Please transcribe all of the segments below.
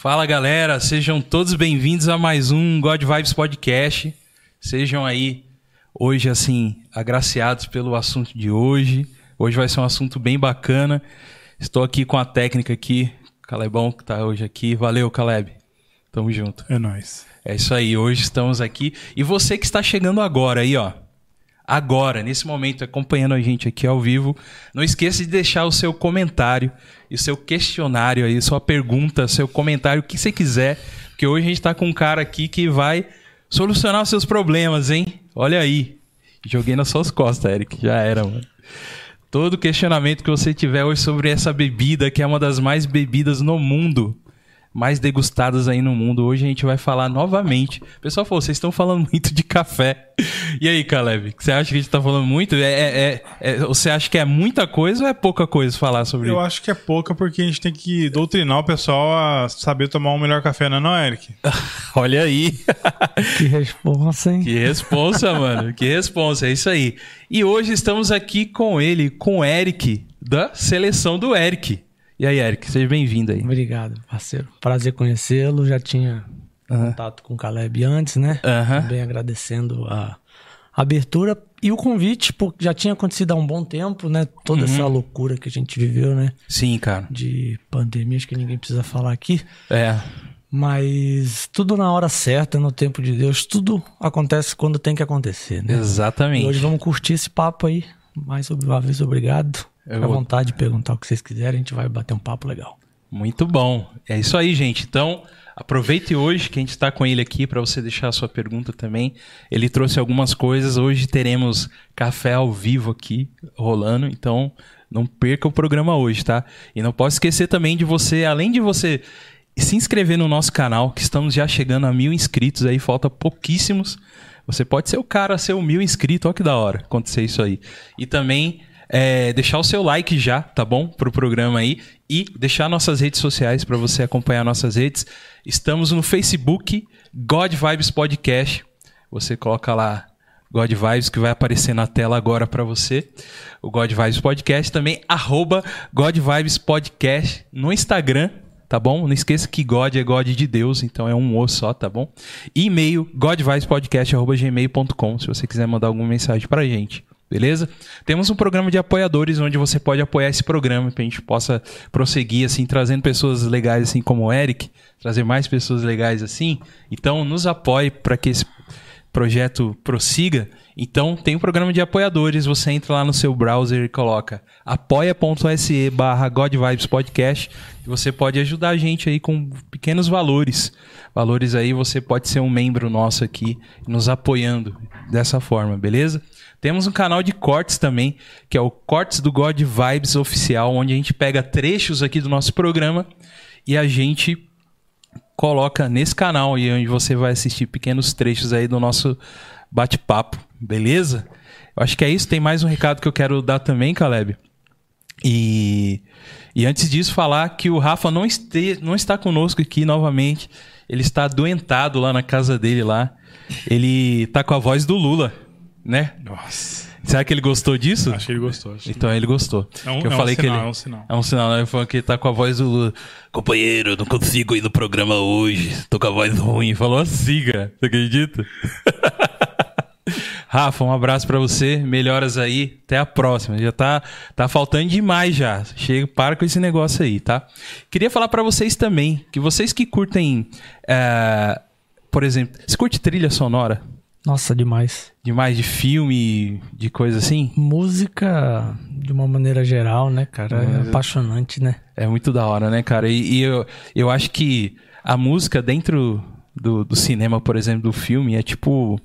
Fala galera, sejam todos bem-vindos a mais um God Vibes Podcast. Sejam aí hoje assim agraciados pelo assunto de hoje. Hoje vai ser um assunto bem bacana. Estou aqui com a técnica aqui, Calebão que está hoje aqui. Valeu, Caleb. Tamo junto. É nóis. É isso aí, hoje estamos aqui. E você que está chegando agora aí, ó. Agora, nesse momento, acompanhando a gente aqui ao vivo, não esqueça de deixar o seu comentário e o seu questionário aí, sua pergunta, seu comentário, o que você quiser. Porque hoje a gente está com um cara aqui que vai solucionar os seus problemas, hein? Olha aí. Joguei nas suas costas, Eric. Já era, mano. Todo questionamento que você tiver hoje sobre essa bebida, que é uma das mais bebidas no mundo, mais degustadas aí no mundo. Hoje a gente vai falar novamente. O pessoal falou, vocês estão falando muito de café. E aí, Caleb, você acha que a gente está falando muito? É, é, é, você acha que é muita coisa ou é pouca coisa falar sobre Eu isso? acho que é pouca porque a gente tem que doutrinar o pessoal a saber tomar um melhor café, não é, não, Eric? Olha aí. Que responsa, hein? que responsa, mano. Que responsa. É isso aí. E hoje estamos aqui com ele, com o Eric, da seleção do Eric. E aí, Eric, seja bem-vindo aí. Obrigado, parceiro. Prazer conhecê-lo. Já tinha contato com o Caleb antes, né? Aham. Também agradecendo a abertura e o convite, porque já tinha acontecido há um bom tempo, né? Toda essa loucura que a gente viveu, né? Sim, cara. De pandemia, acho que ninguém precisa falar aqui. É. Mas tudo na hora certa, no tempo de Deus. Tudo acontece quando tem que acontecer, né? Exatamente. E hoje vamos curtir esse papo aí. Mais uma vez, obrigado. Eu Fica à vontade de perguntar o que vocês quiserem, a gente vai bater um papo legal. Muito bom. É isso aí, gente. Então, aproveite hoje que a gente está com ele aqui para você deixar a sua pergunta também. Ele trouxe algumas coisas. Hoje teremos café ao vivo aqui rolando. Então, não perca o programa hoje, tá? E não pode esquecer também de você, além de você se inscrever no nosso canal, que estamos já chegando a mil inscritos aí, falta pouquíssimos. Você pode ser o cara a ser o mil inscrito, olha que da hora acontecer isso aí. E também é, deixar o seu like já, tá bom? Pro programa aí. E deixar nossas redes sociais para você acompanhar nossas redes. Estamos no Facebook, God Vibes Podcast. Você coloca lá God Vibes que vai aparecer na tela agora para você. O God Vibes Podcast também, arroba God Vibes Podcast no Instagram, tá bom? Não esqueça que God é God de Deus, então é um O só, tá bom? E-mail, godvibespodcast.gmail.com, se você quiser mandar alguma mensagem pra gente. Beleza? Temos um programa de apoiadores onde você pode apoiar esse programa para a gente possa prosseguir assim, trazendo pessoas legais assim como o Eric, trazer mais pessoas legais assim. Então, nos apoie para que esse projeto prossiga. Então, tem um programa de apoiadores. Você entra lá no seu browser e coloca apoia.se barra Podcast e você pode ajudar a gente aí com pequenos valores. Valores aí, você pode ser um membro nosso aqui, nos apoiando dessa forma, beleza? Temos um canal de cortes também, que é o Cortes do God Vibes Oficial, onde a gente pega trechos aqui do nosso programa e a gente coloca nesse canal e onde você vai assistir pequenos trechos aí do nosso bate-papo, beleza? Eu acho que é isso. Tem mais um recado que eu quero dar também, Caleb. E, e antes disso, falar que o Rafa não, este, não está conosco aqui novamente. Ele está adoentado lá na casa dele lá. Ele tá com a voz do Lula, né? Nossa. Será que ele gostou disso? Acho que ele gostou. Acho que... Então ele gostou. É um- Que eu é um falei que sinal, ele é um sinal. É um sinal, né? Ele falou que ele tá com a voz do Lula. Companheiro, não consigo ir no programa hoje. Tô com a voz ruim. Falou assim, cara. Você acredita? Rafa, um abraço pra você. Melhoras aí. Até a próxima. Já tá, tá faltando demais já. Chega, para com esse negócio aí, tá? Queria falar pra vocês também que vocês que curtem, é, por exemplo, você curte trilha sonora? Nossa, demais. Demais de filme, de coisa assim? Música, de uma maneira geral, né, cara? É apaixonante, né? É muito da hora, né, cara? E, e eu, eu acho que a música dentro do, do cinema, por exemplo, do filme, é tipo,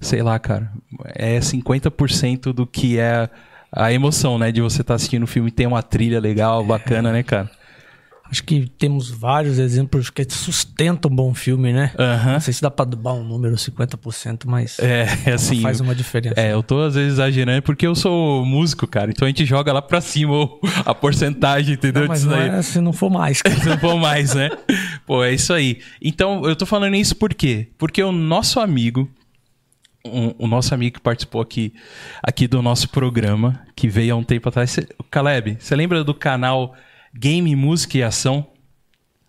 sei lá, cara, é 50% do que é a emoção, né? De você estar assistindo o filme e ter uma trilha legal, bacana, né, cara? Acho que temos vários exemplos que sustentam um bom filme, né? Aham. Não sei se dá pra dar um número 50%, mas É, é assim. faz uma diferença. É, eu tô às vezes exagerando porque eu sou músico, cara. Então a gente joga lá pra cima a porcentagem, entendeu? Não, mas não é se não for mais. cara. Se não for mais, né? Pô, é isso aí. Então, eu tô falando isso por quê? Porque o nosso amigo, um- o nosso amigo que participou aqui, aqui do nosso programa, que veio há um tempo atrás, cê- Caleb, você lembra do canal Game, Música e Ação?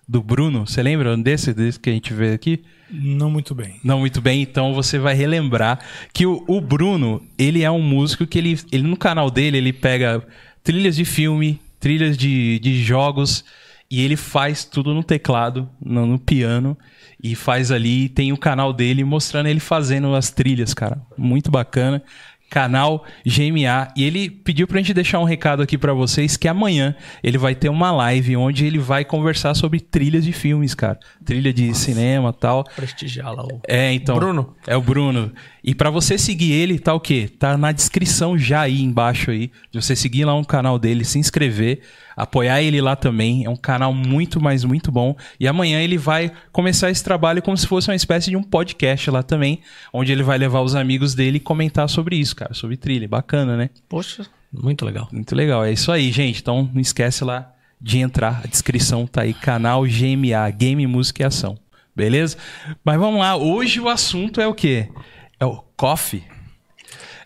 do Bruno. Você lembra desse, desse que a gente vê aqui? Não muito bem. Não muito bem, então você vai relembrar que o, o Bruno, ele é um músico que ele, ele no canal dele, ele pega trilhas de filme, trilhas de, de jogos e ele faz tudo no teclado, no, no piano e faz ali, tem o canal dele mostrando ele fazendo as trilhas, cara. Muito bacana canal GMA. E ele pediu pra gente deixar um recado aqui para vocês que amanhã ele vai ter uma live onde ele vai conversar sobre trilhas de filmes, cara. Trilha de Nossa. cinema tal. Prestigiar lá o. É, então. Bruno. É o Bruno. E para você seguir ele, tá o quê? Tá na descrição já aí embaixo aí. De você seguir lá um canal dele, se inscrever apoiar ele lá também. É um canal muito, mas muito bom. E amanhã ele vai começar esse trabalho como se fosse uma espécie de um podcast lá também, onde ele vai levar os amigos dele e comentar sobre isso, cara, sobre trilha. Bacana, né? Poxa, muito legal. Muito legal. É isso aí, gente. Então não esquece lá de entrar. A descrição tá aí, canal GMA, Game Música e Ação. Beleza? Mas vamos lá. Hoje o assunto é o quê? É o coffee.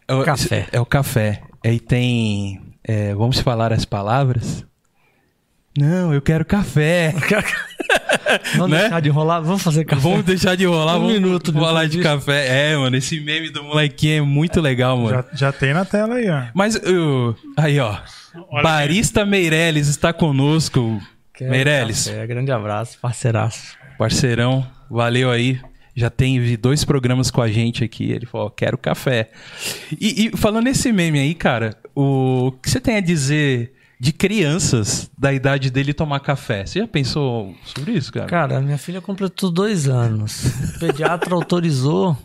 É o café. É o café. Aí tem. É, vamos falar as palavras? Não, eu quero café. Vamos né? deixar de enrolar? Vamos fazer café. Vamos deixar de enrolar, um vamos minuto falar de café. É, mano, esse meme do molequinho é muito legal, mano. Já, já tem na tela aí, ó. Mas, uh, aí, ó. Olha Barista aqui. Meirelles está conosco. Quero Meirelles. Café. Grande abraço, parceiraço. Parceirão, valeu aí. Já tem dois programas com a gente aqui. Ele falou, quero café. E, e falando nesse meme aí, cara, o que você tem a dizer de crianças da idade dele tomar café. Você já pensou sobre isso, cara? Cara, minha filha completou dois anos. O pediatra autorizou.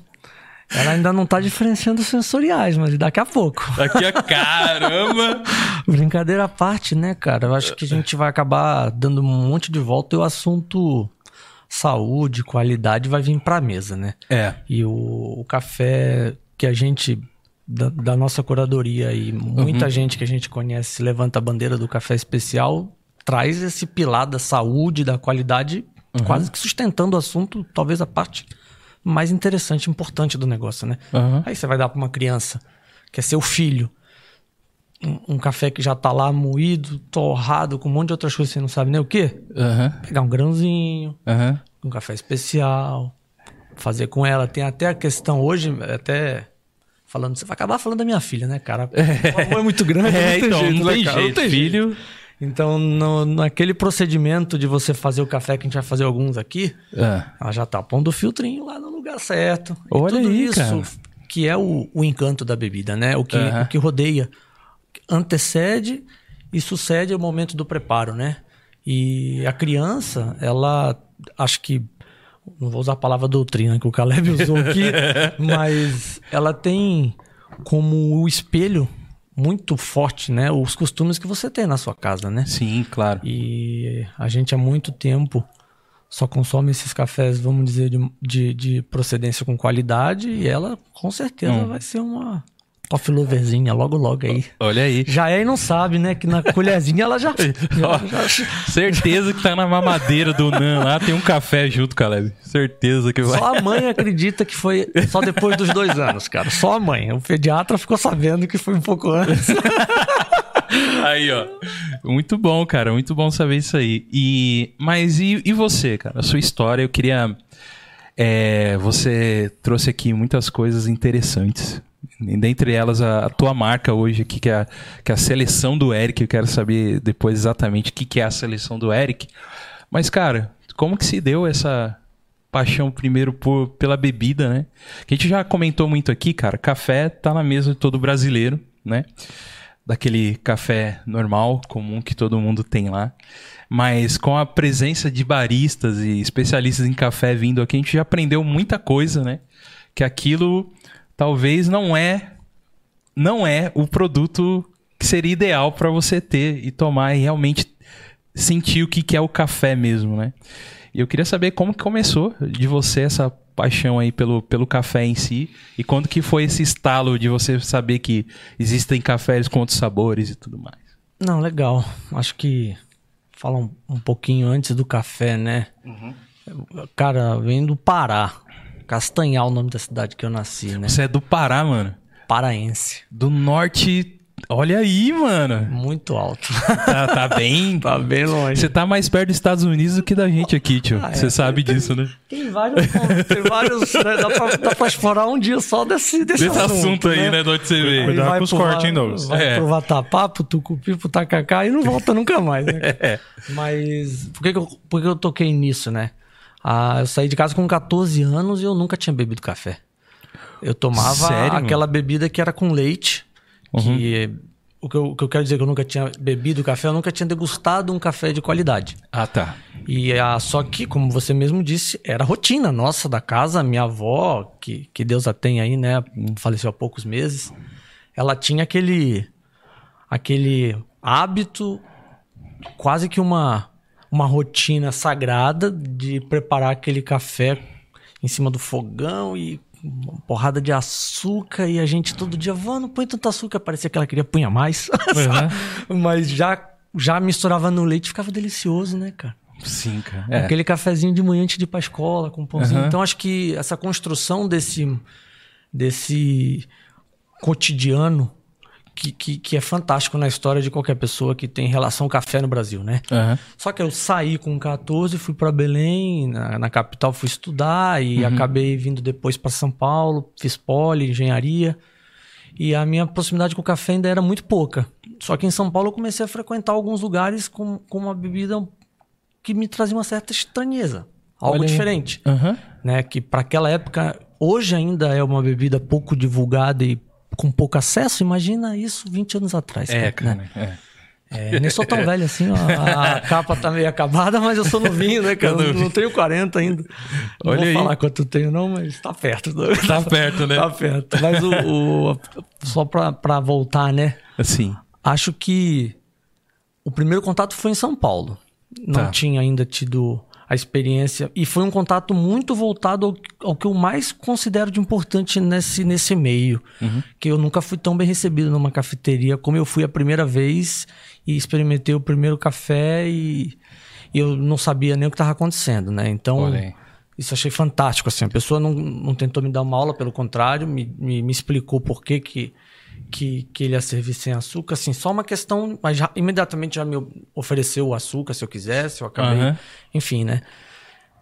Ela ainda não tá diferenciando os sensoriais, mas daqui a pouco. Daqui a caramba! Brincadeira à parte, né, cara? Eu acho que a gente vai acabar dando um monte de volta e o assunto saúde, qualidade vai vir pra mesa, né? É. E o, o café que a gente da, da nossa curadoria e muita uhum. gente que a gente conhece levanta a bandeira do café especial, traz esse pilar da saúde, da qualidade, uhum. quase que sustentando o assunto, talvez a parte mais interessante, importante do negócio, né? Uhum. Aí você vai dar para uma criança, que é seu filho, um, um, café que já tá lá moído, torrado, com um monte de outras coisas, você não sabe nem o quê. Pegar um grãozinho, um café especial, fazer com ela. Tem até a questão hoje, até falando, você vai acabar falando da minha filha, né, cara? O amor é muito grande, é, não tem então, jeito, não né, tem, jeito, não tem filho. Então, no, naquele procedimento de você fazer o café, que a gente vai fazer alguns aqui, é. ela já tá pondo o filtrinho lá no lugar certo. Olha tudo aí, isso cara. que é o, o, encanto da bebida, né? O que, uhum. o que rodeia, antecede e sucede o momento do preparo, né? E a criança, ela acho que não vou usar a palavra doutrina que o Caleb usou aqui, mas ela tem como o espelho muito forte, né? Os costumes que você tem na sua casa, né? Sim, claro. E a gente há muito tempo só consome esses cafés, vamos dizer, de, de, de procedência com qualidade e ela com certeza hum. vai ser uma Coffee Loverzinha, logo logo aí. Olha aí. Já é e não sabe, né? Que na colherzinha ela já. Certeza que tá na mamadeira do Nan lá, tem um café junto, Caleb. Certeza que vai. Só a mãe acredita que foi só depois dos dois anos, cara. Só a mãe. O pediatra ficou sabendo que foi um pouco antes. Aí, ó. Muito bom, cara. Muito bom saber isso aí. E, mas e, e você, cara? A sua história, eu queria. É, você trouxe aqui muitas coisas interessantes. Dentre elas, a, a, tua marca hoje aqui, que é, a, que é a seleção do Eric. Eu quero saber depois exatamente o que, que é a seleção do Eric. Mas, cara, como que se deu essa paixão primeiro por, pela bebida, né? Que a gente já comentou muito aqui, cara. Café tá na mesa de todo brasileiro, né? Daquele café normal, comum que todo mundo tem lá. Mas com a presença de baristas e especialistas em café vindo aqui, a gente já aprendeu muita coisa, né? Que aquilo talvez não é não é o produto que seria ideal para você ter e tomar e realmente sentir o que, que é o café mesmo, né? E eu queria saber como que começou de você essa paixão aí pelo, pelo café em si e quando que foi esse estalo de você saber que existem cafés com outros sabores e tudo mais. Não, legal. Acho que fala um, um pouquinho antes do café, né? Uhum. Cara, vem do Pará. Castanhal, o nome da cidade que eu nasci, né? Você é do Pará, mano? Paraense. Do norte Olha aí, mano. Muito alto. Tá, tá bem. tá bem longe. Você tá mais perto dos Estados Unidos do que da gente aqui, tio. Ah, é. Você sabe disso, né? Tem vários pontos, tem vários. né, Dá pra, dá pra explorar um dia só desse, desse, Desse assunto, aí, né? De onde você veio. Cuidado vai com os cortes, hein, Douglas? Vai É. pro Vatapá, pro Tucupi, pro Tacacá e não volta nunca mais, né? É. Mas por que, que eu, por que eu toquei nisso, né? Ah, eu saí de casa com 14 anos e eu nunca tinha bebido café. Eu tomava Sério, mano? aquela bebida que era com leite, que... O que, eu, o que eu quero dizer que eu nunca tinha bebido café, eu nunca tinha degustado um café de qualidade. Ah, tá. E a, só que, como você mesmo disse, era rotina nossa da casa. Minha avó, que, que Deus a tem aí, né? Faleceu há poucos meses. Ela tinha aquele, aquele hábito, quase que uma, uma rotina sagrada de preparar aquele café em cima do fogão e uma porrada de açúcar. E a gente todo dia, vó, não põe tanto açúcar. Parecia que ela queria punha mais. Mas já, já misturava no leite, ficava delicioso, né, cara? Sim, cara. É. Aquele cafezinho de manhã antes de ir pra escola, com pãozinho. Aham. Então, acho que essa construção desse, desse cotidiano que, que, que é fantástico na história de qualquer pessoa que tem relação ao café no Brasil, né? Aham. Só que eu saí com 14, fui para Belém, na, na capital fui estudar e acabei vindo depois para São Paulo, fiz poli, engenharia. E a minha proximidade com o café ainda era muito pouca. Só que em São Paulo eu comecei a frequentar alguns lugares com, com uma bebida que me trazia uma certa estranheza, algo Olha diferente, Aham. né? Que para aquela época hoje ainda é uma bebida pouco divulgada e com pouco acesso. Imagina isso 20 anos atrás. É, né? cara. É. É, eu nem sou tão velho assim, ó. A, capa tá meio acabada, mas eu sou novinho, né, cara? Eu não tenho 40 ainda. Não Olha vou aí. falar quanto eu tenho, não, mas tá perto. Tá perto, né? Tá perto. Mas o, o- só pra, pra voltar, né? Assim. Acho que o primeiro contato foi em São Paulo. Não Tá. tinha ainda tido a experiência. E foi um contato muito voltado ao, ao que eu mais considero de importante nesse, nesse meio. Que eu nunca fui tão bem recebido numa cafeteria como eu fui a primeira vez e experimentei o primeiro café e, e eu não sabia nem o que estava acontecendo, né? Então, isso achei fantástico. Assim. A pessoa não, não tentou me dar uma aula, pelo contrário, me, me, me explicou por que, que, que, que ele ia servir sem açúcar. Assim, só uma questão, mas já, imediatamente já me ofereceu o açúcar se eu quisesse, eu acabei. Aham. Enfim, né?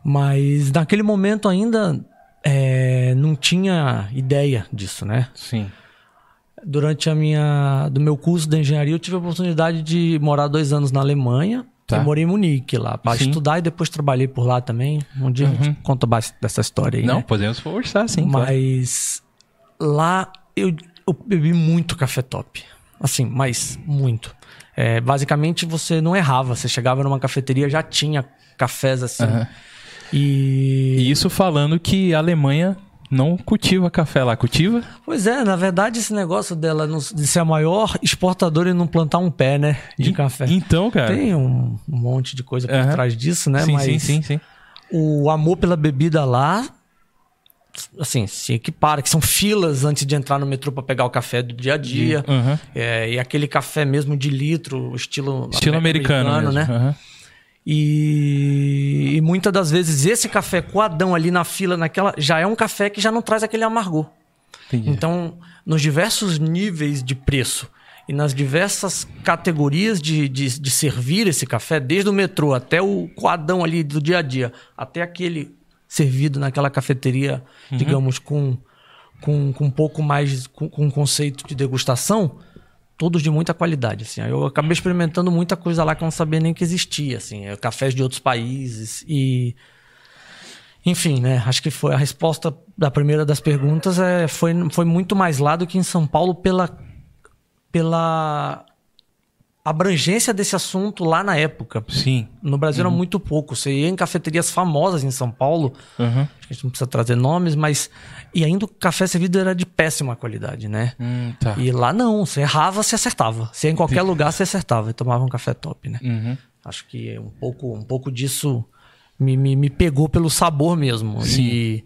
Mas naquele momento ainda é, não tinha ideia disso, né? Sim. Durante a minha, do meu curso de engenharia, eu tive a oportunidade de morar dois anos na Alemanha. Tá. Eu morei em Munique lá, para estudar e depois trabalhei por lá também. Um dia a gente conta mais dessa história aí, Não, né? podemos forçar, sim. claro. Mas lá eu, eu bebi muito café top. Assim, mas muito. É, basicamente você não errava. Você chegava numa cafeteria, já tinha cafés assim. Aham. E. E isso falando que a Alemanha não cultiva café lá. Cultiva? Pois é, na verdade, esse negócio dela não- de ser a maior exportadora e não plantar um pé, né? De En- café. Então, cara. Tem um, um monte de coisa por Aham. trás disso, né? sim, mas sim, sim, sim. o amor pela bebida lá, assim, se equipara, que são filas antes de entrar no metrô para pegar o café do dia a dia. Aham. É, e aquele café mesmo de litro, estilo, Estilo americano, mesmo. né? Aham. E, e muitas das vezes esse café coadão ali na fila, naquela, já é um café que já não traz aquele amargor. Entendi. Então, nos diversos níveis de preço e nas diversas categorias de, de, de servir esse café, desde o metrô até o coadão ali do dia a dia, até aquele servido naquela cafeteria, digamos, com, com, com um pouco mais, com, com um conceito de degustação, todos de muita qualidade. Assim. Eu acabei experimentando muita coisa lá que eu não sabia nem que existia, assim, é, cafés de outros países e enfim, né? Acho que foi a resposta da primeira das perguntas é, foi, foi muito mais lá do que em São Paulo pela, pela abrangência desse assunto lá na época. Sim. No Brasil era muito pouco. Você ia em cafeterias famosas em São Paulo, que a gente não precisa trazer nomes, mas. E ainda o café servido era de péssima qualidade, né? Hum, tá. E lá não, você errava, você acertava. Você ia em qualquer lugar, você acertava e tomava um café top, né? Uhum. Acho que um pouco, um pouco disso me, me, me pegou pelo sabor mesmo. Sim. E,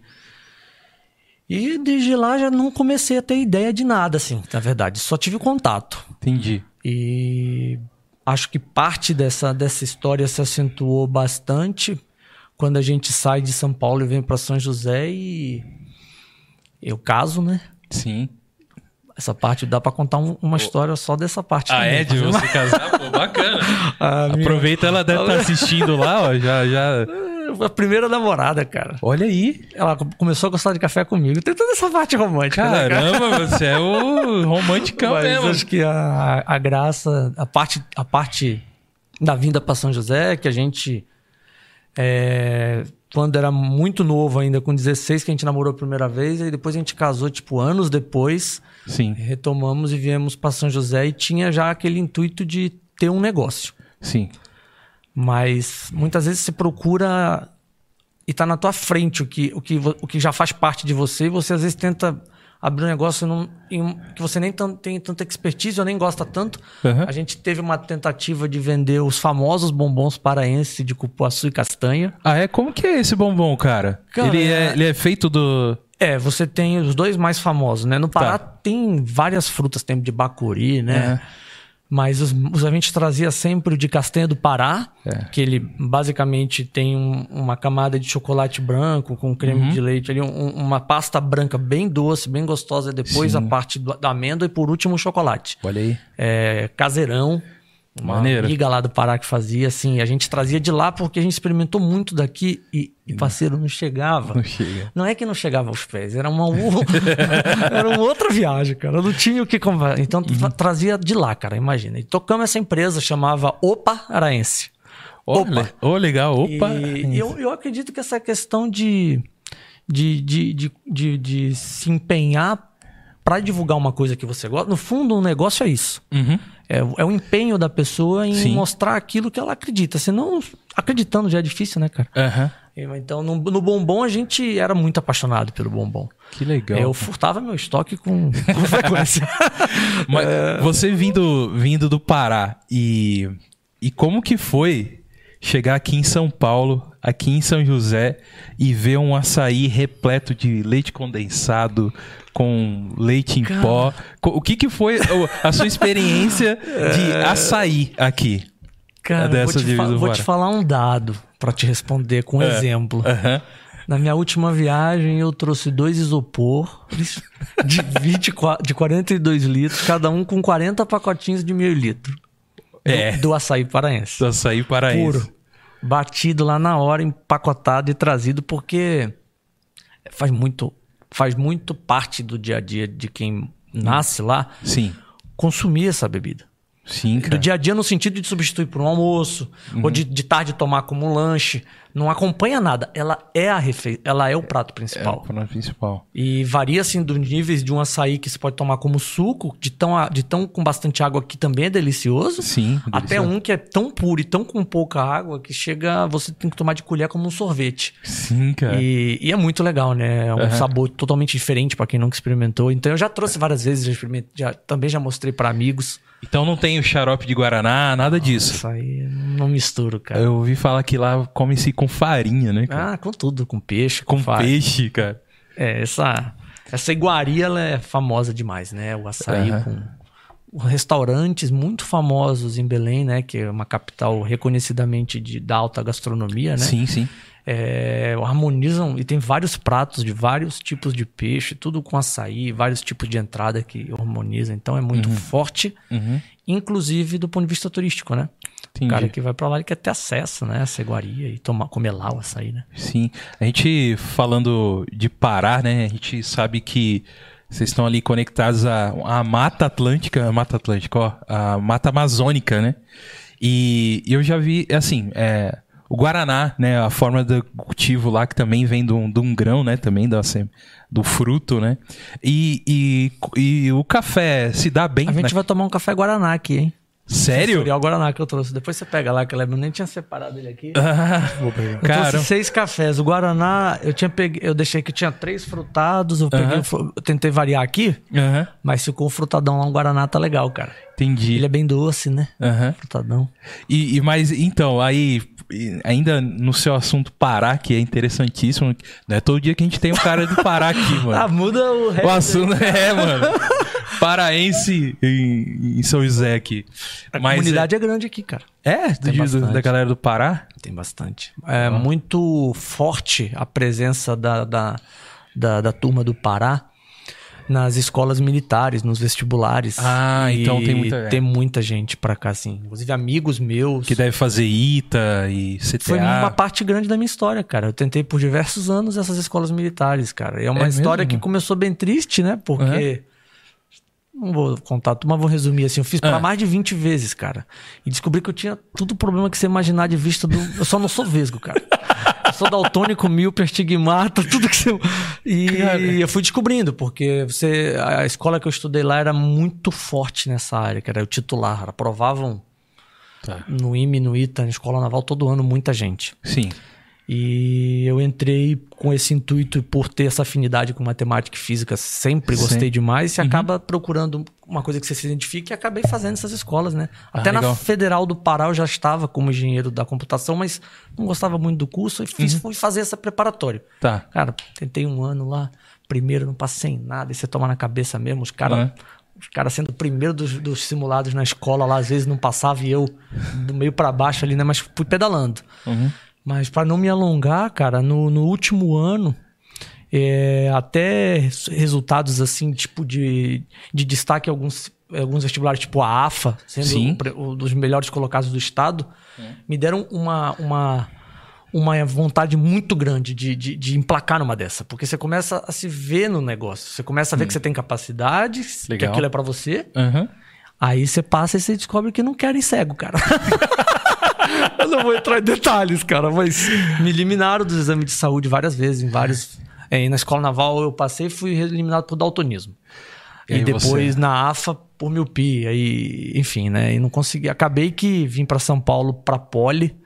e desde lá já não comecei a ter ideia de nada, assim, na verdade. Só tive contato. Entendi. E acho que parte dessa, dessa história se acentuou bastante quando a gente sai de São Paulo e vem para São José e eu caso, né? Sim. Essa parte dá pra contar um- uma história só dessa parte. Ah, também. é? De você casar? Pô, bacana. A minha- Aproveita, ela deve estar assistindo lá, ó. Já, já. A primeira namorada, cara. Olha aí. Ela começou a gostar de café comigo. Tem toda essa parte romântica, né, cara? Caramba, você é o romanticão Mas mesmo. acho que a, a graça, a parte, a parte da vinda para São José, que a gente, é, quando era muito novo ainda, com 16, que a gente namorou a primeira vez, e depois a gente casou, tipo, anos depois, Sim, retomamos e viemos para São José e tinha já aquele intuito de ter um negócio. sim. Mas muitas vezes se procura e tá na tua frente o que, o que, o que já faz parte de você e você às vezes tenta abrir um negócio num- em que você nem tem tanta expertise ou nem gosta tanto. Aham. A gente teve uma tentativa de vender os famosos bombons paraense de cupuaçu e castanha. Ah, é? Como que é esse bombom, cara? Cara, ele, é, é- ele é feito do. É, você tem os dois mais famosos, né? No Pará Tá. tem várias frutas, tem de bacuri, né? Mas os, os- a gente trazia sempre o de castanha do Pará, É. que ele basicamente tem um- uma camada de chocolate branco com creme Uhum. de leite ali, um- uma pasta branca bem doce, bem gostosa, depois Sim. a parte do- da amêndoa e por último o chocolate. Olha aí. É, caseirão, uma Maneiro. amiga lá do Pará que fazia, assim, a gente trazia de lá porque a gente experimentou muito daqui e, e parceiro, não chegava. Não chega. Não é que não chegava aos pés, era uma, era uma outra viagem, cara. Não tinha o que. Então tra- trazia de lá, cara, imagina. E tocamos essa empresa, chamava Opa Araense. Opa. Ô, legal. Opa. E eu, eu acredito que essa questão de, de, de, de, de, de se empenhar para divulgar uma coisa que você gosta, no fundo, um negócio é isso. Uhum. É, o- é o empenho da pessoa em Sim. mostrar aquilo que ela acredita. Senão, acreditando já é difícil, né, cara? Aham. Então, no, no bombom, a gente era muito apaixonado pelo bombom. Que legal. Eu furtava meu estoque com, com frequência. Mas você vindo, vindo do Pará e, e como que foi chegar aqui em São Paulo, aqui em São José e ver um açaí repleto de leite condensado com leite em Cara. pó? O que que foi a sua experiência de açaí aqui? Cara, Dessa vou, te, vou te falar um dado pra te responder com um É. exemplo. Aham. Na minha última viagem, eu trouxe dois isopor de, 24, de 42 litros, cada um com 40 pacotinhos de meio litro. É. Do, do açaí paraense. Do açaí paraense. Puro. Batido lá na hora, empacotado e trazido, porque faz muito, faz muito parte do dia a dia de quem nasce lá Sim. consumir essa bebida. Sim, Do cara. dia a dia no sentido de substituir por um almoço, Uhum. ou de, de tarde tomar como um lanche. Não acompanha nada. Ela é a refe... ela é o prato É o principal. prato principal. E varia assim dos níveis de um açaí que se pode tomar como suco, de tão, a- de tão com bastante água que também é delicioso, Sim. até delicioso. um que é tão puro e tão com pouca água que chega, você tem que tomar de colher como um sorvete. Sim, cara. E, e é muito legal, né? É um Aham. sabor totalmente diferente pra quem nunca experimentou. Então eu já trouxe várias vezes, já experimentei, já- também já mostrei pra amigos. Então não tem o xarope de Guaraná, nada disso. Isso aí não misturo, cara. Eu ouvi falar que lá come-se com farinha, né, cara? Ah, com tudo, com peixe, com com, peixe, cara. É, essa, essa iguaria ela é famosa demais, né? O açaí Aham. com restaurantes muito famosos em Belém, né? Que é uma capital reconhecidamente de, da alta gastronomia, né? Sim, sim. É, harmonizam e tem vários pratos de vários tipos de peixe, tudo com açaí, vários tipos de entrada que harmonizam. Então é muito forte, Uhum. inclusive do ponto de vista turístico, né? Entendi. O cara que vai pra lá ele quer ter acesso, né? Essa iguaria e tomar, comer lá o açaí, né? Sim. A gente falando de Pará, né? A gente sabe que vocês estão ali conectados à, à Mata Atlântica, a Mata Atlântica, ó, a Mata Amazônica, né? E eu já vi, assim, é, o Guaraná, né? A forma do cultivo lá, que também vem de um, de um grão, né? Também da, sem- do fruto, né? E, e, e o café se dá bem, A gente né? vai tomar um café Guaraná aqui, hein? Sério? Sensorial Guaraná que eu trouxe. Depois você pega lá, que eu eu nem tinha separado ele aqui. Ah, Eu cara, trouxe seis cafés. O Guaraná, eu tinha pegue... eu deixei que tinha três frutados. Eu, peguei eu tentei variar aqui, aham, mas ficou o frutadão lá, um Guaraná tá legal, cara. entendi. Ele é bem doce, né? Aham. Frutadão. E, e- mas então, aí, ainda no seu assunto Pará, que é interessantíssimo, não é todo dia que a gente tem um cara do Pará aqui, Ah, mano. muda o resto. o assunto é, mano. Paraense em, em São José aqui. A Mas comunidade é... grande aqui, cara. é, é Tem do- bastante. da galera do Pará? Tem bastante. É muito forte a presença da, da, da, da turma do Pará. Nas escolas militares, nos vestibulares. Ah, E então tem muita- Tem muita gente pra cá, assim. Inclusive amigos meus. Que deve fazer ITA e CTA. Foi uma parte grande da minha história, cara. Eu tentei por diversos anos essas escolas militares, cara. E é uma É história mesmo? que começou bem triste, né? Porque. Não vou contar tudo, mas vou resumir assim. Eu fiz pra Ah. mais de 20 vezes, cara. E descobri que eu tinha tudo o problema que você imaginar de vista do. Eu só não sou vesgo, cara. Eu sou daltônico, míope, astigmata, tudo que você. E Cara. eu fui descobrindo, porque você. A escola que eu estudei lá era muito forte nessa área, que era o titular. Aprovavam Tá. no IME, no ITA, na escola naval, todo ano, muita gente. Sim. E eu entrei com esse intuito e por ter essa afinidade com matemática e física, sempre Sim. gostei demais. Uhum. Você acaba procurando uma coisa que você se identifique e acabei fazendo essas escolas, né? Ah, Até na legal. Federal do Pará eu já estava como engenheiro da computação, mas não gostava muito do curso e fiz, Uhum. fui fazer essa preparatório. Tá. Cara, tentei um ano lá, primeiro não passei em nada, e você toma na cabeça mesmo, os caras. Uhum. Os caras sendo o primeiro dos, dos simulados na escola lá, às vezes não passava e eu do meio pra baixo ali, né? Mas fui pedalando. Uhum. Mas para não me alongar, cara, no, no último ano, é, até res- resultados assim, tipo de, de destaque alguns, alguns vestibulares, tipo a AFA, sendo um um dos melhores colocados do estado, me deram uma, uma, uma vontade muito grande de, de, de emplacar numa dessa. Porque você começa a se ver no negócio. Você começa a ver que você tem capacidade, que Legal. aquilo é para você. Uhum. Aí você passa e você descobre que não querem cego, cara. eu não vou entrar em detalhes, cara, mas me eliminaram dos exames de saúde várias vezes, em vários. É, na escola naval eu passei e fui eliminado por daltonismo. E E, depois você? na AFA por miopia. E, enfim, né? E não consegui. Acabei que vim para São Paulo pra Poli,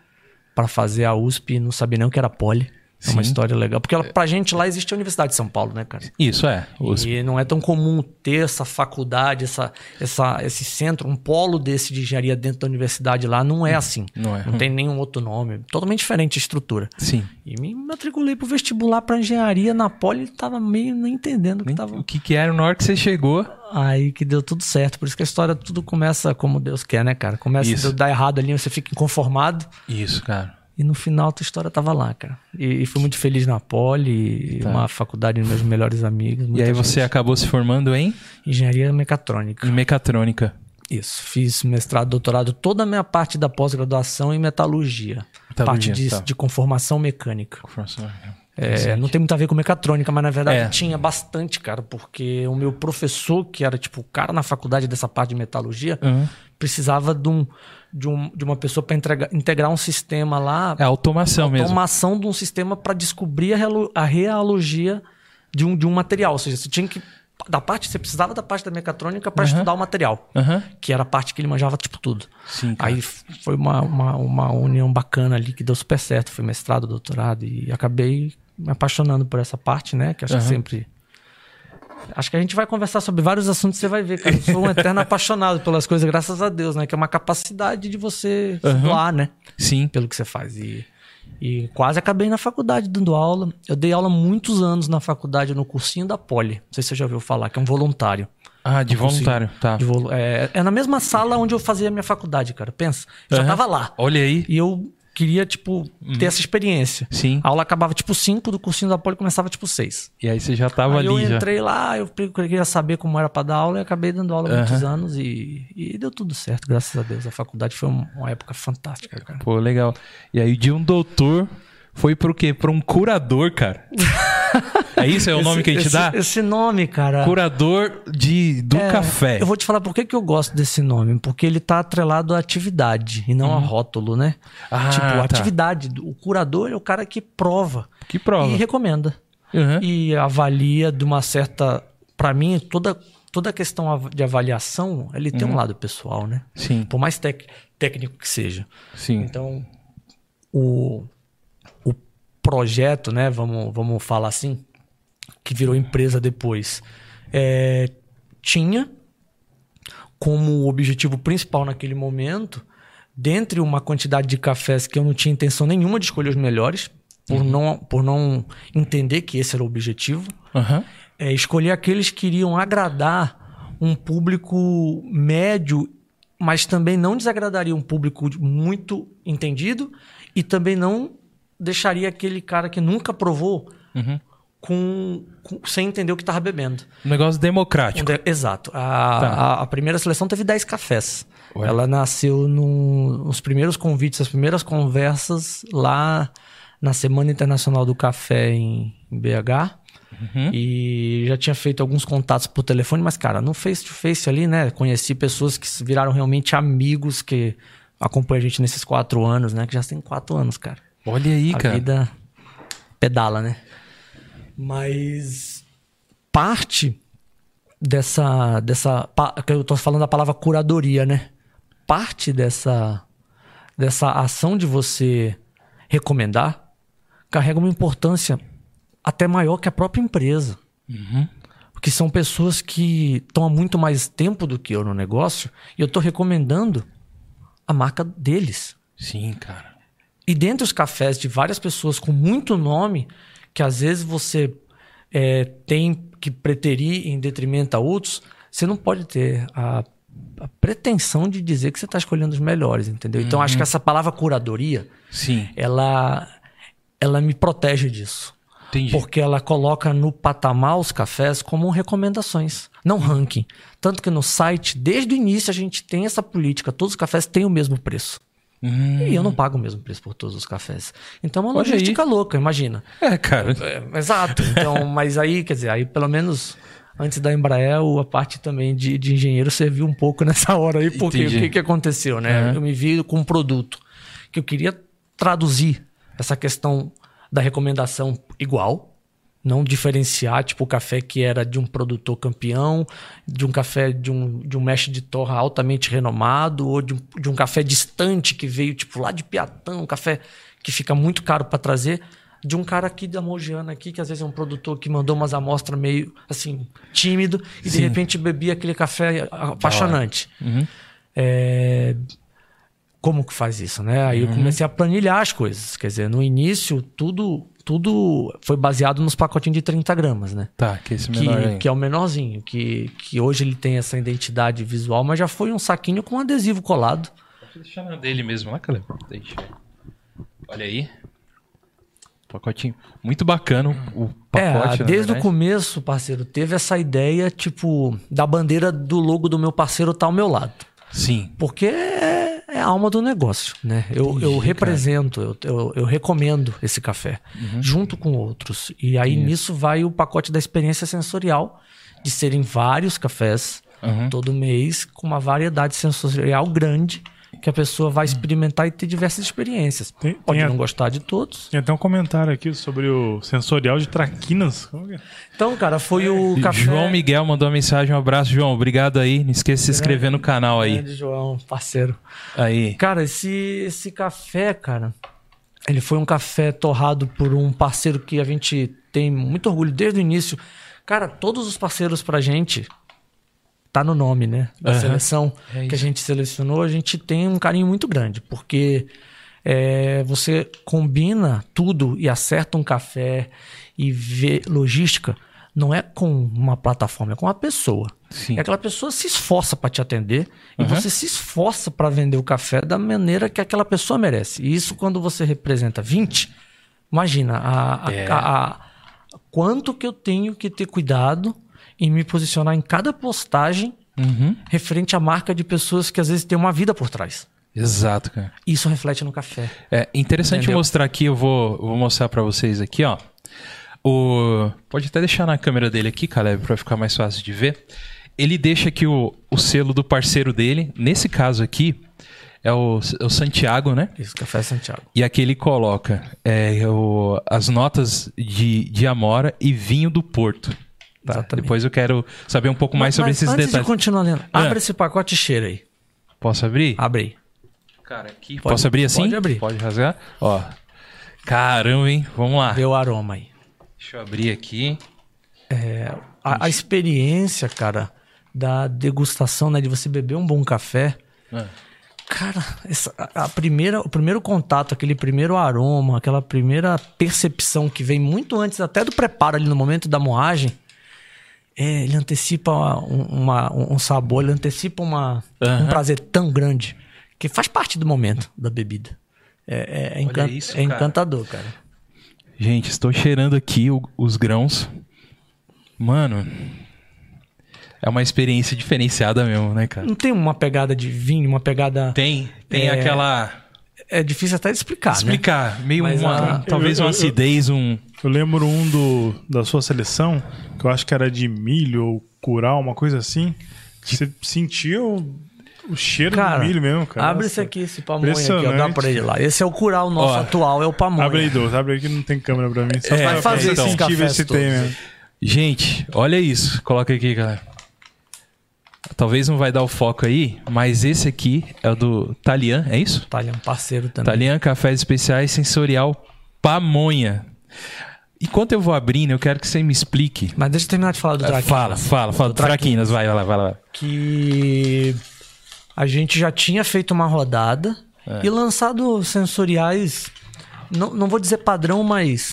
para fazer a USP e não sabia nem o que era Poli. É uma Sim. história legal. Porque ela, pra gente lá existe a Universidade de São Paulo, né, cara? Isso é. Os- E não é tão comum ter essa faculdade, essa, essa, esse centro, um polo desse de engenharia dentro da universidade lá. Não é assim. Não é. Não tem nenhum outro nome. Totalmente diferente a estrutura. Sim. E me matriculei pro vestibular pra engenharia na Poli e tava meio nem entendendo o que tava. O que que era na hora que você chegou? Aí que deu tudo certo. Por isso que a história tudo começa como Deus quer, né, cara? Começa Isso. a dar errado ali, você fica inconformado. Isso, cara. E no final a tua história tava lá, cara. E, e fui muito feliz na Poli, Tá. uma faculdade dos meus melhores amigos. E aí você gente. acabou se formando em, Engenharia mecatrônica. em mecatrônica. Isso, fiz mestrado, doutorado, toda a minha parte da pós-graduação em metalurgia. Metalurgia, parte de, tá. de conformação mecânica. É, Interessante. não tem muito a ver com mecatrônica, mas na verdade É. tinha bastante, cara, porque o meu professor, que era tipo o cara na faculdade dessa parte de metalurgia, Uhum. precisava de, um, de, um, de uma pessoa para integrar um sistema lá, É automação mesmo. automação de um sistema para descobrir a, a realogia de um, de um material. Ou seja, você tinha que. Da parte, você precisava da parte da mecatrônica para estudar o material Aham. que era a parte que ele manjava tipo tudo. Sim. Aí foi uma, uma, uma união bacana ali que deu super certo. Foi mestrado, doutorado e acabei me apaixonando por essa parte, né? Que acho que Aham. sempre. Acho que a gente vai conversar sobre vários assuntos, você vai ver, cara. Eu sou um eterno apaixonado pelas coisas, graças a Deus, né? Que é uma capacidade de você Aham. doar, né? Sim. Pelo que você faz. E, e quase acabei na faculdade dando aula. Eu dei aula muitos anos na faculdade, no cursinho da Poli. Não sei se você já ouviu falar, que é um voluntário. Ah, de voluntário. Tá. De volu- é, é na mesma sala onde eu fazia a minha faculdade, cara. Pensa. Eu já Aham. tava lá. Olha aí. E eu queria, tipo, ter essa experiência. Sim. A aula acabava tipo 5, do cursinho da Poli começava tipo 6. E aí você já tava Aí eu ali já. entrei lá, eu queria saber como era pra dar aula e acabei dando aula há muitos anos e, e deu tudo certo, graças a Deus. A faculdade foi um- uma época fantástica, cara. Pô, legal. E aí de um doutor foi pro quê? Pra um curador, cara. é isso? É o nome que a gente esse, dá? Esse nome, cara. Curador de, do É, café. Eu vou te falar por que, que eu gosto desse nome. Porque ele tá atrelado à atividade e não a rótulo, né? Uhum. Ah, tipo, tá. atividade. O curador é o cara que prova Que prova. e recomenda. Uhum. E avalia de uma certa. Pra mim, toda, toda a questão de avaliação, ele tem Uhum. um lado pessoal, né? Sim, Por mais tec- técnico que seja. sim. Então, o projeto, né? Vamos, vamos falar assim, que virou empresa depois, é, tinha como objetivo principal naquele momento, dentre uma quantidade de cafés que eu não tinha intenção nenhuma de escolher os melhores, por, não, por não entender que esse era o objetivo, Aham. é escolher aqueles que iriam agradar um público médio, mas também não desagradaria um público muito entendido e também não deixaria aquele cara que nunca provou Uhum. com, com- sem entender o que tava bebendo. Um negócio democrático. Um de- Exato. A, Tá. a, a primeira seleção teve 10 cafés. Ué. Ela nasceu no- nos primeiros convites, as primeiras conversas lá na Semana Internacional do Café em, em BH. Uhum. E já tinha feito alguns contatos por telefone, mas, cara, no face-to-face ali, né? Conheci pessoas que se viraram realmente amigos que acompanham a gente nesses quatro anos, né? Que já tem quatro anos, cara Olha aí, a cara. vida pedala, né? Mas parte dessa dessa que eu tô falando da palavra curadoria, né? Parte dessa dessa ação de você recomendar carrega uma importância até maior que a própria empresa. Porque são pessoas que estão há muito mais tempo do que eu no negócio e eu estou recomendando a marca deles. Sim, cara. E dentre os cafés de várias pessoas com muito nome, que às vezes você é, tem que preterir em detrimento a outros, você não pode ter a, a pretensão de dizer que você está escolhendo os melhores, entendeu? Então acho que essa palavra curadoria, Sim, ela, ela me protege disso. entendi. Porque ela coloca no patamar os cafés como recomendações, não ranking. Tanto que no site, desde o início, a gente tem essa política: todos os cafés têm o mesmo preço. Hum. E eu não pago o mesmo preço por todos os cafés. Então é uma Olha aí. logística louca, imagina. É, cara. É, exato. Então, mas aí, quer dizer, aí pelo menos antes da Embraer, a parte também de, de engenheiro serviu um pouco nessa hora aí, porque Entendi. o que, que aconteceu, né? Uhum. Eu me vi com um produto que eu queria traduzir essa questão da recomendação igual, não diferenciar, tipo, o café que era de um produtor campeão, de um café de um, de um mestre de torra altamente renomado, ou de um, de um café distante que veio, tipo, lá de Piatã, um café que fica muito caro para trazer, de um cara aqui da Mogiana aqui, que às vezes é um produtor que mandou umas amostras meio, assim, tímido, e de Sim. repente bebia aquele café apaixonante. Uhum. É, Como que faz isso, né? Aí eu Uhum. comecei a planilhar as coisas. Quer dizer, no início, tudo, tudo foi baseado nos pacotinhos de 30 gramas, né? Tá, que esse menor Que, é o menorzinho, que, que hoje ele tem essa identidade visual, mas já foi um saquinho com adesivo colado. Deixa eu deixar na dele mesmo, lá, Caleb. Deixa. Olha aí. Pacotinho. Muito bacana o pacote. é, desde o começo, parceiro, teve essa ideia, tipo, da bandeira do logo do meu parceiro tá ao meu lado. Sim. Porque é, a alma do negócio, né? Eu, Entendi, eu represento, eu, eu, eu recomendo esse café, Uhum. junto com outros. E aí nisso vai o pacote da experiência sensorial, de serem vários cafés Uhum. todo mês, com uma variedade sensorial grande, que a pessoa vai experimentar e ter diversas experiências. Tem- Pode tem a- não gostar de todos. Tem até um comentário aqui sobre o sensorial de traquinas. Como que é? Então, cara, foi o café... João Miguel mandou uma mensagem, um abraço, João. Obrigado aí. Não esqueça de se inscrever no canal aí. Grande João, parceiro. Aí. Cara, esse, esse café, cara, ele foi um café torrado por um parceiro que a gente tem muito orgulho desde o início. Cara, todos os parceiros pra gente tá no nome, né? Da Aham. seleção É que a gente selecionou, a gente tem um carinho muito grande, porque é, você combina tudo e acerta um café e vê logística. Não é com uma plataforma, é com uma pessoa. Sim. E aquela pessoa se esforça para te atender e Uhum. você se esforça para vender o café da maneira que aquela pessoa merece. E isso quando você representa 20, imagina a, a- É. a- a- quanto que eu tenho que ter cuidado em me posicionar em cada postagem Uhum. referente à marca de pessoas que às vezes têm uma vida por trás. Exato, cara. Isso reflete no café. É interessante Entendeu? mostrar aqui, eu vou, vou mostrar pra vocês aqui, ó. O, pode até deixar na câmera dele aqui, Caleb, pra ficar mais fácil de ver. Ele deixa aqui o, o selo do parceiro dele. Nesse caso aqui, é o, o Santiago, né? Isso, Café Santiago. E aqui ele coloca é, o- as notas de, de Amora e vinho do Porto. Tá? Exatamente. Depois eu quero saber um pouco mais sobre Mas esses antes detalhes. de continuar lendo, Ah. abre esse pacote e cheira aí. Posso abrir? Abre aí. Cara, aqui. Pode- Posso abrir assim? pode abrir. Pode rasgar? Ó. Caramba, hein? Vamos lá. Vê o aroma aí. Deixa eu abrir aqui. A, a experiência, cara, da degustação, né? De você beber um bom café. Ah. Cara, essa- a primeira, o primeiro contato, aquele primeiro aroma, aquela primeira percepção que vem muito antes até do preparo ali no momento da moagem, é, ele antecipa um, uma- um sabor, ele antecipa uma, Aham. um prazer tão grande que faz parte do momento da bebida. É, é- é encan- isso, é cara. encantador, cara. Gente, estou cheirando aqui o- os grãos. Mano, é uma experiência diferenciada mesmo, né, cara? Não tem uma pegada de vinho, uma pegada. Tem, tem É, aquela. É difícil até de explicar, né? Explicar, meio Mas uma. a- talvez uma eu- acidez, um. Eu lembro um do, da sua seleção, que eu acho que era de milho ou curau, uma coisa assim. que Você sentia o, cheiro Cara, do milho mesmo, cara. abre esse aqui, esse pamonha aqui, ó. Dá pra ele lá. Esse é o cural nosso Ó, atual, é o pamonha. Abre aí, Douglas. Abre aí que não tem câmera pra mim. Só É, pra fazer pra esses sentir, ver cafés se todos tem mesmo. Gente, olha isso. Coloca aqui, galera. Talvez não vai dar o foco aí, mas esse aqui é o do Talian, é isso? Um parceiro também. Talian Cafés Especiais Sensorial Pamonha. Enquanto eu vou abrindo, eu quero que você me explique. Mas deixa eu terminar de falar do Ah, Traquinas. Fala, fala, fala. Do Traquinas. Traquinas, vai, vai lá, vai lá. Que a gente já tinha feito uma rodada É. e lançado sensoriais, não, não vou dizer padrão, mas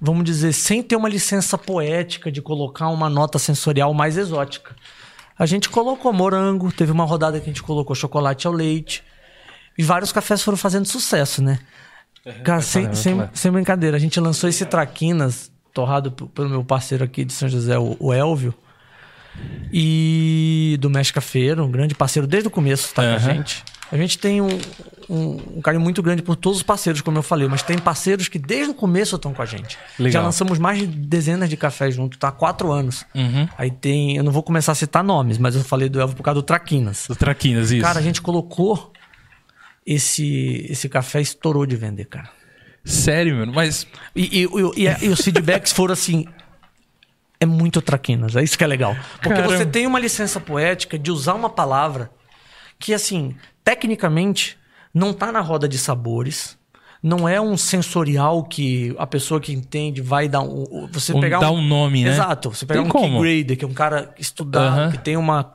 vamos dizer, sem ter uma licença poética de colocar uma nota sensorial mais exótica. A gente colocou morango, teve uma rodada que a gente colocou chocolate ao leite. E vários cafés foram fazendo sucesso, né? Cara, sem, sem, sem brincadeira, a gente lançou esse Traquinas, torrado pelo meu parceiro aqui de São José, o, Elvio. E do Mestre Cafeiro, um grande parceiro desde o começo, tá com a gente. A gente tem um, um, um carinho muito grande por todos os parceiros, como eu falei, mas tem parceiros que desde o começo estão com a gente. Legal. Já lançamos mais de dezenas de cafés juntos, tá? Há quatro anos. Uhum. Aí tem, eu não vou começar a citar nomes, mas eu falei do Elvio por causa do Traquinas. Do Traquinas, isso. Cara, a gente colocou esse, esse café estourou de vender, cara. Sério, mano, mas. E, e- e- e- os feedbacks foram assim. É muito traquinas, é isso que é legal. Porque Caramba. você tem uma licença poética de usar uma palavra que, assim, tecnicamente, não tá na roda de sabores. Não é um sensorial que a pessoa que entende vai dar um. um- Você Um- pegar dá um nome, né? Exato. Você pegar Tem um como? key grader, que é um cara estudado, que tem uma.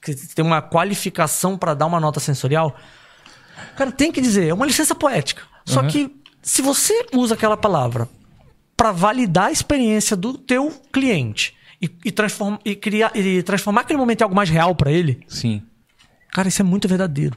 que tem uma qualificação para dar uma nota sensorial. Cara, tem que dizer, é uma licença poética. Só Uhum. que se você usa aquela palavra para validar a experiência do teu cliente e, e, transform, e, criar, e transformar aquele momento em algo mais real para ele, Sim. cara, isso é muito verdadeiro.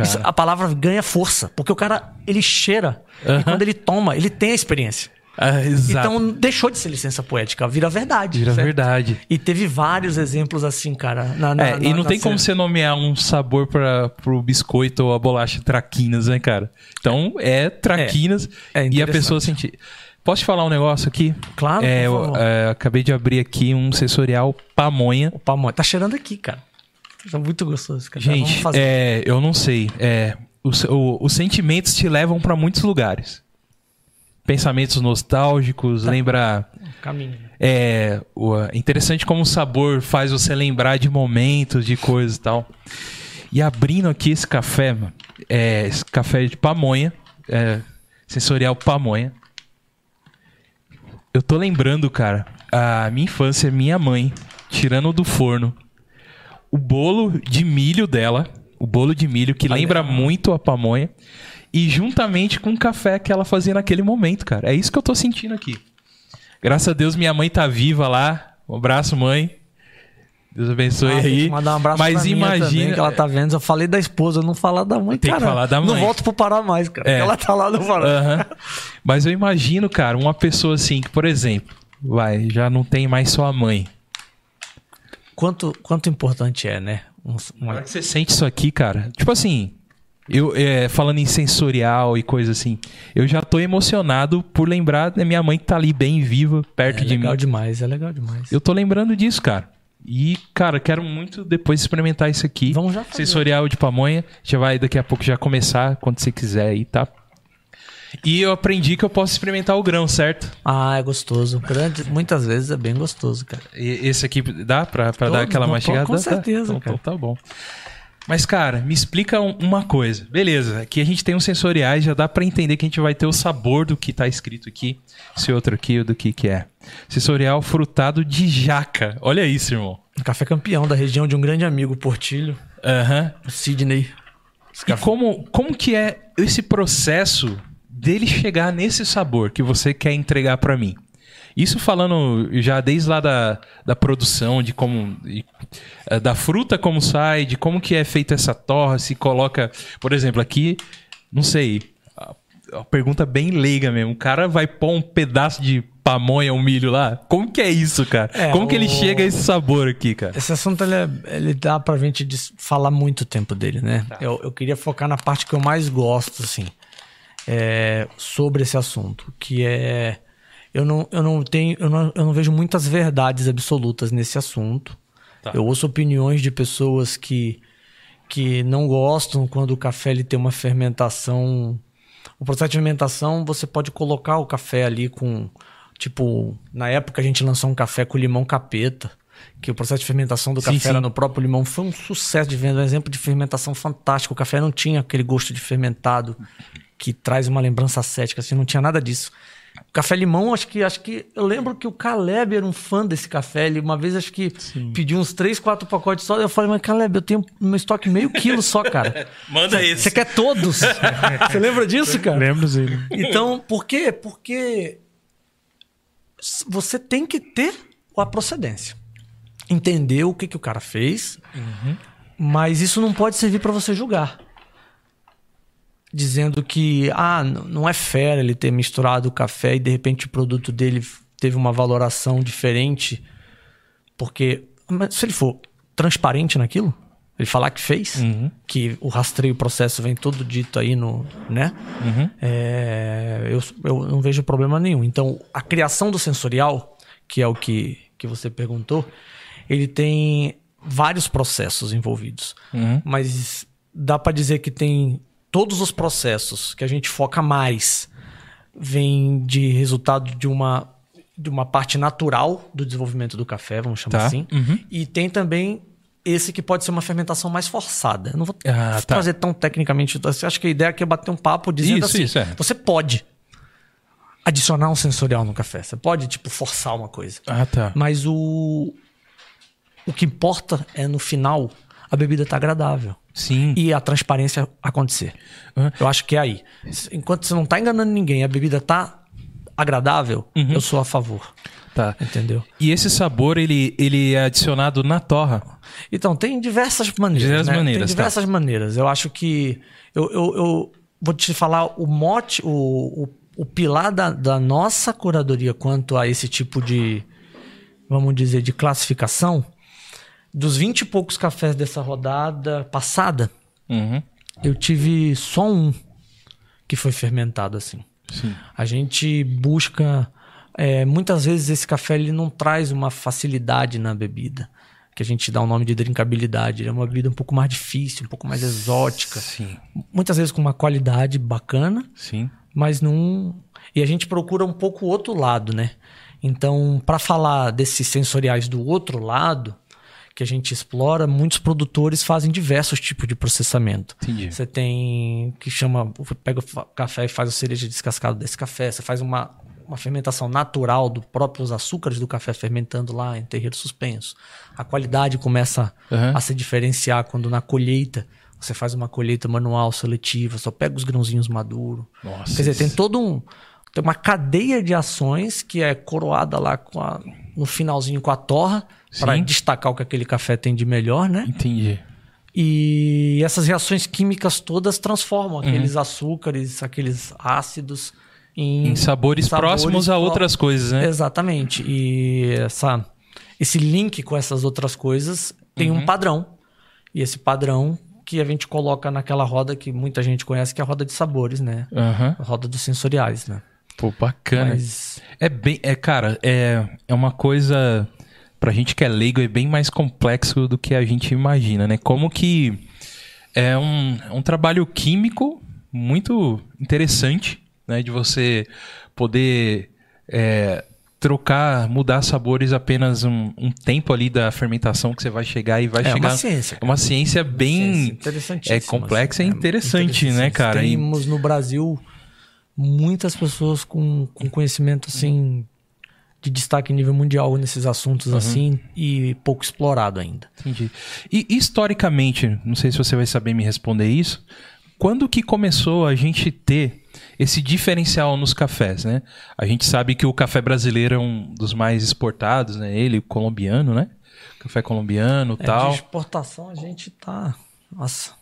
Isso- a palavra ganha força, porque o cara, ele cheira Aham. e quando ele toma, ele tem a experiência. Ah. Então deixou de ser licença poética, vira verdade. Vira certo? verdade. E teve vários exemplos assim, cara. na- na- É, e não tem cena. como você nomear um sabor para pro biscoito ou a bolacha traquinas, né, cara? Então é traquinas É, é e a pessoa sentir. Posso te falar um negócio aqui? Claro, É, eu, é, acabei de abrir aqui um sensorial pamonha. O pamonha. Tá cheirando aqui, cara. Tá muito gostoso, cara. Vamos Gente, fazer. é, eu não sei. É, os, o- os sentimentos te levam para muitos lugares. Pensamentos nostálgicos, Tá. lembra Caminho. É o- interessante como o sabor faz você lembrar de momentos, de coisas e tal. E abrindo aqui esse café, é, esse café de pamonha, é, sensorial pamonha. Eu tô lembrando, cara, a minha infância, minha mãe, tirando do forno o bolo de milho dela, o bolo de milho que lembra muito a pamonha, e juntamente com o café que ela fazia naquele momento, cara. É isso que eu tô sentindo aqui. Graças a Deus minha mãe tá viva lá. Um abraço, mãe. Deus abençoe Ah, aí. mandar um abraço Mas pra imagina também, que ela tá vendo. Eu falei da esposa, não falar da mãe, Tem que cara. falar da Não mãe. volto pro Pará mais, cara. É. Ela tá lá no Pará. Aham. Mas eu imagino, cara, uma pessoa assim que, por exemplo, vai, já não tem mais sua mãe. Quanto, quanto importante é, né? Um- uma- que você sente isso aqui, cara, tipo assim, eu é, falando em sensorial e coisa assim, eu já tô emocionado por lembrar da minha mãe que tá ali bem viva, perto é de legal mim. demais, é legal demais. Eu tô lembrando disso, cara. E, cara, quero muito depois experimentar isso aqui. Vamos já fazer. Sensorial de pamonha. Já vai daqui a pouco já começar, quando você quiser aí, tá? E eu aprendi que eu posso experimentar o grão, certo? Ah, é gostoso. Grande, muitas vezes é bem gostoso, cara. E esse aqui dá pra, pra dar aquela mastigada? com certeza, Então, cara. então tá bom. Mas, cara, me explica um- uma coisa. Beleza, aqui a gente tem os sensoriais, já dá pra entender que a gente vai ter o sabor do que tá escrito aqui. Esse outro aqui, do que que é. Sensorial frutado de jaca. Olha isso, irmão. Um café campeão da região de um grande amigo, Portilho, Aham. o Sidney. E como, como que é esse processo dele chegar nesse sabor que você quer entregar pra mim? Isso falando já desde lá da, da produção, de como. de, eh, da fruta como sai, de como que é feita essa torra, se coloca. Por exemplo, aqui, não sei. uma pergunta bem leiga mesmo. O cara vai pôr um pedaço de pamonha ou milho lá? Como que é isso, cara? É, Como que ele o- chega a esse sabor aqui, cara? Esse assunto ele, é- ele dá pra gente falar muito tempo dele, né? Eu, eu queria focar na parte que eu mais gosto, assim, é, sobre esse assunto, que é eu não, eu não tenho, eu não, eu não vejo muitas verdades absolutas nesse assunto. Tá. Eu ouço opiniões de pessoas que que não gostam quando o café ele tem uma fermentação. O processo de fermentação, você pode colocar o café ali com. Tipo, na época a gente lançou um café com limão capeta. Que o processo de fermentação do Sim, café sim. era no próprio limão. Foi um sucesso de venda, um exemplo de fermentação fantástico. O café não tinha aquele gosto de fermentado que traz uma lembrança cética, assim, não tinha nada disso. O café limão, acho que acho que eu lembro que o Caleb era um fã desse café. Ele uma vez acho que pediu uns três, quatro pacotes só. Eu falei, mas Caleb, eu tenho no meu estoque meio quilo só, cara. Manda Você quer todos? Você lembra disso, cara? Lembro, Zilho. Então, por quê? Porque você tem que ter a procedência. Entender o que, que o cara fez, mas isso não pode servir para você julgar. Dizendo que, ah, não é fair ele ter misturado o café e de repente o produto dele teve uma valoração diferente. Porque, mas se ele for transparente naquilo, ele falar que fez, que o rastreio, o processo vem todo dito aí no, né? É, eu, eu não vejo problema nenhum. Então, a criação do sensorial, que é o que, que você perguntou, ele tem vários processos envolvidos. Mas dá para dizer que tem todos os processos que a gente foca mais vem de resultado de uma de uma parte natural do desenvolvimento do café, vamos chamar Tá. assim. Uhum. E tem também esse que pode ser uma fermentação mais forçada. Eu não vou Ah, tá. fazer tão tecnicamente. Acho que a ideia aqui é bater um papo dizendo Isso, assim: isso, é. você pode adicionar um sensorial no café. Você pode, tipo, forçar uma coisa. Ah, tá. Mas o. O que importa é no final a bebida tá agradável. Sim. E a transparência acontecer. Uhum. Eu acho que é aí. Enquanto você não tá enganando ninguém, a bebida tá agradável, Uhum. eu sou a favor. Tá. Entendeu? E esse sabor, ele, ele é adicionado na torra. Então, tem diversas maneiras. Diversas né? maneiras, Tem diversas maneiras. Eu acho que. Eu, eu, eu vou te falar o mote, o, o, o pilar da, da nossa curadoria quanto a esse tipo de. Vamos dizer, de classificação. Dos 20 e poucos cafés dessa rodada passada, Uhum. eu tive só um que foi fermentado assim. Sim. A gente busca. é, muitas vezes esse café ele não traz uma facilidade na bebida. Que a gente dá o nome de drinkabilidade. Ele é uma bebida um pouco mais difícil, um pouco mais exótica. Sim. Muitas vezes com uma qualidade bacana, Sim. mas não. E a gente procura um pouco o outro lado, né? Então, para falar desses sensoriais do outro lado, que a gente explora, muitos produtores fazem diversos tipos de processamento. Entendi. Você tem que chama, pega o café e faz o cereja descascado desse café. Você faz uma, uma fermentação natural dos próprios açúcares do café fermentando lá em terreiro suspenso. A qualidade começa Aham. a se diferenciar quando na colheita você faz uma colheita manual seletiva, só pega os grãozinhos maduros. Nossa, Quer dizer, tem todo um tem uma cadeia de ações que é coroada lá com a- no finalzinho com a torra para destacar o que aquele café tem de melhor, né? Entendi. E essas reações químicas todas transformam Uhum. aqueles açúcares, aqueles ácidos em, Em sabores, próximos a pró- outras coisas, né? Exatamente. E essa, esse link com essas outras coisas tem Uhum. um padrão. E esse padrão que a gente coloca naquela roda que muita gente conhece, que é a roda de sabores, né? Aham. A roda dos sensoriais, né? Pô, bacana. Mas É bem. É, cara, é, é uma coisa. Pra gente que é leigo, é bem mais complexo do que a gente imagina, né? Como que é um, um trabalho químico muito interessante, né? De você poder é, trocar, mudar sabores apenas um, um tempo ali da fermentação que você vai chegar e vai É uma chegar. ciência, É uma ciência bem. Ciência interessantíssima, É complexa e assim, é interessante, né, interessantíssima. cara? Temos no Brasil muitas pessoas com, com conhecimento assim de destaque em nível mundial nesses assuntos Uhum. assim e pouco explorado ainda. Entendi. E historicamente, não sei se você vai saber me responder isso, quando que começou a gente ter esse diferencial nos cafés, né? A gente sabe que o café brasileiro é um dos mais exportados, né? Ele, colombiano, né? Café colombiano É, tal. de exportação a gente tá, nossa,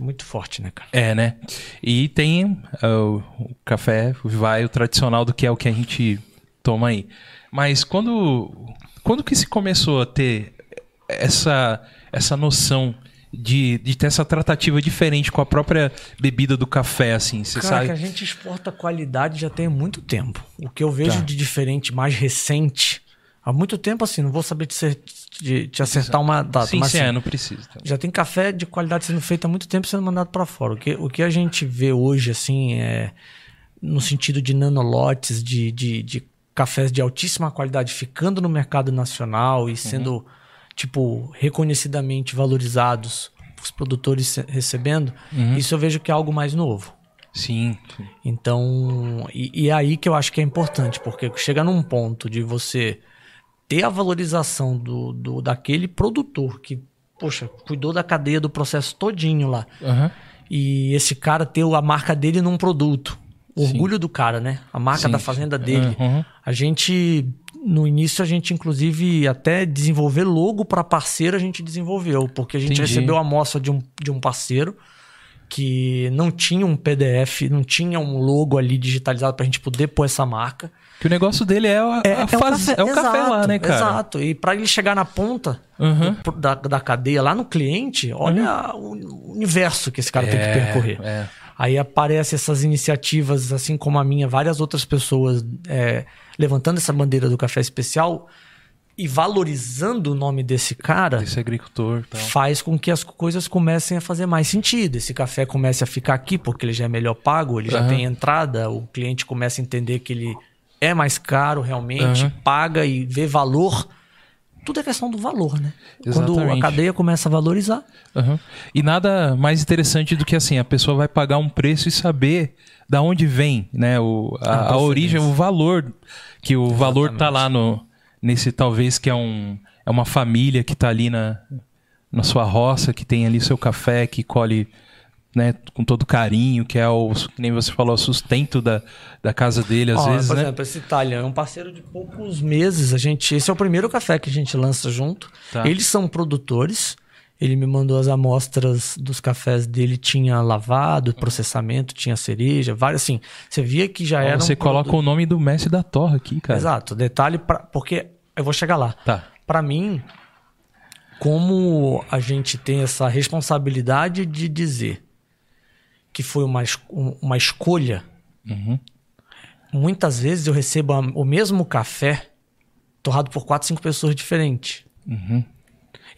Muito forte, né, cara? É, né? E tem uh, o café vai o tradicional do que é o que a gente toma aí. Mas quando quando que se começou a ter essa essa noção de, de ter essa tratativa diferente com a própria bebida do café, assim, você Cara, sabe? que a gente exporta qualidade já tem muito tempo. O que eu vejo Tá. de diferente, mais recente, há muito tempo, assim, não vou saber te, cer- de- te acertar uma data, Sim, mas sim, assim, é, não precisa. já tem café de qualidade sendo feito há muito tempo sendo mandado para fora. O que, o que a gente vê hoje, assim, é no sentido de nanolotes, de, de, de cafés de altíssima qualidade ficando no mercado nacional e sendo, tipo, reconhecidamente valorizados, os produtores recebendo, isso eu vejo que é algo mais novo. Sim. sim. Então, e, e é aí que eu acho que é importante, porque chega num ponto de você ter a valorização do, do daquele produtor que, poxa, cuidou da cadeia do processo todinho lá. Aham. E esse cara ter a marca dele num produto. O orgulho do cara, né? A marca Sim. da fazenda dele. Uhum. A gente, no início, a gente inclusive até desenvolver logo para parceiro, a gente desenvolveu, porque a gente Entendi. recebeu a amostra de um, de um parceiro que não tinha um PDF, não tinha um logo ali digitalizado para a gente poder pôr essa marca. Que o negócio dele é, a, a faz- é o café lá, exato, né, cara? Exato. E para ele chegar na ponta Uhum. da, da cadeia lá no cliente, olha o universo que esse cara tem que É, percorrer. é. Aí aparecem essas iniciativas, assim como a minha, várias outras pessoas é, levantando essa bandeira do café especial e valorizando o nome desse cara, Esse agricultor tal. faz com que as coisas comecem a fazer mais sentido. Esse café comece a ficar aqui porque ele já é melhor pago, ele já Aham. tem entrada, o cliente começa a entender que ele é mais caro realmente, Aham. paga e vê valor. Tudo é questão do valor, né? Quando a Exatamente. cadeia começa a valorizar, Aham. E nada mais interessante do que assim, a pessoa vai pagar um preço e saber da onde vem, né? O, a, a origem, o valor. Que o valor tá lá no. Nesse talvez que é um. É uma família que tá ali na, na sua roça, que tem ali seu café, que colhe né, com todo carinho, que é o, que nem você falou, o sustento da, da casa dele, às Ó, vezes, por né? exemplo, esse Italian é um parceiro de poucos meses. A gente, esse é o primeiro café que a gente lança junto. Tá. Eles são produtores. Ele me mandou as amostras dos cafés dele, tinha lavado, processamento, tinha cereja, várias assim. Você via que já era você um coloca produto- o nome do mestre da torre aqui, cara. Exato, detalhe pra, porque eu vou chegar lá. Tá. Pra mim, como a gente tem essa responsabilidade de dizer que foi uma, um- uma escolha, Uhum. muitas vezes eu recebo o mesmo café torrado por quatro, cinco pessoas diferentes. Uhum.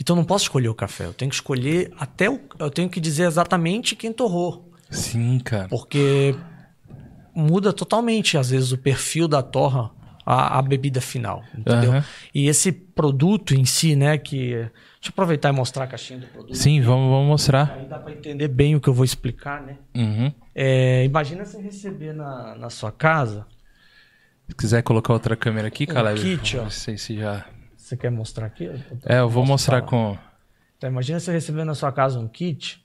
Então eu não posso escolher o café, eu tenho que escolher até o, eu tenho que dizer exatamente quem torrou, Sim, cara. porque muda totalmente às vezes o perfil da torra a, bebida final, entendeu? Aham. E esse produto em si, né, que deixa eu aproveitar e mostrar a caixinha do produto. Sim, vamos, vamos mostrar. Aí dá para entender bem o que eu vou explicar, né? Uhum. É, imagina você receber na, na sua casa Se quiser colocar outra câmera aqui, Caleb. kit, ó. Não sei se já. Você quer mostrar aqui? É, eu vou mostrar falar? com. Então, imagina você receber na sua casa um kit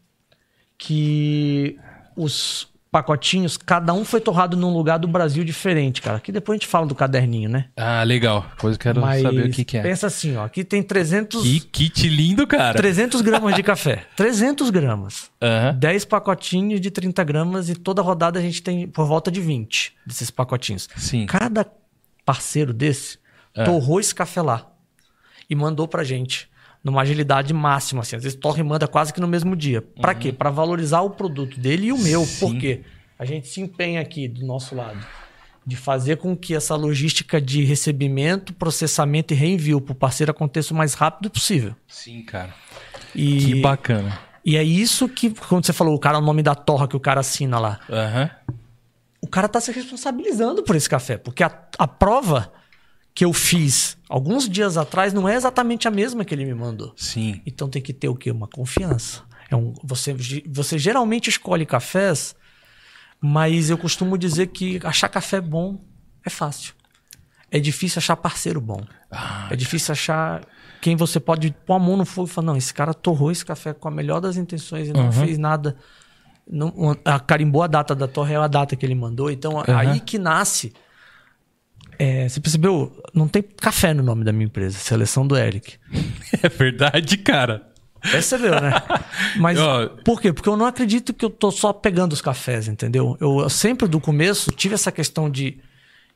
que os pacotinhos, cada um foi torrado num lugar do Brasil diferente, cara. Aqui depois a gente fala do caderninho, né? Ah, legal. Depois eu quero saber o que, que é. pensa assim, ó. Aqui tem 300, Que kit lindo, cara. 300 gramas de café. 300 gramas. Aham. 10 pacotinhos de 30 gramas e toda rodada a gente tem por volta de 20 desses pacotinhos. Sim. Cada parceiro desse É. torrou esse café lá e mandou pra gente numa agilidade máxima, assim. Às vezes torre manda quase que no mesmo dia. Pra quê? Pra valorizar o produto dele e o meu. Uhum. Sim. Por quê? A gente se empenha aqui do nosso lado de fazer com que essa logística de recebimento, processamento e reenvio pro parceiro aconteça o mais rápido possível. Sim, cara. E, Que bacana. e é isso que, quando você falou, o cara, o nome da torra que o cara assina lá Aham. o cara tá se responsabilizando por esse café, porque a, a prova que eu fiz alguns dias atrás não é exatamente a mesma que ele me mandou. Sim. Então tem que ter o quê? Uma confiança. É um, você, você geralmente escolhe cafés, mas eu costumo dizer que achar café bom é fácil. É difícil achar parceiro bom. Ah, É difícil achar quem você pode pôr a mão no fogo e falar, não, esse cara torrou esse café com a melhor das intenções e não Uhum. fez nada. Não, a, carimbou a data da torre é a data que ele mandou. Então, aí que nasce. É, você percebeu? Não tem café no nome da minha empresa, Seleção do Eric. É verdade, cara. Percebeu, né? Mas Ó. por quê? Porque eu não acredito que eu tô só pegando os cafés, entendeu? Eu, sempre do começo tive essa questão de,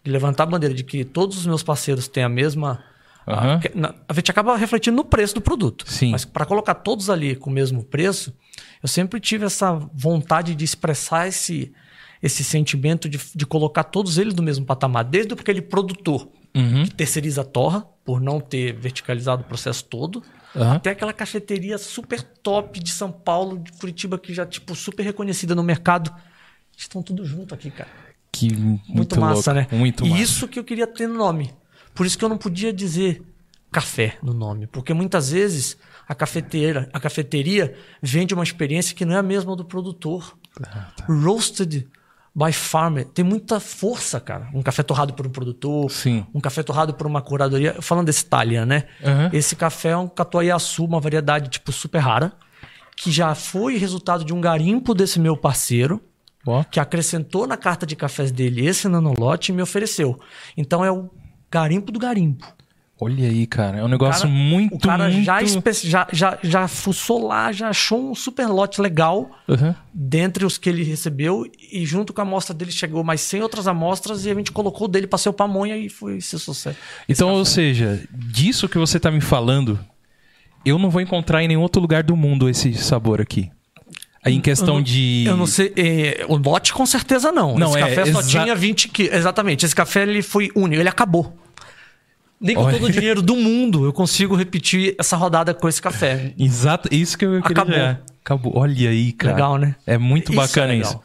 de levantar a bandeira de que todos os meus parceiros têm a mesma. a- que- na- a gente acaba refletindo no preço do produto. Sim. Mas para colocar todos ali com o mesmo preço, eu sempre tive essa vontade de expressar esse, esse sentimento de, de colocar todos eles no mesmo patamar. Desde aquele produtor Uhum. que terceiriza a torra, por não ter verticalizado o processo todo, Aham. até aquela cafeteria super top de São Paulo, de Curitiba, que já, tipo, super reconhecida no mercado. Estão tudo junto aqui, cara. Que muito, Muito, massa, louco, né? Muito e massa. isso que eu queria ter no nome. Por isso que eu não podia dizer café no nome. Porque muitas vezes a cafeteira, a cafeteria vende uma experiência que não é a mesma do produtor. Ah, tá. Roasted by farmer. Tem muita força, cara. Um café torrado por um produtor. Sim. Um café torrado por uma curadoria. Falando desse Thalia, né? Aham. Esse café é um catuaiaçu, uma variedade tipo super rara. Que já foi resultado de um garimpo desse meu parceiro Ó. que acrescentou na carta de cafés dele esse nanolote e me ofereceu. Então é o garimpo do garimpo. Olha aí, cara. É um negócio Cara, muito, o cara muito... já, já, já, já fuçou lá, já achou um super lote legal Aham. dentre os que ele recebeu e junto com a amostra dele chegou mais 100 outras amostras e a gente colocou dele para ser o pamonha e foi sucesso. Então, ou seja, disso que você tá me falando, eu não vou encontrar em nenhum outro lugar do mundo esse sabor aqui. Aí em questão Eu não- de... Eu não sei, é, o lote com certeza não. Não, esse é, café só tinha 20 quilos. Exatamente, esse café ele foi único, ele acabou. Nem com Olha. todo o dinheiro do mundo eu consigo repetir essa rodada com esse café. Exato, isso que eu queria Acabou. Acabou. Olha aí, cara. Legal, né? É muito Isso é bacana legal. isso.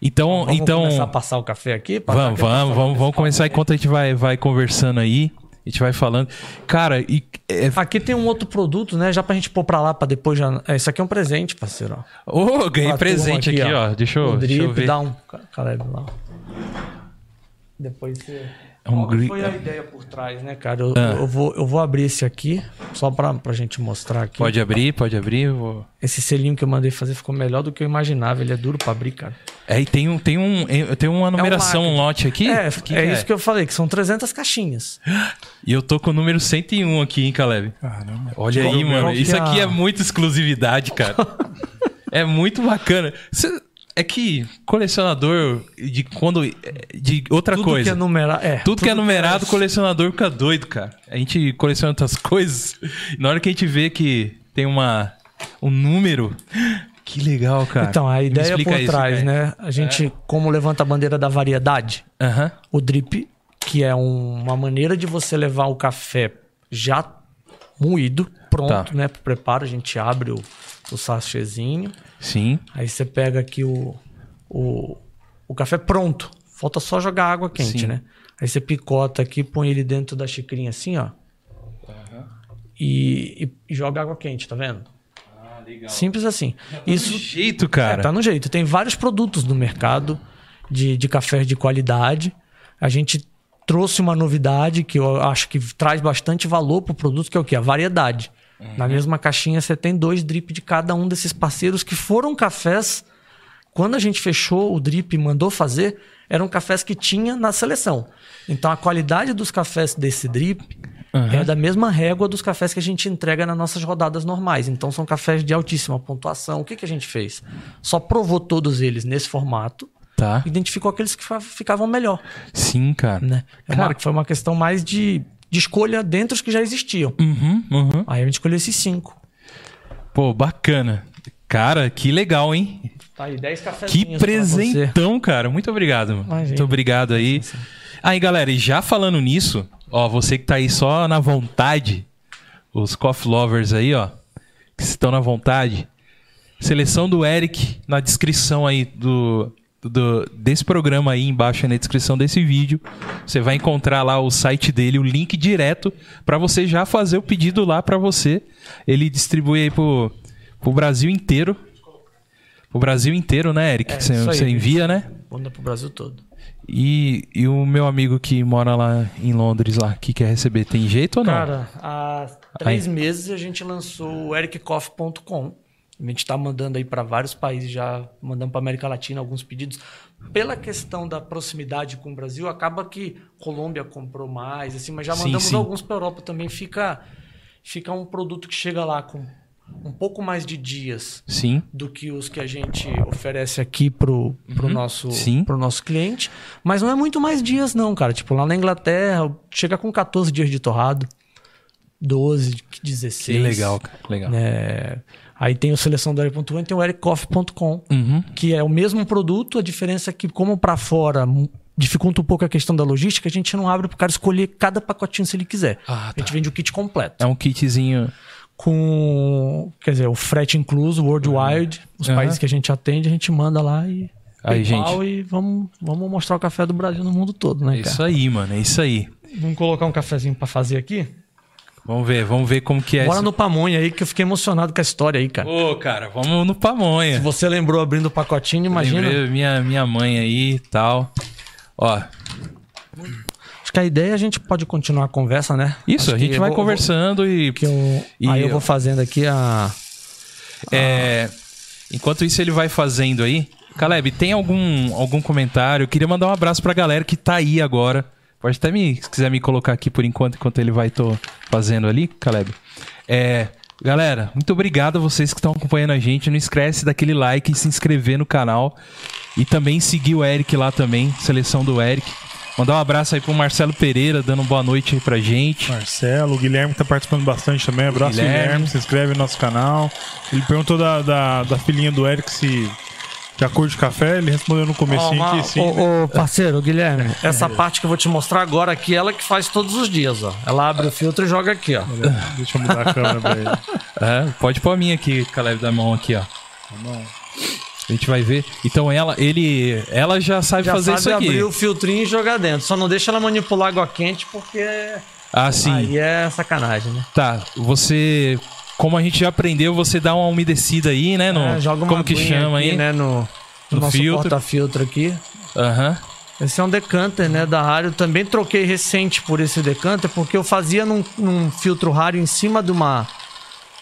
Então, Vamos então começar a passar o café aqui? Vamos, aqui, vamos, vamos, vamos começar enquanto a gente vai, vai conversando aí. A gente vai falando. Cara, e é... Aqui tem um outro produto, né? Já pra gente pôr pra lá, pra depois já. é, Isso aqui é um presente, parceiro. ó. Ô, ganhei Pra presente aqui, turma ó. Deixa eu, o deixa eu drip, ver. dá um ca- Caleb lá. Depois você. É um Qual foi a ideia por trás, né, cara? Eu, Ah. eu, vou, eu vou abrir esse aqui, só pra, pra gente mostrar aqui. Pode abrir, pode abrir. vou- Esse selinho que eu mandei fazer ficou melhor do que eu imaginava. Ele é duro pra abrir, cara. É, e tem, um, tem, um, é, tem uma numeração, um marketing. lote aqui. é, Que é que isso que eu falei, que são 300 caixinhas. E eu tô com o número 101 aqui, hein, Caleb? Caramba. Olha aí, mano. Isso é aqui é muita exclusividade, cara. é muito bacana. Cê- é que colecionador de quando. De outra Tudo coisa. que é numerado. É, Tudo que é tudo numerado, o colecionador fica doido, cara. A gente coleciona outras coisas. E na hora que a gente vê que tem uma, um número. Que legal, cara. Então, a ideia por isso, trás, cara. né? A gente, como levanta a bandeira da variedade, Aham. o drip, que é um- uma maneira de você levar o café já moído, pronto, Tá. né? Pro preparo, a gente abre o, o sachêzinho, Sim. aí você pega aqui o, o, o café pronto. Falta só jogar água quente, Sim. né? Aí você picota aqui, põe ele dentro da xicrinha assim, ó. E, e- e joga água quente, tá vendo? Ah, legal. Simples assim. Isso Que jeito, é, cara. tá no jeito. Tem vários produtos no mercado de, de cafés de qualidade. A gente trouxe uma novidade que eu acho que traz bastante valor pro produto, que é o quê? A variedade. Na mesma caixinha você tem dois drip de cada um desses parceiros que foram cafés. Quando a gente fechou o drip e mandou fazer, eram cafés que tinha na seleção. Então a qualidade dos cafés desse drip é da mesma régua dos cafés que a gente entrega nas nossas rodadas normais. Então são cafés de altíssima pontuação. O que, que a gente fez? Só provou todos eles nesse formato, Tá. identificou aqueles que ficavam melhor. Sim, cara. Né? É Cara- uma- foi uma questão mais de, de escolha dentre os que já existiam. Uhum, uhum. Aí a gente escolheu esses cinco. Pô, bacana. Cara, que legal, hein? Tá aí, 10 cafés. Que presentão, cara. Muito obrigado, mano. Imagina. Muito obrigado aí. Aí, galera, e já falando nisso, ó, você que tá aí só na vontade, os coffee lovers aí, ó, que estão na vontade, seleção do Eric na descrição aí do, do desse programa aí embaixo aí na descrição desse vídeo. Você vai encontrar lá o site dele, o link direto para você já fazer o pedido lá para você. Ele distribui aí pro, pro Brasil inteiro. Pro Brasil inteiro, né, Eric? É, Você isso aí. envia, né? Manda pro Brasil todo. E, e o meu amigo que mora lá em Londres, lá, que quer receber, tem jeito ou não? Cara, há três meses a gente lançou o ericcoff.com. A gente está mandando aí para vários países, já mandando para América Latina alguns pedidos. Pela questão da proximidade com o Brasil, acaba que Colômbia comprou mais, assim, mas já Sim, mandamos sim. alguns para Europa também. Fica, fica um produto que chega lá com um pouco mais de dias Sim. do que os que a gente oferece aqui pro, pro, nosso, Sim. pro nosso cliente. Mas não é muito mais dias, não, cara. Tipo, lá na Inglaterra, chega com 14 dias de torrado. 12, 16. Que legal, cara. Legal. É, aí tem o seleção do Eric.1 e tem o ericcoffee.com, Uhum. que é o mesmo produto, a diferença é que, como para fora dificulta um pouco a questão da logística, a gente não abre pro cara escolher cada pacotinho se ele quiser. Ah, A gente vende o kit completo. É um kitzinho. Com, quer dizer, o frete incluso, worldwide, os Aham. países que a gente atende, a gente manda lá e. Aí, gente. E vamos, vamos mostrar o café do Brasil no mundo todo, né, É cara? isso aí, mano. É isso aí. Vamos colocar um cafezinho pra fazer aqui? Vamos ver, vamos ver como que é Bora no pamonha aí, que eu fiquei emocionado com a história aí, cara. Ô, cara, vamos no pamonha. Se você lembrou abrindo o pacotinho, imagina. Lembrei minha, minha mãe aí e tal. Ó, Acho que a ideia é a gente pode continuar a conversa, né? isso, Acho a gente eu vai vou- conversando e, Que eu, E aí eu eu- vou fazendo aqui a. é, enquanto isso ele vai fazendo aí. Caleb, tem algum, algum comentário? Eu queria mandar um abraço pra galera que tá aí agora. Pode até me, se quiser me colocar aqui por enquanto, enquanto ele vai tô fazendo ali, Caleb. É, galera, muito obrigado a vocês que estão acompanhando a gente. Não esquece daquele like e se inscrever no canal. E também seguir o Eric lá também, seleção do Eric. Mandar um abraço aí pro Marcelo Pereira, dando boa noite aí pra gente. Marcelo, o Guilherme tá participando bastante também. Abraço, Guilherme. Guilherme. Se inscreve no nosso canal. Ele perguntou da, da, da filhinha do Eric se já curte café. Ele respondeu no comecinho Ó, que sim. ô, né? ô, parceiro, Guilherme, essa parte que eu vou te mostrar agora aqui, ela que faz todos os dias, ó. Ela abre o filtro e joga aqui, ó. Deixa eu mudar a câmera pra ele. É, pode pôr a minha aqui, Caleb, da mão aqui, ó. A gente vai ver. Então ela, ele, ela já sabe Já fazer sabe isso aqui. abrir o filtrinho e jogar dentro. Só não deixa ela manipular água quente, porque Ah, sim. aí é sacanagem, né? Tá. Você, como a gente já aprendeu, você dá uma umedecida aí, né? No, É, joga uma como que chama aqui, aí? né? No, no No nosso filtro. porta-filtro aqui. Aham. Esse é um decanter, né, da Rario. Também troquei recente por esse decanter, porque eu fazia num, num filtro Rario em cima de uma,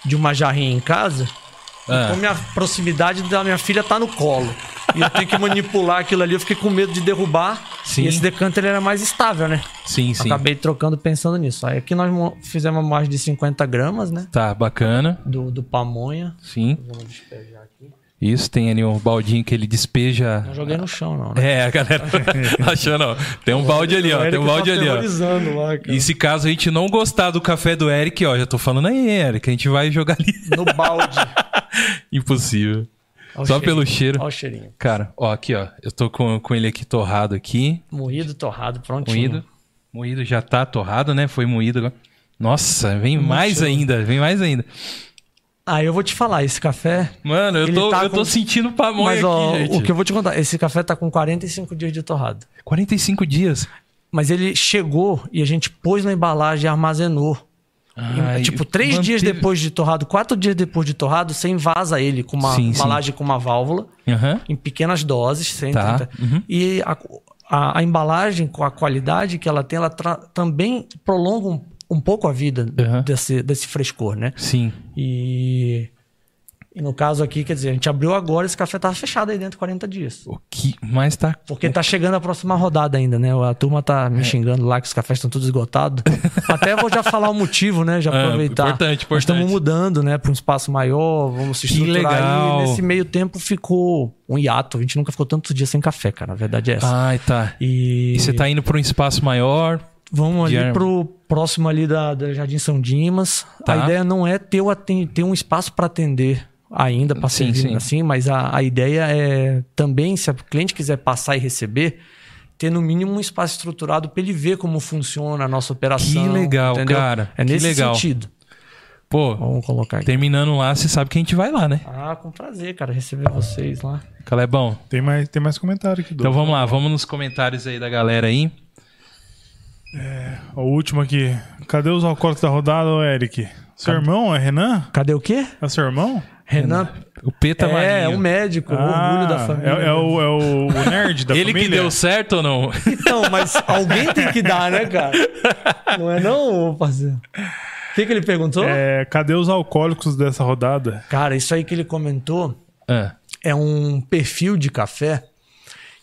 de uma jarrinha em casa. Ah. E como a proximidade da minha filha tá no colo. E eu tenho que manipular aquilo ali, eu fiquei com medo de derrubar. Sim. E esse decanter ele era mais estável, né? Sim, sim. Acabei trocando pensando nisso. Aí aqui nós mo- fizemos mais de 50 gramas, né? Tá, bacana. Do, do pamonha. Sim. Vamos despejar aqui. Isso, tem ali um baldinho que ele despeja. Não joguei no chão, não, né? É, a galera achando, ó. Tem um balde ali, ó. Tem um balde ali, ó. Lá, cara. E se caso a gente não gostar do café do Eric, ó, já tô falando aí, Eric, a gente vai jogar ali. No balde. Impossível. Ó Só pelo cheiro. Ó o cheirinho. Cara, ó, aqui, ó. Eu tô com, com ele aqui torrado aqui. Moído, torrado, prontinho. Moído. Moído já tá torrado, né? Foi moído agora. Nossa, vem mais ainda, vem mais ainda. Ah, eu vou te falar, esse café. Mano, eu tô, tá eu tô com- sentindo pamonha Mas ó, aqui, gente. o que eu vou te contar, esse café tá com 45 dias de torrado. 45 dias. Mas ele chegou e a gente pôs na embalagem e armazenou. Ai, tipo, três dias manteve- depois de torrado, quatro dias depois de torrado, você invasa ele com uma Sim, sim. embalagem com uma válvula, Aham. em pequenas doses, 130. Tá, uhum. E a, a, a embalagem, com a qualidade que ela tem, ela também prolonga um, um pouco a vida Uhum. desse, desse frescor, né? Sim. E, e no caso aqui, quer dizer, a gente abriu agora, esse café tava fechado aí dentro de 40 dias. O que mais tá. Porque tá chegando a próxima rodada ainda, né? A turma tá É. me xingando lá que os cafés estão todos esgotados. Até vou já falar o motivo, né? Já Ah, aproveitar. importante, Nós importante. estamos mudando, né? Para um espaço maior, vamos se Que estruturar legal. aí. Nesse meio tempo ficou um hiato. A gente nunca ficou tantos dias sem café, cara. A verdade é essa. Ai, tá. E, E você tá indo pra um espaço maior. vamos ali pro próximo ali da, da Jardim São Dimas. Tá. A ideia não é ter, o ter um espaço para atender ainda para servir sim. assim, mas a, a ideia é também, se o cliente quiser passar e receber, ter no mínimo um espaço estruturado para ele ver como funciona a nossa operação. Que legal, entendeu? cara. É Que nesse legal. sentido. Pô, Vamos colocar aqui. terminando lá, você sabe que a gente vai lá, né? Ah, com prazer, cara, receber vocês lá. Calebão. Tem mais, tem mais comentário aqui. Então vamos lá, vamos nos comentários aí da galera aí. O último aqui. Cadê os alcoólicos da rodada, Eric? Seu irmão é Renan? Cadê o quê? É seu irmão? Renan O Peta é, Marinho. é um médico, o orgulho da família. É, é o, é o, o nerd da Ele família? que deu certo ou não? Então, mas alguém tem que dar, né, cara? Não é não, parceiro? O que, que ele perguntou? É, cadê os alcoólicos dessa rodada? Cara, isso aí que ele comentou Ah, é um perfil de café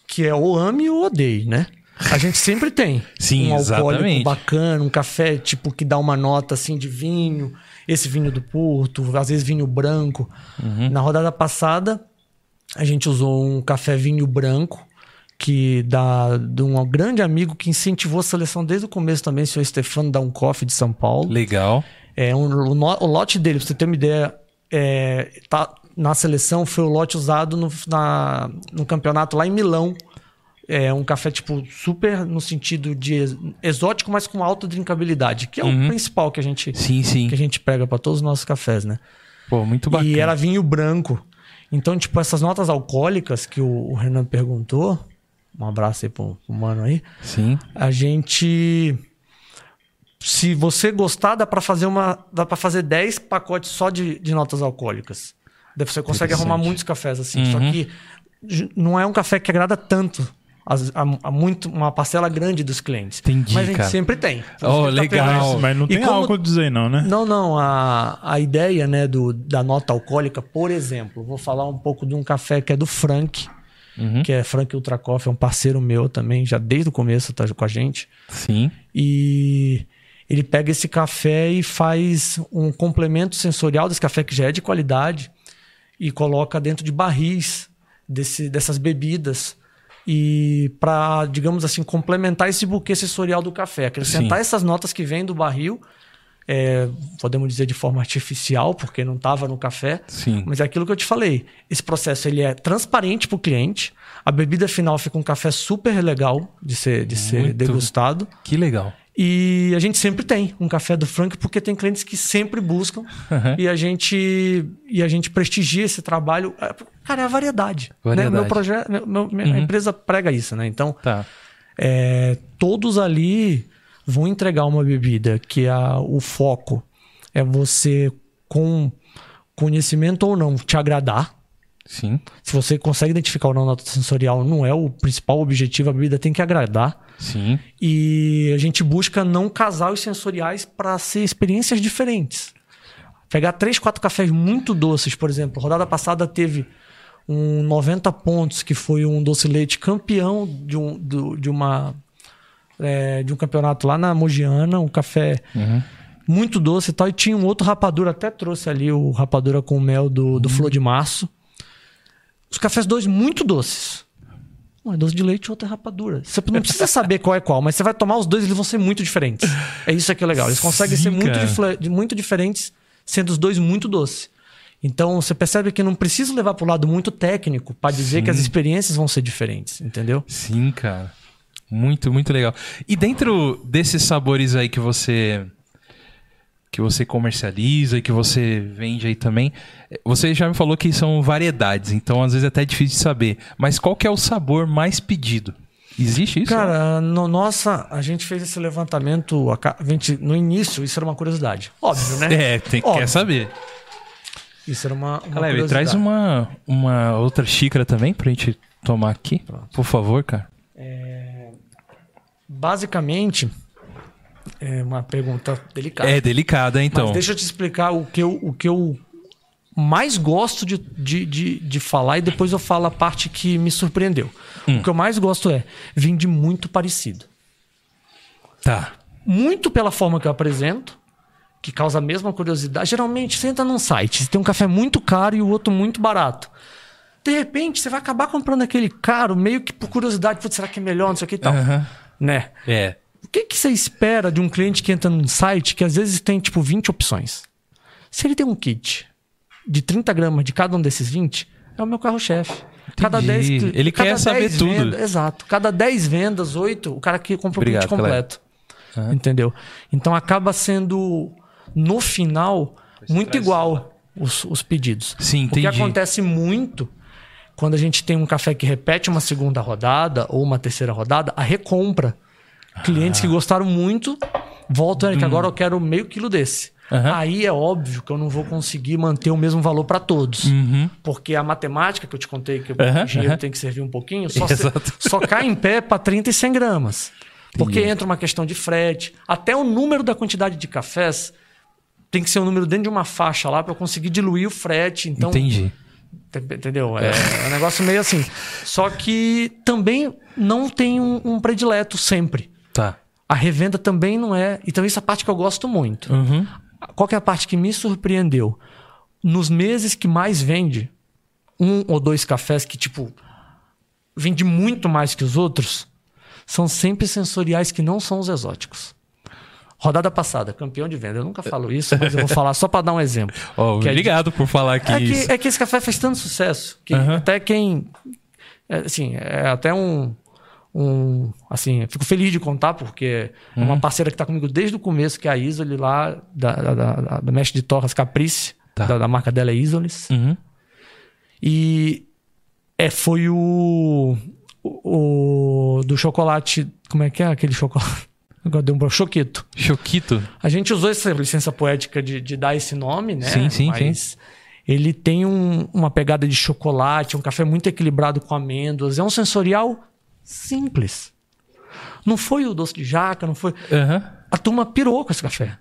que é ou ame ou odeie, né? A gente sempre tem. Sim, um alcoólico exatamente. bacana, um café tipo que dá uma nota assim de vinho, esse vinho do Porto, às vezes vinho branco. Uhum. Na rodada passada, a gente usou um café vinho branco que da de um grande amigo que incentivou a seleção desde o começo também, o senhor Stefano da Uncoff de São Paulo. Legal. É, um, o, o lote dele, pra você ter uma ideia, é, tá, na seleção foi o lote usado no, na- no campeonato lá em Milão. É um café, tipo, super no sentido de ex- exótico, mas com alta drinkabilidade, que é o principal que a gente, Sim, sim. que a gente pega para todos os nossos cafés, né? Pô, muito bacana. E era vinho branco. Então, tipo, essas notas alcoólicas que o, o Renan perguntou, um abraço aí pro, pro mano aí, Sim. a gente se você gostar dá para fazer uma dá para fazer 10 pacotes só de, de notas alcoólicas você consegue arrumar muitos cafés assim só Uhum. que j- não é um café que agrada tanto as- a, a muito uma parcela grande dos clientes Entendi, mas a gente cara. sempre tem Oh, tá legal. Mas não tem como- álcool dizer não, né? não, não. A, a ideia né, do, da nota alcoólica, por exemplo, vou falar um pouco de um café que é do Frank, Uhum. que é Frank Ultra Coffee, é um parceiro meu também, já desde o começo tá com a gente. Sim. E ele pega esse café e faz um complemento sensorial desse café que já é de qualidade e coloca dentro de barris desse, dessas bebidas e para, digamos assim, complementar esse buquê sensorial do café, acrescentar Sim. essas notas que vêm do barril, é, podemos dizer de forma artificial, porque não estava no café, Sim. mas é aquilo que eu te falei. Esse processo ele é transparente para o cliente. A bebida final fica um café super legal de ser, de ser Muito. degustado. Que legal. E a gente sempre tem um café do Frank, porque tem clientes que sempre buscam Uhum. e a gente e a gente prestigia esse trabalho. É, Cara, é a variedade. né? Variedade. Meu projeto, meu- meu- minha Uhum. empresa prega isso, né? Então, Tá. é, todos ali vão entregar uma bebida que a, o foco é você, com conhecimento ou não, te agradar. Sim. Se você consegue identificar ou não nota sensorial, não é o principal objetivo, a bebida tem que agradar. Sim. E a gente busca não casar os sensoriais para ser experiências diferentes. Pegar três, quatro cafés muito doces, por exemplo. Rodada passada teve um 90 pontos, que foi um doce leite campeão de, um, do- de uma é, de um campeonato lá na Mogiana, um café muito doce e tal. E tinha um outro rapadura, até trouxe ali o rapadura com mel do, do Flor de Março. Os cafés dois muito doces. Um é doce de leite e outro é rapadura. Você não precisa saber qual é qual, mas você vai tomar os dois e eles vão ser muito diferentes. É isso que é legal. Eles conseguem Sim, ser muito, muito diferentes, sendo os dois muito doces. Então você percebe que não precisa levar para o lado muito técnico para dizer que as experiências vão ser diferentes, entendeu? Sim, cara. Muito, muito legal. E dentro desses sabores aí que você que você comercializa e que você vende aí também, eh, você já me falou que são variedades, então às vezes é até difícil de saber. Mas qual que é o sabor mais pedido? Existe isso? Cara, no, nossa, a gente fez esse levantamento a gente- no início, isso era uma curiosidade. Óbvio, né? É, tem, Óbvio. quer saber. Isso era uma, uma Caleb, traz uma, uma outra xícara também pra gente tomar aqui. Por favor, cara. Basicamente, é uma pergunta delicada. É delicada, então. Mas deixa eu te explicar o que eu, o que eu mais gosto de, de, de, de falar e depois eu falo a parte que me surpreendeu. Hum. O que eu mais gosto é vir de muito parecido. Tá. Muito pela forma que eu apresento, que causa a mesma curiosidade. Geralmente, você entra num site, tem um café muito caro e o outro muito barato. De repente, você vai acabar comprando aquele caro meio que por curiosidade. Será que é melhor? Não sei o que e tal. Aham. Né? É. O que, que você espera de um cliente que entra num site que às vezes tem tipo 20 opções? Se ele tem um kit de 30 gramas de cada um desses 20, é o meu carro-chefe. Cada Entendi. 10 cli- Ele cada quer saber 10 tudo. vendas- exato. Cada 10 vendas, 8, o cara que compra Obrigado, o kit completo. Entendeu? Então acaba sendo, no final, muito igual os, os pedidos. Sim, O que entendi. acontece muito quando a gente tem um café que repete uma segunda rodada ou uma terceira rodada, a recompra. Clientes Ah. que gostaram muito voltam, Eric, agora eu quero meio quilo desse. Hum. Aham. Aí é óbvio que eu não vou conseguir manter o mesmo valor para todos. Porque a matemática que eu te contei, que Uhum. O dinheiro tem que servir um pouquinho, só, se- só cai em pé para 30 e 100 gramas. Porque entra uma questão de frete. Até o número da quantidade de cafés tem que ser um número dentro de uma faixa lá para eu conseguir diluir o frete. Então, Entendi. Ente- Entendeu? É, é um negócio meio assim. Só que também não tem um, um predileto sempre. Tá. A revenda também não é. Então, isso é a parte que eu gosto muito. Uhum. Qual que é a parte que me surpreendeu? Nos meses que mais vende, um ou dois cafés que, tipo, vende muito mais que os outros, são sempre sensoriais que não são os exóticos. Rodada passada, campeão de venda. Eu nunca falo isso, mas eu vou falar só para dar um exemplo. Ó, Que é de- obrigado por falar aqui É isso. que, é que esse café faz tanto sucesso que Aham. até quem. é, assim, é até um. Um assim, fico feliz de contar, porque é Uhum. uma parceira que está comigo desde o começo, que é a Isoli lá, da, da, da, da mestre de torras Caprice, Tá. da, da marca dela é Isolis. Uhum. E é, foi o, o. o do chocolate. Como é que é aquele chocolate? Agora deu um choquito. Choquito. A gente usou essa licença poética de, de dar esse nome, né? Sim, sim, Mas ele tem um- uma pegada de chocolate, um café muito equilibrado com amêndoas. É um sensorial simples. Não foi o doce de jaca, não foi. Aham. A turma pirou com esse café.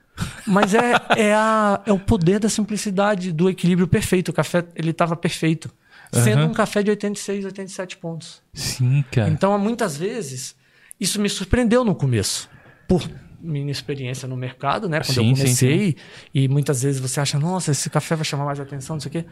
Mas é, é, a- é o poder da simplicidade, do equilíbrio perfeito. O café, ele estava perfeito. Sendo Aham. um café de 86, 87 pontos. Sim, cara. Então, muitas vezes, isso me surpreendeu no começo. Por minha experiência no mercado, né? Quando Sim, eu sim, comecei. E muitas vezes você acha, nossa, esse café vai chamar mais atenção, não sei o quê.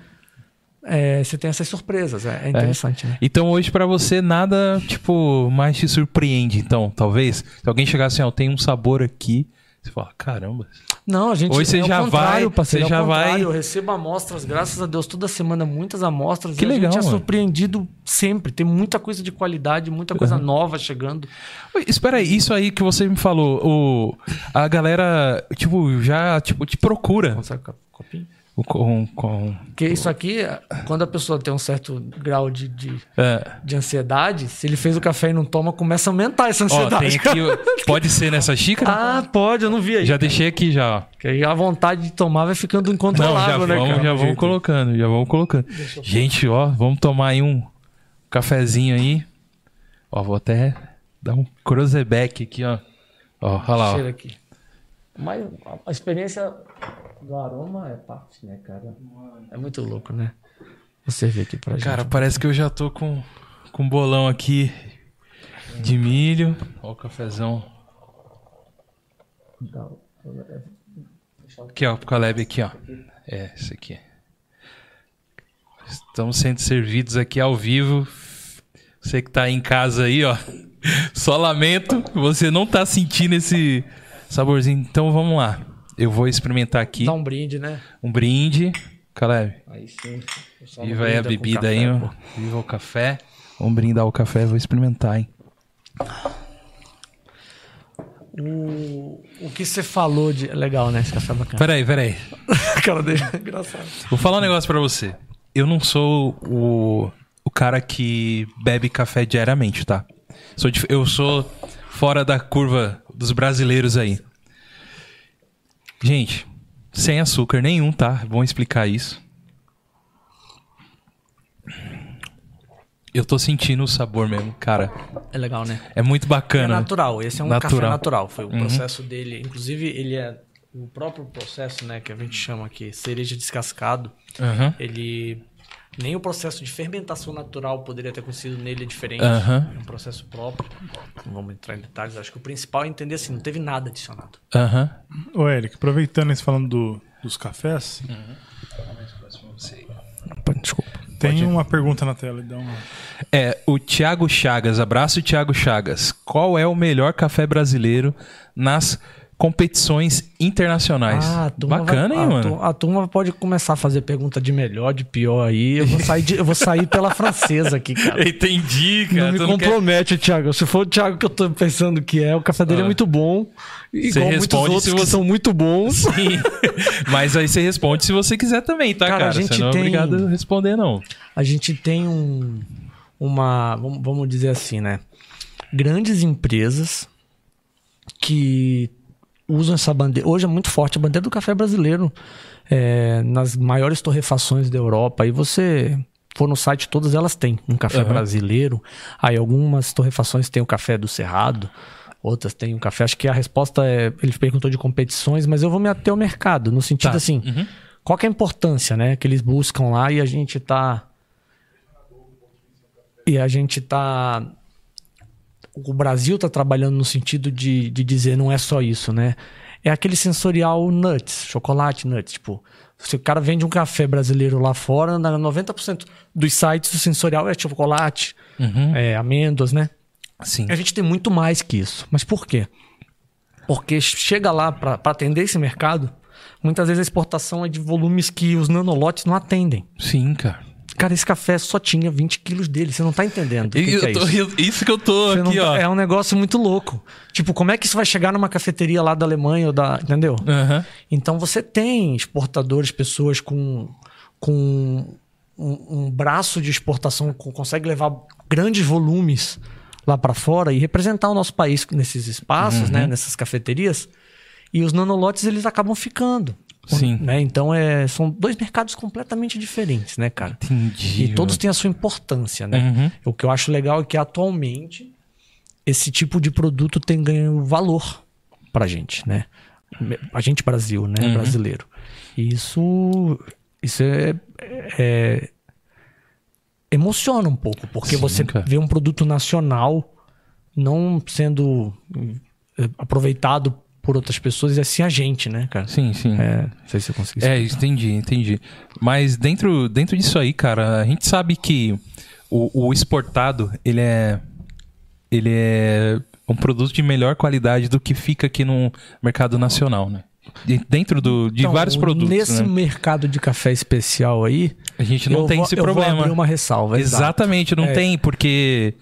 É, você tem essas surpresas, é, é interessante, né? Então hoje pra você nada, tipo, mais te surpreende, então, talvez. Se alguém chegar assim, ó, tem um sabor aqui, você fala, caramba. Não, a gente Hoje você é já vai- parceiro, você é já vai-. Eu recebo amostras, graças a Deus, toda semana, muitas amostras. Que e a legal, gente é surpreendido sempre. Tem muita coisa de qualidade, muita coisa nova chegando. Espera aí, isso aí que você me falou, o, a galera, tipo, já, tipo, te procura. Consegue copinho? Com, com, Porque isso aqui, quando a pessoa tem um certo grau de, de, é. de ansiedade, se ele fez o café e não toma, começa a aumentar essa Ó, ansiedade. tem aqui, pode ser nessa xícara? Ah, pode, eu não vi aí. Já deixei aqui já, ó. Aí a vontade de tomar vai ficando Não, já incontrolável, né, vamos, cara? já vamos colocando, já vamos colocando. Gente, ó, vamos tomar aí um cafezinho aí. Ó, vou até dar um cruzeback aqui, ó. Ó, olha lá, ó. Aqui. Mas a experiência do aroma é parte, né, cara? É muito louco, né? Vou servir aqui pra gente. Cara, parece que eu já tô com, com bolão aqui de milho. Ó o cafezão. Dá- Aqui, ó, pro Caleb aqui, ó. É, esse aqui. Estamos sendo servidos aqui ao vivo. Você que tá aí em casa aí, ó. Só lamento, você não tá sentindo esse saborzinho. Então vamos lá. Eu vou experimentar aqui Dá um brinde, né? um brinde. Caleb, Aí sim. Viva aí a bebida café, aí, pô. Viva o café. Vamos brindar o café, vou experimentar, hein. O, o que você falou de. Legal, né? Esse café é bacana. Peraí, peraí. cara dele é engraçado. Vou falar um negócio pra você. Eu não sou o, o cara que bebe café diariamente, tá? Sou eu sou fora da curva dos brasileiros aí. Gente, sem açúcar nenhum, tá? Vamos explicar isso. Eu tô sentindo o sabor mesmo, cara. É legal, né? É muito É bacana. natural. Esse é um Natural. café natural. Foi o processo dele. Inclusive, ele é o próprio processo, né? Que a gente chama aqui cereja descascado. Aham. Ele. Nem o processo de fermentação natural poderia ter acontecido nele é diferente. Aham. É um processo próprio. Não vamos entrar em detalhes. Acho que o principal é entender assim: não teve nada adicionado. Aham. Ô, Eric, aproveitando isso falando do- dos cafés, Desculpa. tem uma pergunta na tela. Dá uma... É, o Thiago Chagas, abraço Thiago Chagas. Qual é o melhor café brasileiro nas competições internacionais? Ah, a turma Bacana, vai- hein, a mano? tu- A turma pode começar a fazer pergunta de melhor, de pior aí. Eu vou sair, de- eu vou sair pela francesa aqui, cara. Entendi, cara. Não me não quer- compromete, Thiago. Se for o Thiago que eu tô pensando que é, o café dele Ah. é muito bom. Igual muitos responde outros se que você- são muito bons. Sim. Mas aí você responde se você quiser também, tá, Cara, cara? a gente você não é tem- obrigado a responder, não. A gente tem um, uma, vamos dizer assim, né? Grandes empresas que usam essa bandeira. Hoje é muito forte a bandeira do café brasileiro. É, nas maiores torrefações da Europa. Aí você for no site, todas elas têm um café Aham. brasileiro. Aí algumas torrefações têm o café do Cerrado. Outras têm o café. Acho que a resposta é. Ele perguntou de competições, mas eu vou me ater ao mercado. No sentido Tá. assim. Uhum. Qual é a importância, né? Que eles buscam lá e a gente tá E a gente tá. O Brasil tá trabalhando no sentido de, de dizer não é só isso, né? É aquele sensorial nuts, chocolate nuts. Tipo, se o cara vende um café brasileiro lá fora, na 90% dos sites o sensorial é chocolate, é amêndoas, né? Sim. A gente tem muito mais que isso. Mas por quê? Porque chega lá para atender esse mercado, muitas vezes a exportação é de volumes que os nanolotes não atendem. Sim, cara. Cara, esse café só tinha 20 quilos dele. Você não tá entendendo. que E que eu é isso. isso que eu tô Você aqui, tá- ó. É um negócio muito louco. Tipo, como é que isso vai chegar numa cafeteria lá da Alemanha ou da. Entendeu? Aham. Então você tem exportadores, pessoas com, com um, um braço de exportação, que consegue levar grandes volumes lá para fora e representar o nosso país nesses espaços, Uhum. né, nessas cafeterias. E os nanolotes eles acabam ficando. Sim. Né? Então é, são dois mercados completamente diferentes, né, cara? Entendi. E todos têm a sua importância, né? Uhum. O que eu acho legal é que atualmente esse tipo de produto tem ganho valor pra gente, né? A gente Brasil, né? Uhum. Brasileiro. E isso, isso é, é- emociona um pouco, porque Sim, você cara. vê um produto nacional não sendo eh, aproveitado por outras pessoas e assim a gente, né, cara? Sim, sim. É, não sei se eu consegui É, explicar. entendi, entendi. Mas dentro, dentro disso aí, cara, a gente sabe que o, o exportado, ele é. Ele é um produto de melhor qualidade do que fica aqui no mercado nacional, né? De- Dentro do, de Então, vários produtos. Nesse né? mercado de café especial aí, A gente não tem vou- esse eu vou problema. abrir uma ressalva. exato. Exatamente, não É. tem, porque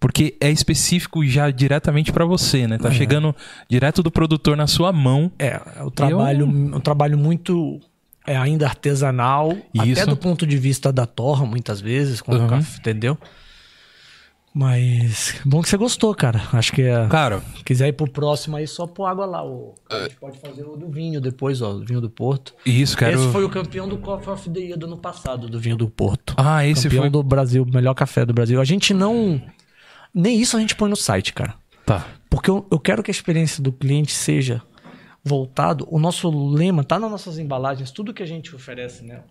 porque é específico já diretamente pra você, né? Tá chegando direto do produtor na sua mão. É, é o trabalho, um trabalho muito é ainda artesanal, Isso. até do ponto de vista da torra, muitas vezes, com o Uhum. café, entendeu? Mas bom que você gostou, cara. Acho que é. Cara, Quiser ir pro próximo aí, só pôr água lá. O, a gente pode fazer o do vinho depois, ó, o vinho do Porto. isso, quero. Esse foi o campeão do Coffee of the Year do ano passado, do vinho do Porto. Ah, esse campeão foi. do Brasil, melhor café do Brasil. A gente não. Nem isso a gente põe no site, cara. Tá. Porque eu, eu quero que a experiência do cliente seja voltado. O nosso lema tá nas nossas embalagens, tudo que a gente oferece, né?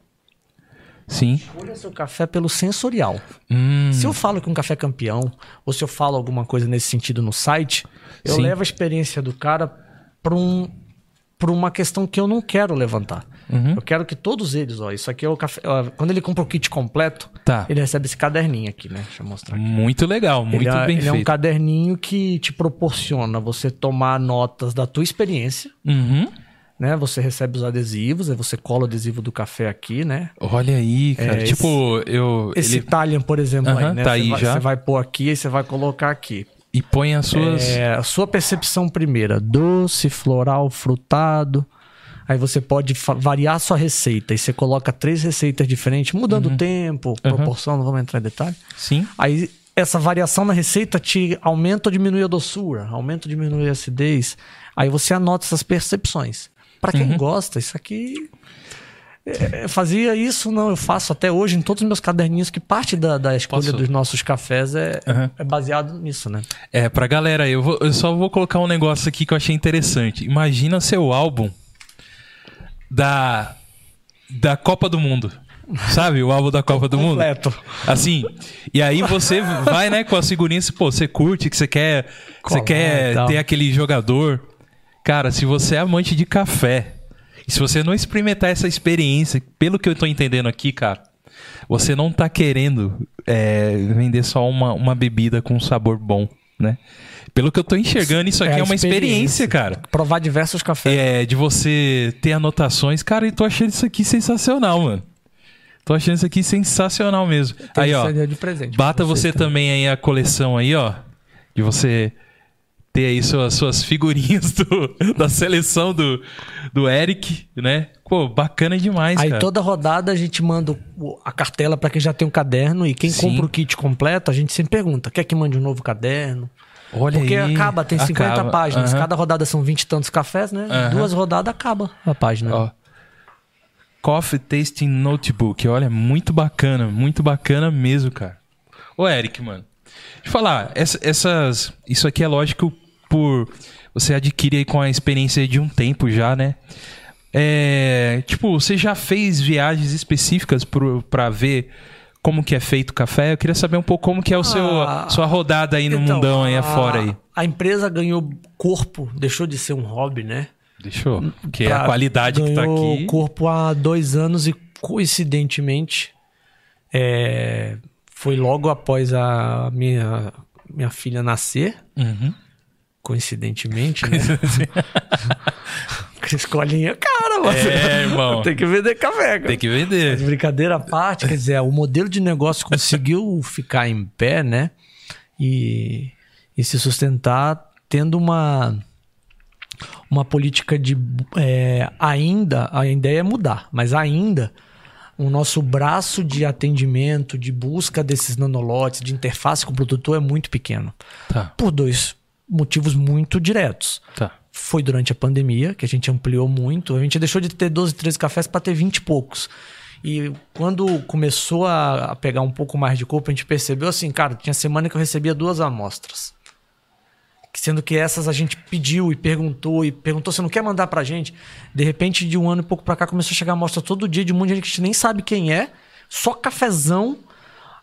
Sim. Escolha seu café pelo sensorial. Hum, Se eu falo que um café é campeão, ou se eu falo alguma coisa nesse sentido no site, eu Sim. levo a experiência do cara para um, pra uma questão que eu não quero levantar. Uhum. Eu quero que todos eles, ó, isso aqui é o café. ó, quando ele compra o kit completo, Tá. ele recebe esse caderninho aqui, né? Deixa eu mostrar aqui. muito legal, muito ele é, bem ele é um feito. caderninho que te proporciona você tomar notas da tua experiência, Uhum. né? Você recebe os adesivos, aí você cola o adesivo do café aqui, né? Olha aí, cara. É, tipo, eu. Esse Ele... Italian, por exemplo, Aham, aí, né? tá aí vai, já. você vai pôr aqui e você vai colocar aqui. E põe as suas. É, a sua percepção primeira, doce, floral, frutado. Aí você pode variar a sua receita. E você coloca três receitas diferentes, mudando o tempo, proporção, não vamos entrar em detalhe. Sim. Aí essa variação na receita te aumenta ou diminui a doçura, aumenta ou diminui a acidez. Aí você anota essas percepções. Uhum. quem gosta, isso aqui. é, fazia isso, não, eu faço até hoje em todos os meus caderninhos, que parte da, da escolha Posso? dos nossos cafés é, Uhum. é baseado nisso, né? É, pra galera, eu, vou- eu só vou colocar um negócio aqui que eu achei interessante. Imagina seu álbum da, da Copa do Mundo. Sabe? O álbum da Copa do Mundo. Completo. Assim, e aí você vai, né, com as figurinhas, pô, você curte, que você quer, que você quer tal. ter aquele jogador. Cara, se você é amante de café, e se você não experimentar essa experiência, pelo que eu tô entendendo aqui, cara, você não tá querendo é, vender só uma, uma bebida com sabor bom, né? Pelo que eu tô enxergando, isso aqui é, a uma experiência, cara. Provar diversos cafés. É, de você ter anotações. Cara, e tô achando isso aqui sensacional, mano. Tô achando isso aqui sensacional mesmo. Aí, ó. presente Bata pra vocês você também aí a coleção aí, ó. De você ter aí suas, suas figurinhas do- da seleção do, do Eric, né? Pô, bacana demais, Aí cara. toda rodada a gente manda a cartela pra quem já tem um caderno e quem Sim. compra o kit completo, a gente sempre pergunta: quer que mande um novo caderno? Olha Porque aí. acaba, tem 50 Acaba. páginas. Aham. Cada rodada são 20 e tantos cafés, né? Aham. Duas rodadas acaba a página. Ó. Coffee Tasting Notebook. Olha, muito bacana, muito bacana mesmo, cara. Ô, Eric, mano. Deixa eu falar, essa- essas. Isso aqui é lógico por. Você adquire aí com a experiência de um tempo já, né? É, tipo, você já fez viagens específicas pro, pra ver como que é feito o café. Eu queria saber um pouco como que é o seu, Ah, sua rodada aí no Então, mundão aí a- afora aí. A empresa ganhou corpo, deixou de ser um hobby, né? Deixa eu... Que é Pra- a qualidade que tá ganhou aqui. corpo há dois anos e coincidentemente é, foi logo após a minha, minha filha nascer. Uhum. Coincidentemente, né? Escolinha cara, mano. É, irmão. Tem que vender café, cara. Tem que Mas vender. brincadeira à parte, quer dizer, o modelo de negócio conseguiu ficar em pé, né? E, e se sustentar tendo uma uma política de é, ainda a ideia é mudar, mas ainda o nosso braço de atendimento, de busca desses nanolotes, de interface com o produtor é muito pequeno. Tá, Por dois motivos muito diretos tá. foi durante a pandemia, que a gente ampliou muito. A gente deixou de ter 12, 13 cafés para ter 20 e poucos. E quando começou a, pegar um pouco mais de corpo, a gente percebeu assim, cara, tinha semana que eu recebia duas amostras. Sendo que essas a gente pediu e perguntou, e perguntou se não quer mandar pra gente. De repente, de um ano e pouco pra cá, começou a chegar amostra todo dia de um monte de gente que a gente nem sabe quem é, só cafezão.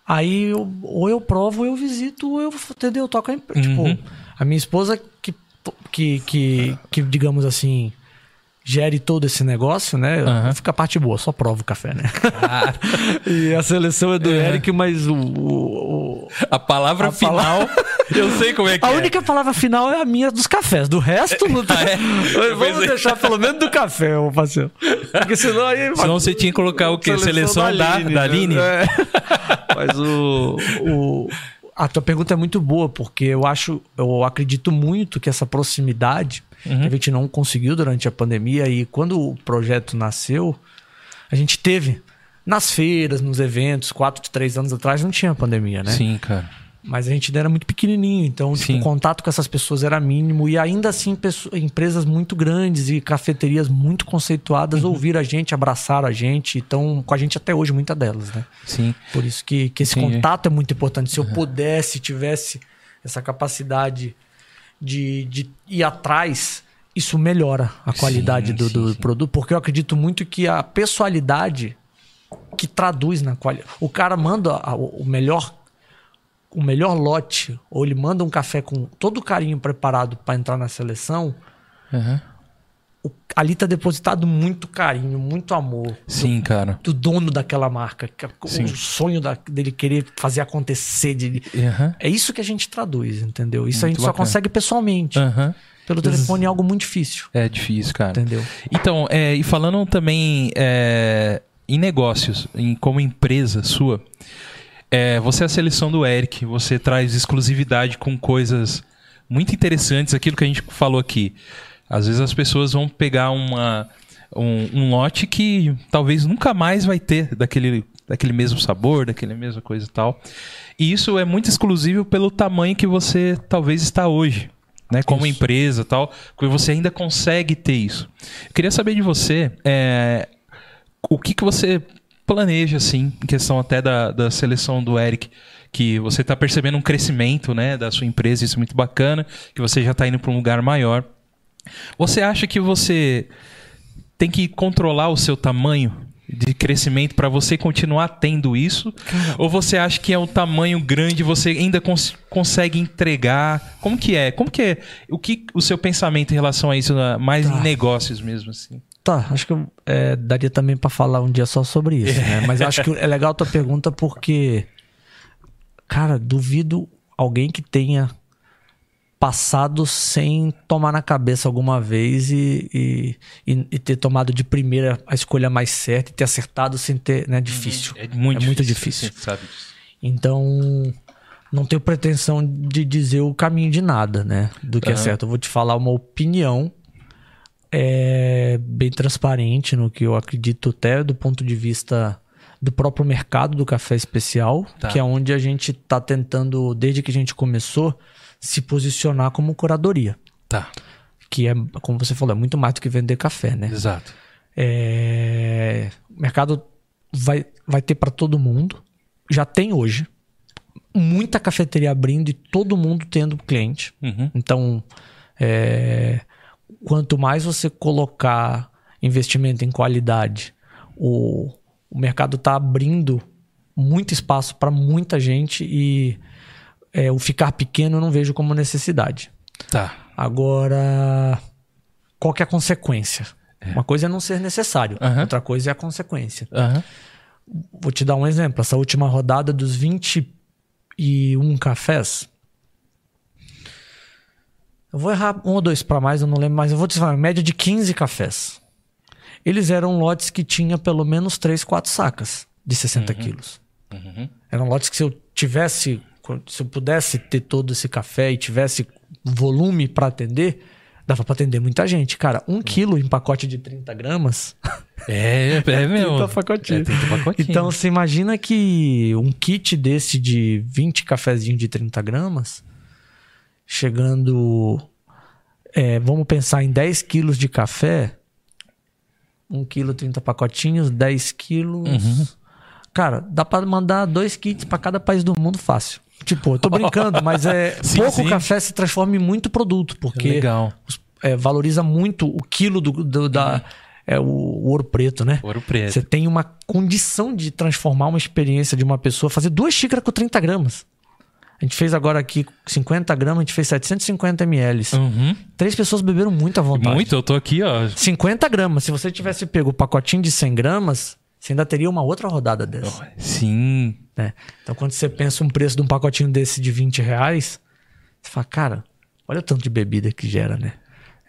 Aí eu- ou eu provo, ou eu visito, ou eu, entendeu? Eu toco a, empre- Tipo, a minha esposa que, que, que, que, digamos assim, gere todo esse negócio, né? Aham. Fica a parte boa, só provo o café, né? e a seleção é do Eric, mas o- o- o, A palavra A final, palavra- eu sei como é que a é. única palavra final é a minha dos cafés. Do resto, não tem. Ah, é? Vamos é. deixar pelo menos do café, ô parceiro. Porque senão aí. Senão você tinha que colocar o quê? Seleção, da, da Aline? né? É. Mas o, o. A tua pergunta é muito boa, porque eu acho, eu acredito muito que essa proximidade Uhum. que a gente não conseguiu durante a pandemia e quando o projeto nasceu, a gente teve nas feiras, nos eventos, quatro, três anos atrás não tinha pandemia, né? Sim, cara. Mas a gente ainda era muito pequenininho, então tipo, Sim. o contato com essas pessoas era mínimo. E ainda assim, pesso- empresas muito grandes e cafeterias muito conceituadas Uhum. ouviram a gente, abraçaram a gente, e estão com a gente até hoje, muitas delas, né? Sim. Por isso que, que esse Entendi. contato é muito importante. Se eu pudesse, tivesse essa capacidade de, de ir atrás, isso melhora a qualidade Sim, do, sim, do sim. produto, porque eu acredito muito que a pessoalidade que traduz na qualidade. O cara manda o melhor o melhor lote, ou ele manda um café com todo o carinho preparado para entrar na seleção, Uhum. o- ali tá depositado muito carinho, muito amor Sim, cara. do dono daquela marca, é Sim. o sonho da- dele querer fazer acontecer, de, Uhum. é isso que a gente traduz, entendeu? Isso a Muito gente só bacana. consegue pessoalmente. Uhum. Pelo telefone é algo muito difícil, É difícil, cara. entendeu? Então, é, e falando também é, em negócios, em, como empresa sua, é, você é a seleção do Eric, você traz exclusividade com coisas muito interessantes, aquilo que a gente falou aqui. Às vezes as pessoas vão pegar uma, um, um lote que talvez nunca mais vai ter daquele, daquele mesmo sabor, daquele mesma coisa e tal. E isso é muito exclusivo pelo tamanho que você talvez está hoje. Né, como Isso. empresa tal, porque você ainda consegue ter isso. Eu queria saber de você é, o que, que você planeja, assim, em questão até da, da seleção do Eric, que você está percebendo um crescimento né, da sua empresa, isso é muito bacana, que você já está indo para um lugar maior. Você acha que você tem que controlar o seu tamanho de crescimento para você continuar tendo isso? Ou você acha que é um tamanho grande você ainda cons- consegue entregar? Como que é? Como que é? O que o seu pensamento em relação a isso, na- mais Tá. em negócios mesmo assim? Tá, acho que é, daria também pra falar um dia só sobre isso, né? Mas acho que é legal a tua pergunta porque, cara, duvido alguém que tenha passado sem tomar na cabeça alguma vez e, e, e- e ter tomado de primeira a escolha mais certa e ter acertado sem ter, né? Difícil. É muito, É muito difícil. difícil. você sabe disso. Então, não tenho pretensão de dizer o caminho de nada, né? Do que é Aham. certo. Eu vou te falar uma opinião é, bem transparente no que eu acredito até do ponto de vista do próprio mercado do café especial, Tá. que é onde a gente está tentando, desde que a gente começou, se posicionar como curadoria. Tá, Que é, como você falou, é muito mais do que vender café, né? exato. É, o mercado vai, vai ter para todo mundo. Já tem hoje. Muita cafeteria abrindo e todo mundo tendo cliente. Uhum. Então, é, quanto mais você colocar investimento em qualidade, o, o mercado está abrindo muito espaço para muita gente e é, o ficar pequeno eu não vejo como necessidade. Tá. Agora, qual que é a consequência? Uma coisa é não ser necessário, Aham. outra coisa é a consequência. Aham. Vou te dar um exemplo. Essa última rodada dos 21 cafés. Eu vou errar um ou dois para mais, eu não lembro mais. Eu vou te falar, média de 15 cafés. Eles eram lotes que tinha pelo menos 3, 4 sacas de 60 quilos. Eram lotes que se eu tivesse, se eu pudesse ter todo esse café e tivesse volume para atender, dava para atender muita gente. Cara, um quilo em pacote de 30 gramas. É, é meu. 30 pacotinhos. É 30 pacotinhos. Então, você imagina que um kit desse de 20 cafezinhos de 30 gramas, chegando. é, vamos pensar em 10 quilos de café. 1 quilo, 30 pacotinhos, 10 quilos. Uhum. Cara, dá pra mandar dois kits pra cada país do mundo fácil. Tipo, eu tô brincando, mas é Sim, pouco sim. café se transforma em muito produto, porque Legal. é, valoriza muito o quilo do, do- da é, o, o ouro preto, né? Ouro preto. Você tem uma condição de transformar uma experiência de uma pessoa, fazer duas xícaras com 30 gramas. A gente fez agora aqui 50 gramas, a gente fez 750 ml. Uhum. Três pessoas beberam muito à vontade. Muito, eu tô aqui, ó. 50 gramas. Se você tivesse pego o pacotinho de 100 gramas, você ainda teria uma outra rodada dessa. Sim. né? Então, quando você pensa um preço de um pacotinho desse de 20 reais, você fala, cara, olha o tanto de bebida que gera, né?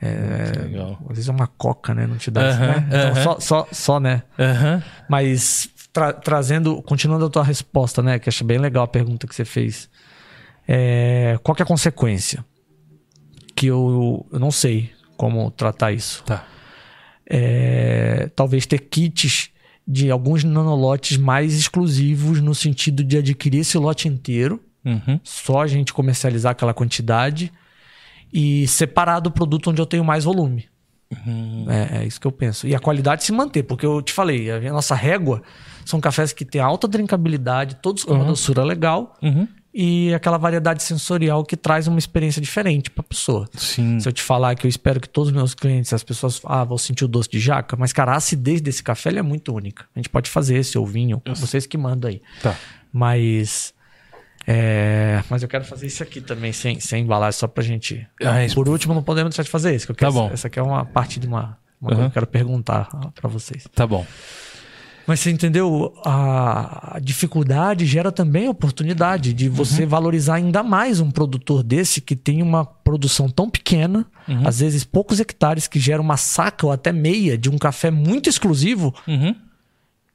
É, Legal. às vezes é uma coca, né? Não te dá isso, Aham, né? Então, aham. só, só, só, né? Aham. Mas tra- trazendo, continuando a tua resposta, né? Que achei bem legal a pergunta que você fez. É, qual que é a consequência? Que eu, eu não sei como tratar isso. Tá. É, talvez ter kits de alguns nanolotes mais exclusivos no sentido de adquirir esse lote inteiro, Uhum. só a gente comercializar aquela quantidade e separar do produto onde eu tenho mais volume. É, é isso que eu penso. E a qualidade se manter, porque eu te falei, a nossa régua são cafés que têm alta drinkabilidade, todos com uma doçura legal Uhum. E aquela variedade sensorial que traz uma experiência diferente para a pessoa. Sim. Se eu te falar que eu espero que todos os meus clientes, as pessoas, ah, vão sentir o doce de jaca, mas cara, a acidez desse café é muito única. A gente pode fazer esse ou vinho, vocês que mandam aí. Tá. Mas é, mas eu quero fazer isso aqui também sem, sem embalagem só pra gente. Ah, isso- Por último, não podemos deixar de fazer isso. Que eu quero, Tá bom. Essa aqui é uma parte de uma, uma coisa Uhum. que eu quero perguntar pra vocês. Tá bom. Mas você entendeu? A dificuldade gera também oportunidade de você valorizar ainda mais um produtor desse que tem uma produção tão pequena, às vezes poucos hectares, que gera uma saca ou até meia de um café muito exclusivo. Uhum.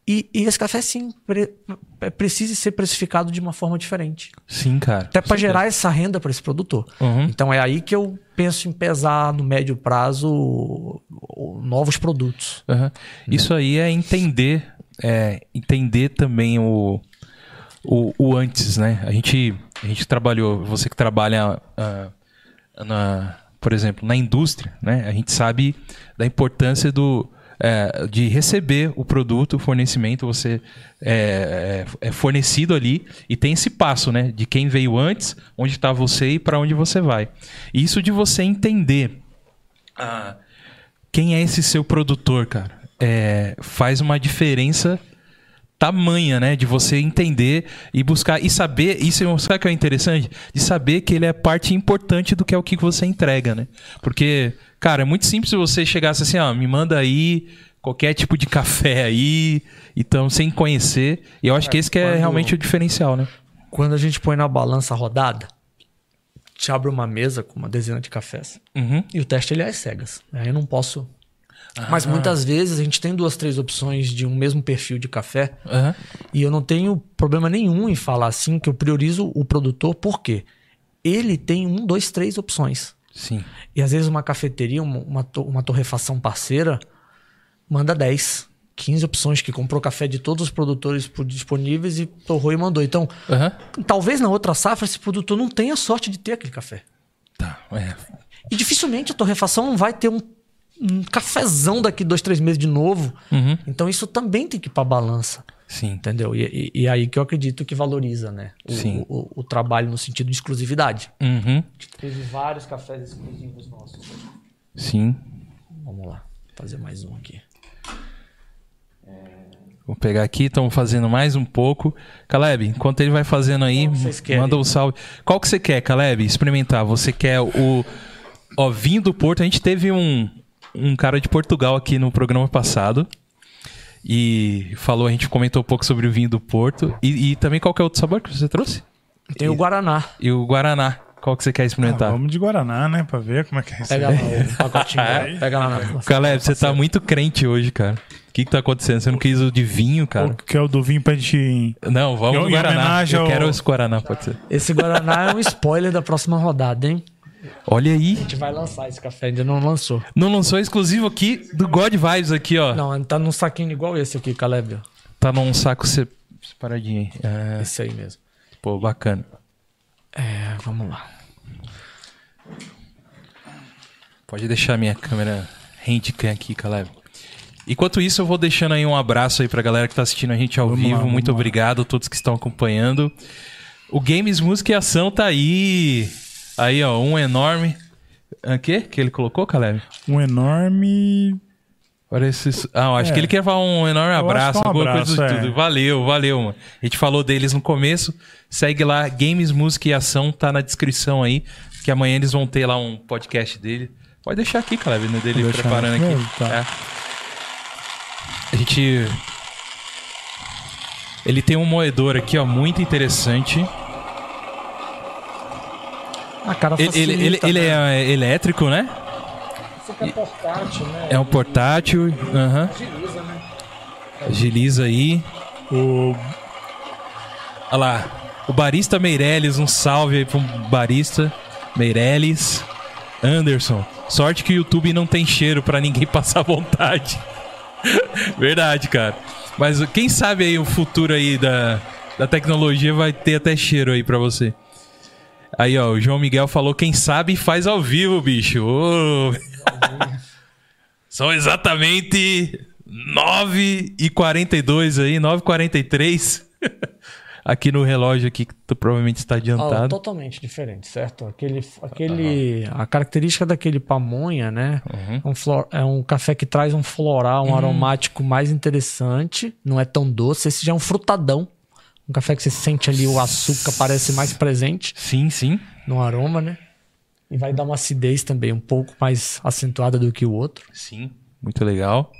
E, e esse café, sim, pre- é- precisa ser precificado de uma forma diferente. Sim, cara. Até para gerar essa renda para esse produtor. Uhum. Então é aí que eu penso em pesar no médio prazo novos produtos. Aham. Isso aí é entender, é, entender também o, o, o antes, né? A gente, a gente trabalhou, você que trabalha, ah, na, por exemplo, na indústria, né? A gente sabe da importância do, é, de receber o produto, o fornecimento, você é, é- é fornecido ali e tem esse passo, né? De quem veio antes, onde está você e para onde você vai. Isso de você entender ah, quem é esse seu produtor, cara, é, faz uma diferença tamanha, né? De você entender e buscar e saber. Isso sabe o que é interessante? De saber que ele é parte importante do que é o que você entrega, né? Porque, cara, é muito simples se você chegasse assim, ó, me manda aí qualquer tipo de café aí, então sem conhecer. E eu acho que esse que é quando- realmente o diferencial, né? Quando a gente põe na balança rodada, te abre uma mesa com uma dezena de cafés. Uhum. E o teste ele é às cegas. Aí eu não posso. Mas muitas vezes a gente tem duas, três opções de um mesmo perfil de café. Aham. E eu não tenho problema nenhum em falar assim que eu priorizo o produtor, por quê? Ele tem um, dois, três opções. Sim. E às vezes uma cafeteria, uma, uma, to- uma torrefação parceira, manda 10, 15 opções, que comprou café de todos os produtores disponíveis e torrou e mandou. Então, Aham. talvez na outra safra esse produtor não tenha sorte de ter aquele café. Tá. É. E dificilmente a torrefação não vai ter um, um cafezão daqui dois, três meses de novo. Uhum. Então isso também tem que ir pra balança. Sim. Entendeu? E, e, e aí que eu acredito que valoriza, né? O, Sim. o, o trabalho no sentido de exclusividade. Uhum. Teve vários cafés exclusivos nossos. Sim. Vamos lá, fazer mais um aqui. Vou pegar aqui, estamos fazendo mais um pouco. Caleb, enquanto ele vai fazendo aí, manda um salve. Qual que você quer, Caleb? Experimentar. Você quer o ó, vinho do Porto? A gente teve um, um cara de Portugal aqui no programa passado. E falou, a gente comentou um pouco sobre o vinho do Porto. E, e também qual que é o outro sabor que você trouxe? Tem o Guaraná. E o Guaraná. Qual que você quer Ah, experimentar? vamos de Guaraná, né? Pra ver como é que é isso Pega aí. lá o pacotinho. aí. Pega lá na. Caleb, você tá muito crente hoje, cara. O que que tá acontecendo? Você não quis o de vinho, cara? Que é o do vinho pra gente... Não, vamos Em- no Guaraná. Eu ao- quero esse Guaraná, pode ser. Esse Guaraná é um spoiler da próxima rodada, hein? Olha aí. A gente vai lançar esse café, ainda não lançou. Não lançou exclusivo aqui do God Vibes aqui, ó. Não, tá num saquinho igual esse aqui, Caleb. Tá num saco se- separadinho aí. É, Esse aí mesmo. pô, bacana. É, vamos lá. Pode deixar minha câmera handcam aqui, Caleb. Enquanto isso, eu vou deixando aí um abraço aí pra galera que tá assistindo a gente ao Vamos vivo. lá, Muito lá. obrigado a todos que estão acompanhando. O Games Música e Ação tá aí. Aí, ó, um enorme. O quê? Que ele colocou, Caleb? Um enorme... Parece. Ah, acho É. que ele quer falar um enorme acho abraço, é um alguma abraço, coisa do é. tudo. Valeu, valeu, mano. A gente falou deles no começo. Segue lá, Games, Música e Ação, tá na descrição aí. Que amanhã eles vão ter lá um podcast dele. Pode deixar aqui, Caleb, né, dele Vou preparando aqui. Não, tá. É. A gente. Ele tem um moedor aqui, ó, muito interessante. A cara Ele, facilita, ele, ele, ele né? é elétrico, né? Fica portátil, né? É um portátil. Aham. Agiliza, né? Agiliza aí. O... Olha lá. O Barista Meirelles, um salve aí pro Barista Meirelles. Anderson. Sorte que o YouTube não tem cheiro pra ninguém passar vontade. Verdade, cara. Mas quem sabe aí o futuro aí da, da tecnologia vai ter até cheiro aí pra você. Aí, ó, o João Miguel falou: quem sabe faz ao vivo, bicho. Ô. São exatamente 9 e 42 aí, 9 e 43 Aqui no relógio aqui que tu provavelmente está Ah, adiantado. totalmente diferente, certo? Aquele, aquele, A característica daquele pamonha, né? É, um flor- é um café que traz um floral, um aromático mais interessante. Não é tão doce. Esse já é um frutadão. Um café que você sente ali o açúcar, parece mais presente Sim, sim. no aroma, né? E vai dar uma acidez também, um pouco mais acentuada do que o outro. Sim. Muito legal.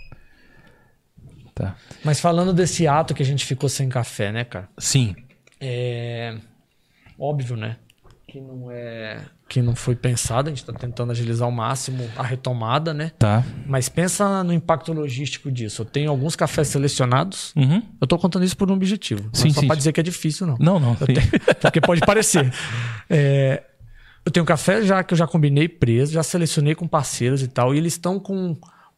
Tá. Mas falando desse ato que a gente ficou sem café, né, cara? Sim. É óbvio, né? Que não é. Que não foi pensado, a gente tá tentando agilizar ao máximo a retomada, né? Tá. Mas pensa no impacto logístico disso. Eu tenho alguns cafés selecionados. Uhum. Eu tô contando isso por um objetivo. Não Sim, é só sim. pra dizer que é difícil, não. Não, não. Tenho- porque pode parecer. É, eu tenho café já que eu já combinei preso, já selecionei com parceiros e tal, e eles estão com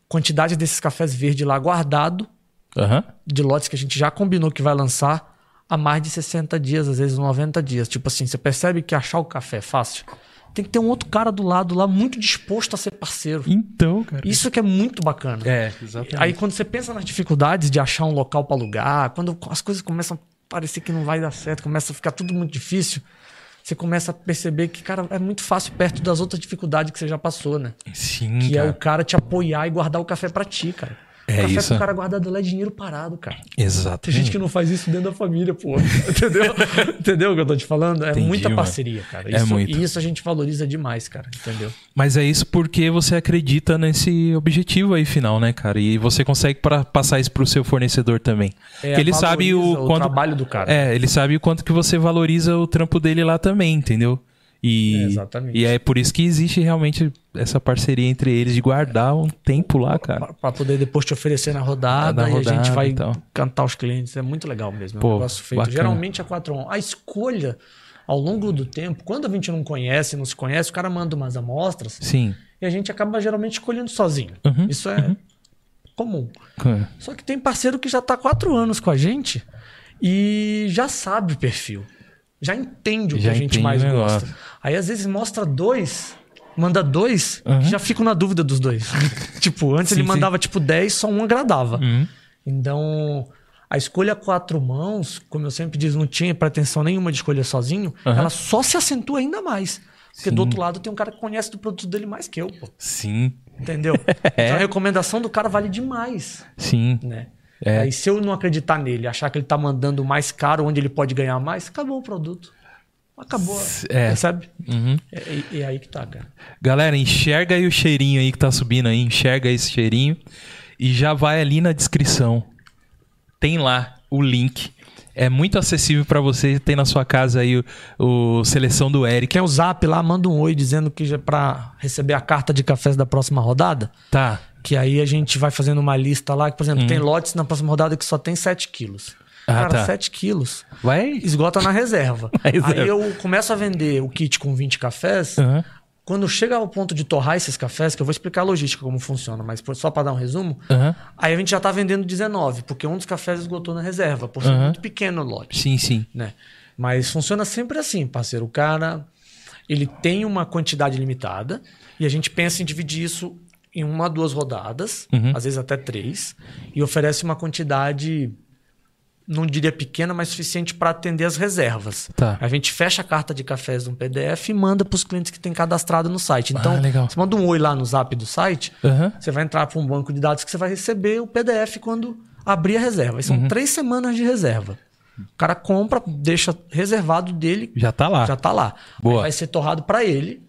quantidade desses cafés verdes lá guardado, Aham. de lotes que a gente já combinou que vai lançar há mais de 60 dias, às vezes 90 dias. Tipo assim, você percebe que achar o café é fácil? Tem que ter um outro cara do lado lá muito disposto a ser parceiro. Então, cara. Isso que é muito bacana. É, exatamente. Aí quando você pensa nas dificuldades de achar um local para alugar, quando as coisas começam a parecer que não vai dar certo, começa a ficar tudo muito difícil, você começa a perceber que, cara, é muito fácil perto das outras dificuldades que você já passou, né? Sim, Que é cara. o cara te apoiar e guardar o café para ti, cara. É o café isso. pro cara guardado lá é dinheiro parado, cara. Exatamente. Tem gente que não faz isso dentro da família, pô. Entendeu? Entendeu o que eu tô te falando? É Entendi, muita mano. parceria, cara. É Isso, muito. E isso a gente valoriza demais, cara. Entendeu? Mas é isso porque você acredita nesse objetivo aí final, né, cara? E você consegue pra, passar isso pro seu fornecedor também. É, Porque ele sabe o o quanto trabalho do cara. É, ele sabe o quanto que você valoriza o trampo dele lá também, entendeu? E, É, exatamente. e é por isso que existe realmente essa parceria entre eles de guardar um tempo lá, cara. Pra- Pra poder depois te oferecer na rodada, Na e a rodada gente vai e tal. cantar os clientes. É muito legal mesmo. É Pô, um negócio feito. bacana. Geralmente é 4 on. A escolha, ao longo do tempo, quando a gente não conhece, não se conhece, o cara manda umas amostras Sim. e a gente acaba geralmente escolhendo sozinho. Uhum, Isso é comum. É. Só que tem parceiro que já tá quatro anos com a gente e já sabe o perfil. Já entende o que Já a gente mais gosta. Aí às vezes mostra dois, manda dois, Uhum. já fico na dúvida dos dois. tipo, antes Sim, ele sim. mandava tipo 10, só um agradava. Uhum. Então, a escolha quatro mãos, como eu sempre digo, não tinha pretensão nenhuma de escolher sozinho, Uhum. ela só se acentua ainda mais. Porque Sim. do outro lado tem um cara que conhece do produto dele mais que eu, pô. Sim. Entendeu? É. Então a recomendação do cara vale demais, Sim. né? É. Aí se eu não acreditar nele, achar que ele tá mandando mais caro, onde ele pode ganhar mais, acabou o produto. Acabou. É. Percebe? Uhum. É, e, e aí que tá, cara. Galera, enxerga aí o cheirinho aí que tá subindo aí, enxerga esse cheirinho e já vai ali na descrição. Tem lá o link. É muito acessível pra você ter na sua casa aí o, o seleção do Eric. Quer o zap lá, manda um oi dizendo que já é pra receber a carta de cafés da próxima rodada. Tá. Que aí a gente vai fazendo uma lista lá, que, por exemplo, tem lotes na próxima rodada que só tem 7 quilos. Hum. Ah, Cara, tá. 7 quilos. Vai. Esgota na reserva. Reserva. Aí eu começo a vender o kit com 20 cafés. Aham. Quando chega ao ponto de torrar esses cafés, que eu vou explicar a logística como funciona, mas só para dar um resumo, Aham. aí a gente já tá vendendo 19, porque um dos cafés esgotou na reserva, por ser Aham. muito pequeno o lote Sim, sim. né? Mas funciona sempre assim, parceiro. O cara, ele tem uma quantidade limitada e a gente pensa em dividir isso em uma, duas rodadas, Uhum. às vezes até três, e oferece uma quantidade, não diria pequena, mas suficiente para atender as reservas. Tá. A gente fecha a carta de cafés num PDF e manda para os clientes que têm cadastrado no site. Então, Ah, você manda um oi lá no zap do site, Aham. você vai entrar para um banco de dados que você vai receber o PDF quando abrir a reserva. E são Uhum. três semanas de reserva. O cara compra, deixa reservado dele, Já tá lá. já tá lá. Boa. Aí vai ser torrado para ele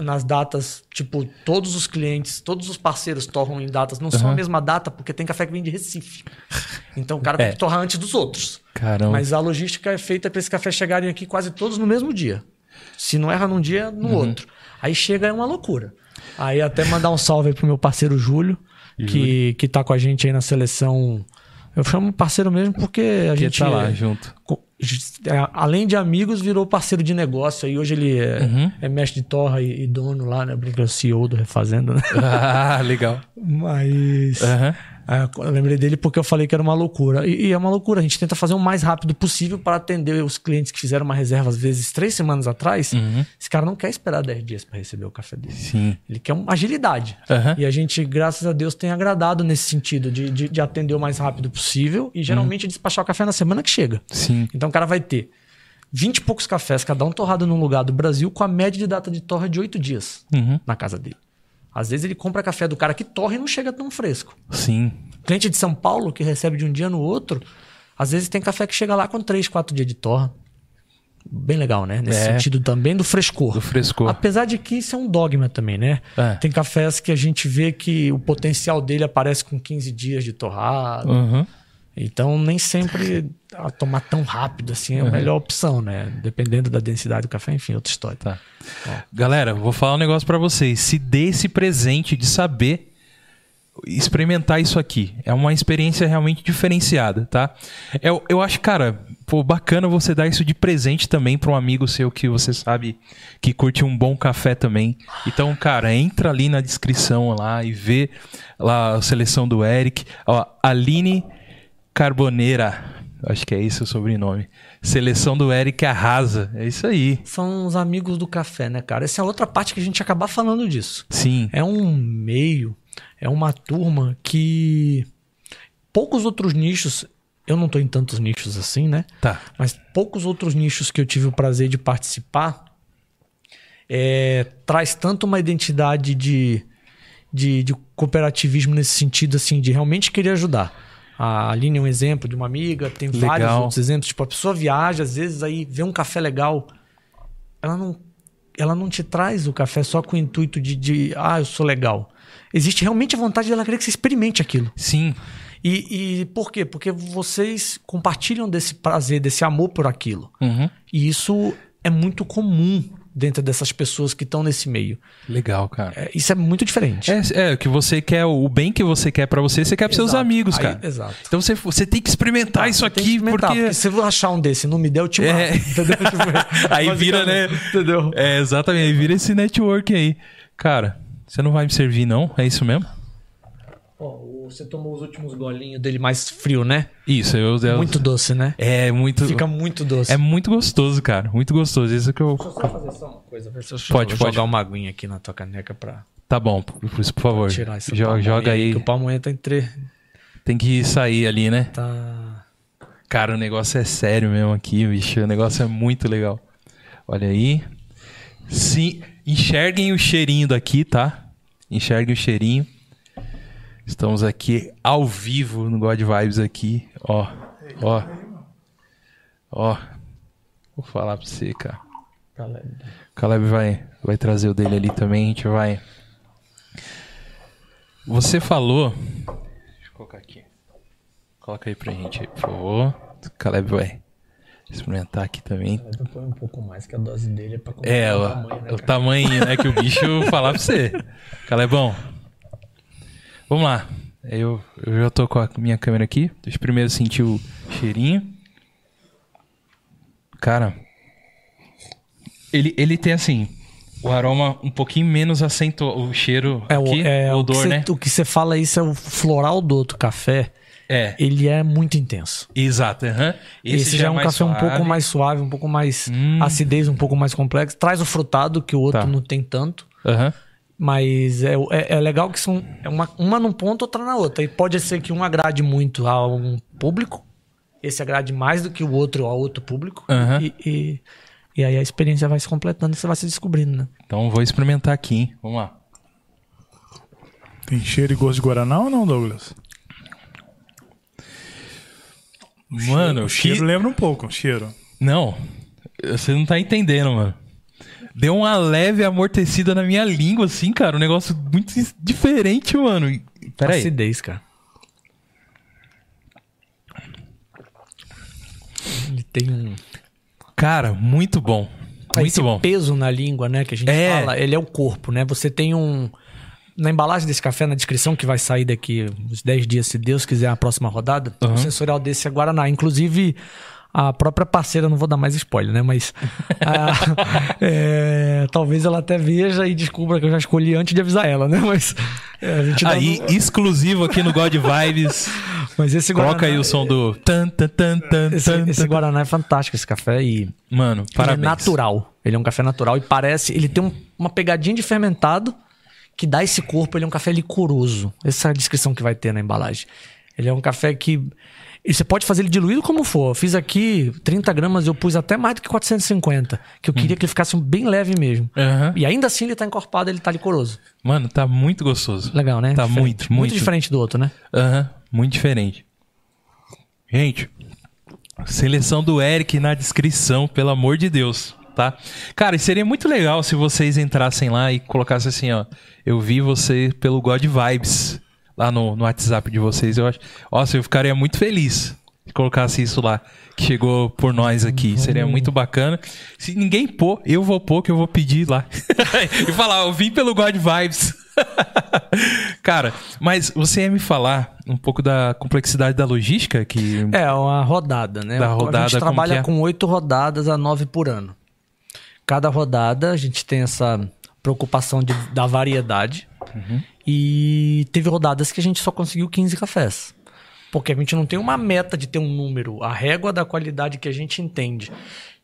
nas datas, tipo, todos os clientes, todos os parceiros torram em datas, não são a mesma data, porque tem café que vem de Recife. Então o cara É. tem que torrar antes dos outros. Caramba. Mas a logística é feita para esses cafés chegarem aqui quase todos no mesmo dia. Se não erra num dia, no Uhum. outro. Aí chega é uma loucura. Aí até mandar um salve aí pro meu parceiro Júlio, que, que tá com a gente aí na seleção. Eu chamo parceiro mesmo porque a Que gente tá lá junto. é, além de amigos, virou parceiro de negócio. Aí hoje ele é, Uhum. é mestre de torra e, e dono lá, né? Brinca, é o CEO do Refazenda, né? Ah, legal. Mas. Aham. É, eu lembrei dele porque eu falei que era uma loucura. E, e é uma loucura. A gente tenta fazer o mais rápido possível para atender os clientes que fizeram uma reserva, às vezes, três semanas atrás. Uhum. Esse cara não quer esperar 10 dias para receber o café dele. Sim. Ele quer uma agilidade. Aham. E a gente, graças a Deus, tem agradado nesse sentido de, de, de atender o mais rápido possível e geralmente despachar o café na semana que chega. Sim. Então o cara vai ter 20 e poucos cafés, cada um torrado num lugar do Brasil, com a média de data de torra de 8 dias Uhum. na casa dele. Às vezes ele compra café do cara que torra e não chega tão fresco. Sim. Cliente de São Paulo, que recebe de um dia no outro, às vezes tem café que chega lá com 3, 4 dias de torra. Bem legal, né? Nesse É. sentido também do frescor. Do frescor. Apesar de que isso é um dogma também, né? É. Tem cafés que a gente vê que o potencial dele aparece com 15 dias de torrado. Uhum. Então, nem sempre tomar tão rápido assim é a melhor opção, né? Dependendo da densidade do café, enfim, outra história. Tá. Galera, vou falar um negócio pra vocês. Se dê esse presente de saber experimentar isso aqui. É uma experiência realmente diferenciada, tá? Eu, eu acho, cara, pô, bacana você dar isso de presente também pra um amigo seu que você sabe que curte um bom café também. Então, cara, entra ali na descrição lá e vê lá a seleção do Eric. Ó, Aline Carboneira. Acho que é esse o sobrenome. Seleção do Eric arrasa. É isso aí. São os amigos do café, né, cara? Essa é outra parte que a gente acabar falando disso. Sim. É um meio, é uma turma que poucos outros nichos, eu não tô em tantos nichos assim, né? Tá. Mas poucos outros nichos que eu tive o prazer de participar é, traz tanto uma identidade de, de, de cooperativismo nesse sentido, assim, de realmente querer ajudar. A Aline é um exemplo de uma amiga, tem vários Legal. outros exemplos. Tipo, a pessoa viaja, às vezes aí vê um café legal, ela não, ela não te traz o café só com o intuito de, de ah, eu sou legal. Existe realmente a vontade dela querer que você experimente aquilo. Sim. E, e por quê? Porque vocês compartilham desse prazer, desse amor por aquilo. Uhum. E isso é muito comum dentro dessas pessoas que estão nesse meio. Legal, cara. É, isso é muito diferente. É, é, o que você quer, o bem que você quer pra você, você quer pros seus amigos, Aí- cara. exato. Então você, você tem que experimentar isso Tem que aqui, experimentar, porque. se eu achar um desse não me der, eu te mato. É. Entendeu? Tipo, Aí vira, né? Entendeu? É, exatamente, aí vira esse network aí. Cara, você não vai me servir, não? É isso mesmo? Ó, você tomou os últimos golinhos dele mais frio, né? Isso, eu. eu Muito doce, né? É muito. Fica muito doce. É muito gostoso, cara. Muito gostoso. Isso que eu. Deixa eu só fazer só uma coisa. Ver se eu Pode, pode. jogar uma aguinha aqui na tua caneca pra Tá bom, por isso, por favor. tirar essa Jo- pamonha joga aí. Que o pamonha tá entre... Tem que sair ali, né? Tá... Cara, o negócio é sério mesmo aqui, bicho. O negócio é muito legal. Olha aí. Sim, enxerguem o cheirinho daqui, tá? Enxerguem o cheirinho. Estamos aqui ao vivo no God Vibes aqui. Ó, ó. Ó. Vou falar pra você, cara. O Caleb vai, vai trazer o dele ali também, a gente vai. Você falou. Deixa eu colocar aqui. Coloca aí pra gente aí, por favor. O Caleb vai experimentar aqui também. Eu põe um pouco mais, que a dose dele é pra É, o, o tamanho, né, que o bicho falar pra você. Calebão. Vamos lá. Eu, eu já tô com a minha câmera aqui. Deixa eu primeiro sentir o cheirinho. Cara, ele, ele tem assim, o aroma um pouquinho menos acentuado, o cheiro É, o, aqui, é, o o, odor, que cê, né? o que você fala isso é o floral do outro café. É, Ele é muito intenso. exato. aham. Esse, já é um mais café um pouco suave. mais suave, um pouco mais Hum. acidez, um pouco mais complexo. Traz o frutado, que o outro Tá. não tem tanto. Aham. Mas é, é, é legal que são é uma, uma num ponto, outra na outra. E pode ser que um agrade muito a um público, esse agrade mais do que o outro a outro público. Aham. E, e, e aí a experiência vai se completando e você vai se descobrindo, né? Então vou experimentar aqui, hein? Vamos lá. Tem cheiro e gosto de Guaraná ou não, Douglas? Mano, O cheiro que... lembra um pouco, o cheiro. Não, você não tá entendendo, mano. Deu uma leve amortecida na minha língua, assim, cara. Um negócio muito diferente, mano. Pera aí. Acidez, cara. Ele tem um. Cara, muito bom. Muito esse bom. peso na língua, né, que a gente É. fala, ele é o corpo, né? Você tem um na embalagem desse café, na descrição que vai sair daqui uns 10 dias, se Deus quiser, a próxima rodada, tem um Uhum. sensorial desse é Guaraná. Inclusive, a própria parceira, não vou dar mais spoiler, né? Mas ah, é, talvez ela até veja e descubra que eu já escolhi antes de avisar ela, né? Mas é, a gente dá- Aí, exclusivo aqui no God Vibes. mas esse Coloca Guaraná, aí o som do. Tan, tan, tan, tan, Esse, tan, esse tan. Guaraná é fantástico, esse café, e Mano, parabéns. Ele é natural. Ele é um café natural e parece. Ele tem um- uma pegadinha de fermentado que dá esse corpo. Ele é um café licoroso. Essa é a descrição que vai ter na embalagem. Ele é um café que. E você pode fazer ele diluído como for. Eu fiz aqui 30 gramas, eu pus até mais do que 450. Que eu queria que ele ficasse bem leve mesmo. Aham. E ainda assim ele tá encorpado, ele tá licoroso. Mano, tá muito gostoso. Legal, né? Tá Diferente. muito, muito. diferente do outro, né? Aham, muito diferente. Gente, seleção do Eric na descrição, pelo amor de Deus, tá? Cara, e seria muito legal se vocês entrassem lá e colocassem assim, ó. Eu vi você pelo God Vibes lá no, no WhatsApp de vocês. Eu acho. Nossa, eu ficaria muito feliz se colocasse isso lá. Que chegou por nós aqui. Seria muito bacana. Se ninguém pôr, eu vou pôr, que eu vou pedir lá. e falar, eu vim pelo God Vibes. Cara, mas você ia me falar um pouco da complexidade da logística que. É, uma rodada, né? Da a rodada, gente como trabalha é? com oito rodadas a nove por ano. Cada rodada a gente tem essa preocupação de- da variedade. Uhum. E teve rodadas que a gente só conseguiu 15 cafés. Porque a gente não tem uma meta de ter um número. A régua da qualidade que a gente entende,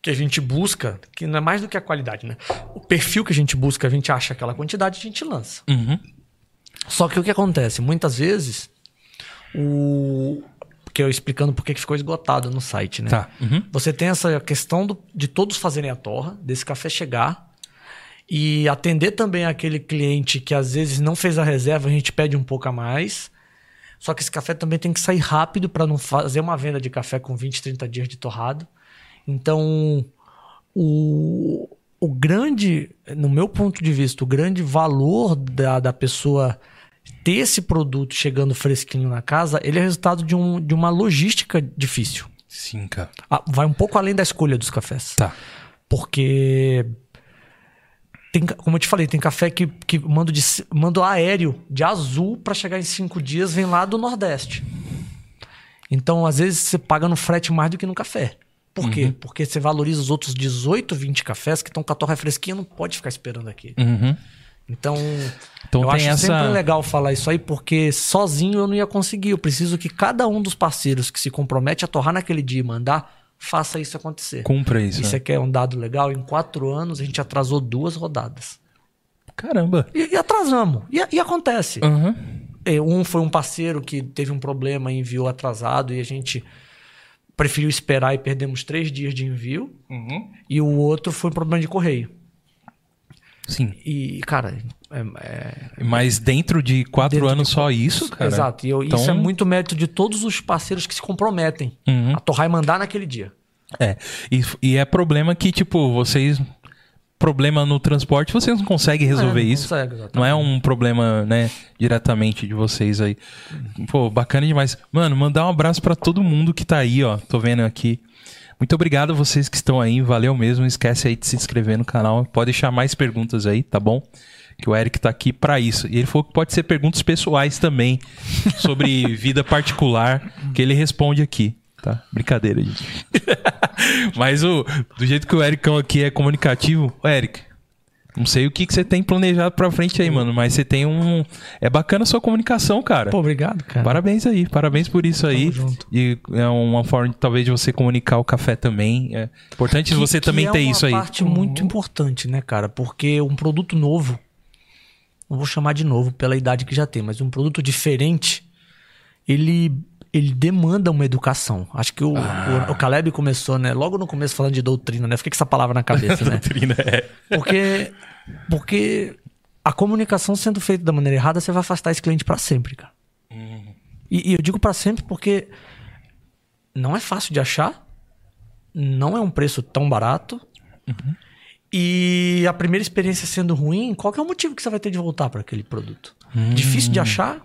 que a gente busca, que não é mais do que a qualidade, né? O perfil que a gente busca, a gente acha aquela quantidade, a gente lança. Uhum. Só que o que acontece? Muitas vezes, o. Porque eu explicando por que que ficou esgotado no site, né? Tá. Uhum. Você tem essa questão do- de todos fazerem a torra, desse café chegar e atender também aquele cliente que às vezes não fez a reserva, a gente pede um pouco a mais. Só que esse café também tem que sair rápido para não fazer uma venda de café com 20, 30 dias de torrado. Então, o, o grande, no meu ponto de vista, o grande valor da, da pessoa ter esse produto chegando fresquinho na casa, ele é resultado de, um, de uma logística difícil. Sim, cara. Ah, vai um pouco além da escolha dos cafés. Tá. Porque. Tem, como eu te falei, tem café que, que mando, de, mando aéreo de azul para chegar em cinco dias, vem lá do Nordeste. Então, às vezes, você paga no frete mais do que no café. Por quê? Porque você valoriza os outros 18, 20 cafés que estão com a torra fresquinha, não pode ficar esperando aqui. Uhum. Então, Então eu acho essa- sempre legal falar isso aí, porque sozinho eu não ia conseguir. Eu preciso que cada um dos parceiros que se compromete a torrar naquele dia e mandar, faça isso acontecer. Cumpra isso. E né? você quer um dado legal? Em quatro anos a gente atrasou duas rodadas. Caramba. E, e atrasamos. E, e acontece. Uhum. É, Um foi um parceiro que teve um problema e enviou atrasado e a gente preferiu esperar e perdemos três dias de envio. Uhum. E o outro foi um problema de correio. Sim. E, cara, É, é, Mas dentro de quatro Dentro anos de só isso, cara? Exato. E eu- Então- isso é muito mérito de todos os parceiros que se comprometem Uhum. a torrar e mandar naquele dia. É. E, e é problema que, tipo, vocês. Problema no transporte, vocês não conseguem resolver É, não isso. consegue, não é um problema, né, diretamente de vocês aí. Pô, bacana demais. Mano, mandar um abraço pra todo mundo que tá aí, ó. Tô vendo aqui. Muito obrigado a vocês que estão aí. Valeu mesmo. Não esquece aí de se inscrever no canal. Pode deixar mais perguntas aí, tá bom? Que o Eric tá aqui pra isso. E ele falou que pode ser perguntas pessoais também. Sobre vida particular. Que ele responde aqui. Tá? Brincadeira, gente. Mas o, do jeito que o Ericão aqui é comunicativo. Ô, Eric, não sei o que, que você tem planejado pra frente aí, mano. Mas você tem um. É bacana a sua comunicação, cara. Pô, obrigado, cara. Parabéns aí, parabéns por isso aí. junto. E é uma forma, talvez, de você comunicar o café também. É importante você Que- também que ter é isso aí. uma parte muito importante, né, cara? Porque um produto novo, não vou chamar de novo pela idade que já tem, mas um produto diferente, ele, ele demanda uma educação. Acho que o, Ah. o, o Caleb começou, né? Logo no começo falando de doutrina, né? Fiquei com essa palavra na cabeça, né? Doutrina, é. Porque, porque a comunicação sendo feita da maneira errada, você vai afastar esse cliente pra sempre, cara. E, e eu digo pra sempre porque não é fácil de achar, não é um preço tão barato. E a primeira experiência sendo ruim, qual é o motivo que você vai ter de voltar para aquele produto? Difícil de achar,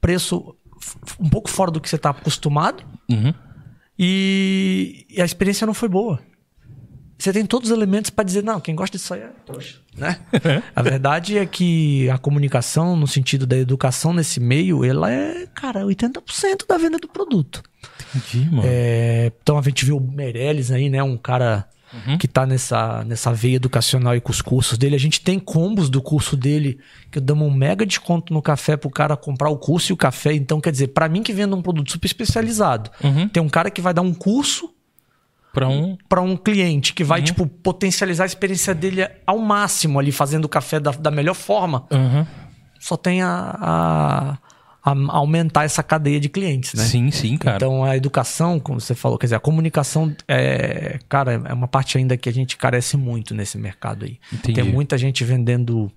preço um pouco fora do que você está acostumado Uhum. e, e a experiência não foi boa. Você tem todos os elementos para dizer, não, quem gosta disso aí é trouxa, né? a verdade é que a comunicação, no sentido da educação nesse meio, ela é, cara, 80% da venda do produto. Entendi, mano. É, então a gente viu o Meirelles aí, né? Um cara Uhum. que tá nessa, nessa veia educacional e com os cursos dele. A gente tem combos do curso dele que damos um mega desconto no café pro cara comprar o curso e o café. Então, quer dizer, para mim que vendo um produto super especializado, Uhum. tem um cara que vai dar um curso Pra um. para um cliente que Uhum. vai, tipo, potencializar a experiência dele ao máximo ali, fazendo o café da, da melhor forma. Uhum. Só tem a, a- a aumentar essa cadeia de clientes, né? Sim, sim, cara. Então a educação, como você falou, quer dizer, a comunicação é, cara, é uma parte ainda que a gente carece muito nesse mercado aí. Entendi. Tem muita gente vendendo.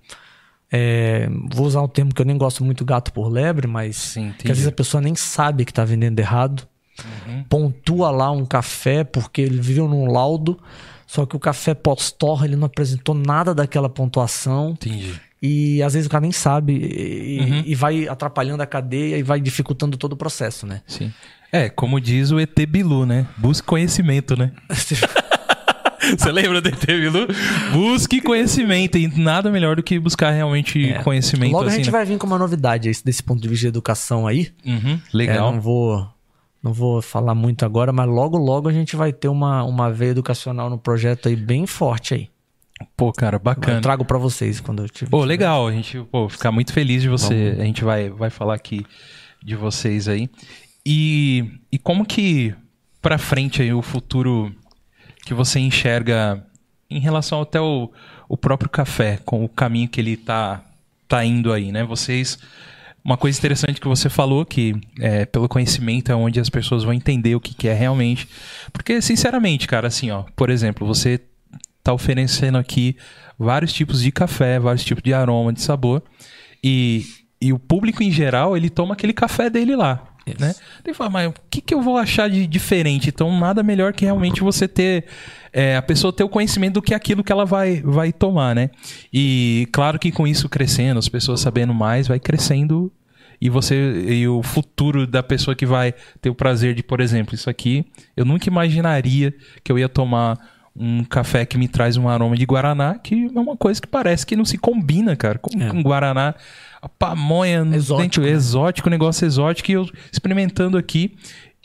é, vou usar um termo que eu nem gosto muito, gato por lebre, mas Sim, que às vezes a pessoa nem sabe que está vendendo errado. Uhum. Pontua lá um café porque ele viveu num laudo, só que o café pós-torra ele não apresentou nada daquela pontuação. Entendi. E às vezes o cara nem sabe e, Uhum. e vai atrapalhando a cadeia e vai dificultando todo o processo, né? Sim. É, como diz o ET Bilu, né? Busque conhecimento, né? Você lembra do ET Bilu? Busque conhecimento. E nada melhor do que buscar realmente É. conhecimento Logo assim, a gente né? vai vir com uma novidade esse- desse ponto de vista de educação aí. Uhum, É, legal. não vou não vou falar muito agora, mas logo logo a gente vai ter uma, uma veia educacional no projeto aí bem forte aí. Pô, cara, Eu bacana. trago pra vocês quando eu tiver. Pô, legal. A gente pô, ficar muito feliz de você. A gente vai, vai falar aqui de vocês aí. E, e como que pra frente aí o futuro que você enxerga em relação até o, o próprio café, com o caminho que ele tá, tá indo aí, né? Vocês. Uma coisa interessante que você falou, que é, pelo conhecimento é onde as pessoas vão entender o que, que é realmente. Porque, sinceramente, cara, assim, ó, por exemplo, você tá oferecendo aqui vários tipos de café, vários tipos de aroma, de sabor. E, e o público em geral, ele toma aquele café dele lá. Isso. Né? Ele fala, mas o que, que eu vou achar de diferente? Então, nada melhor que realmente você ter. é, a pessoa ter o conhecimento do que aquilo que ela vai, vai tomar, né? E claro que com isso crescendo, as pessoas sabendo mais, vai crescendo. E você. E o futuro da pessoa que vai ter o prazer de, por exemplo, isso aqui, eu nunca imaginaria que eu ia tomar um café que me traz um aroma de Guaraná, que é uma coisa que parece que não se combina, cara, com, É. com Guaraná. A pamonha Exótico, dentro, né? exótico, negócio exótico, e eu experimentando aqui,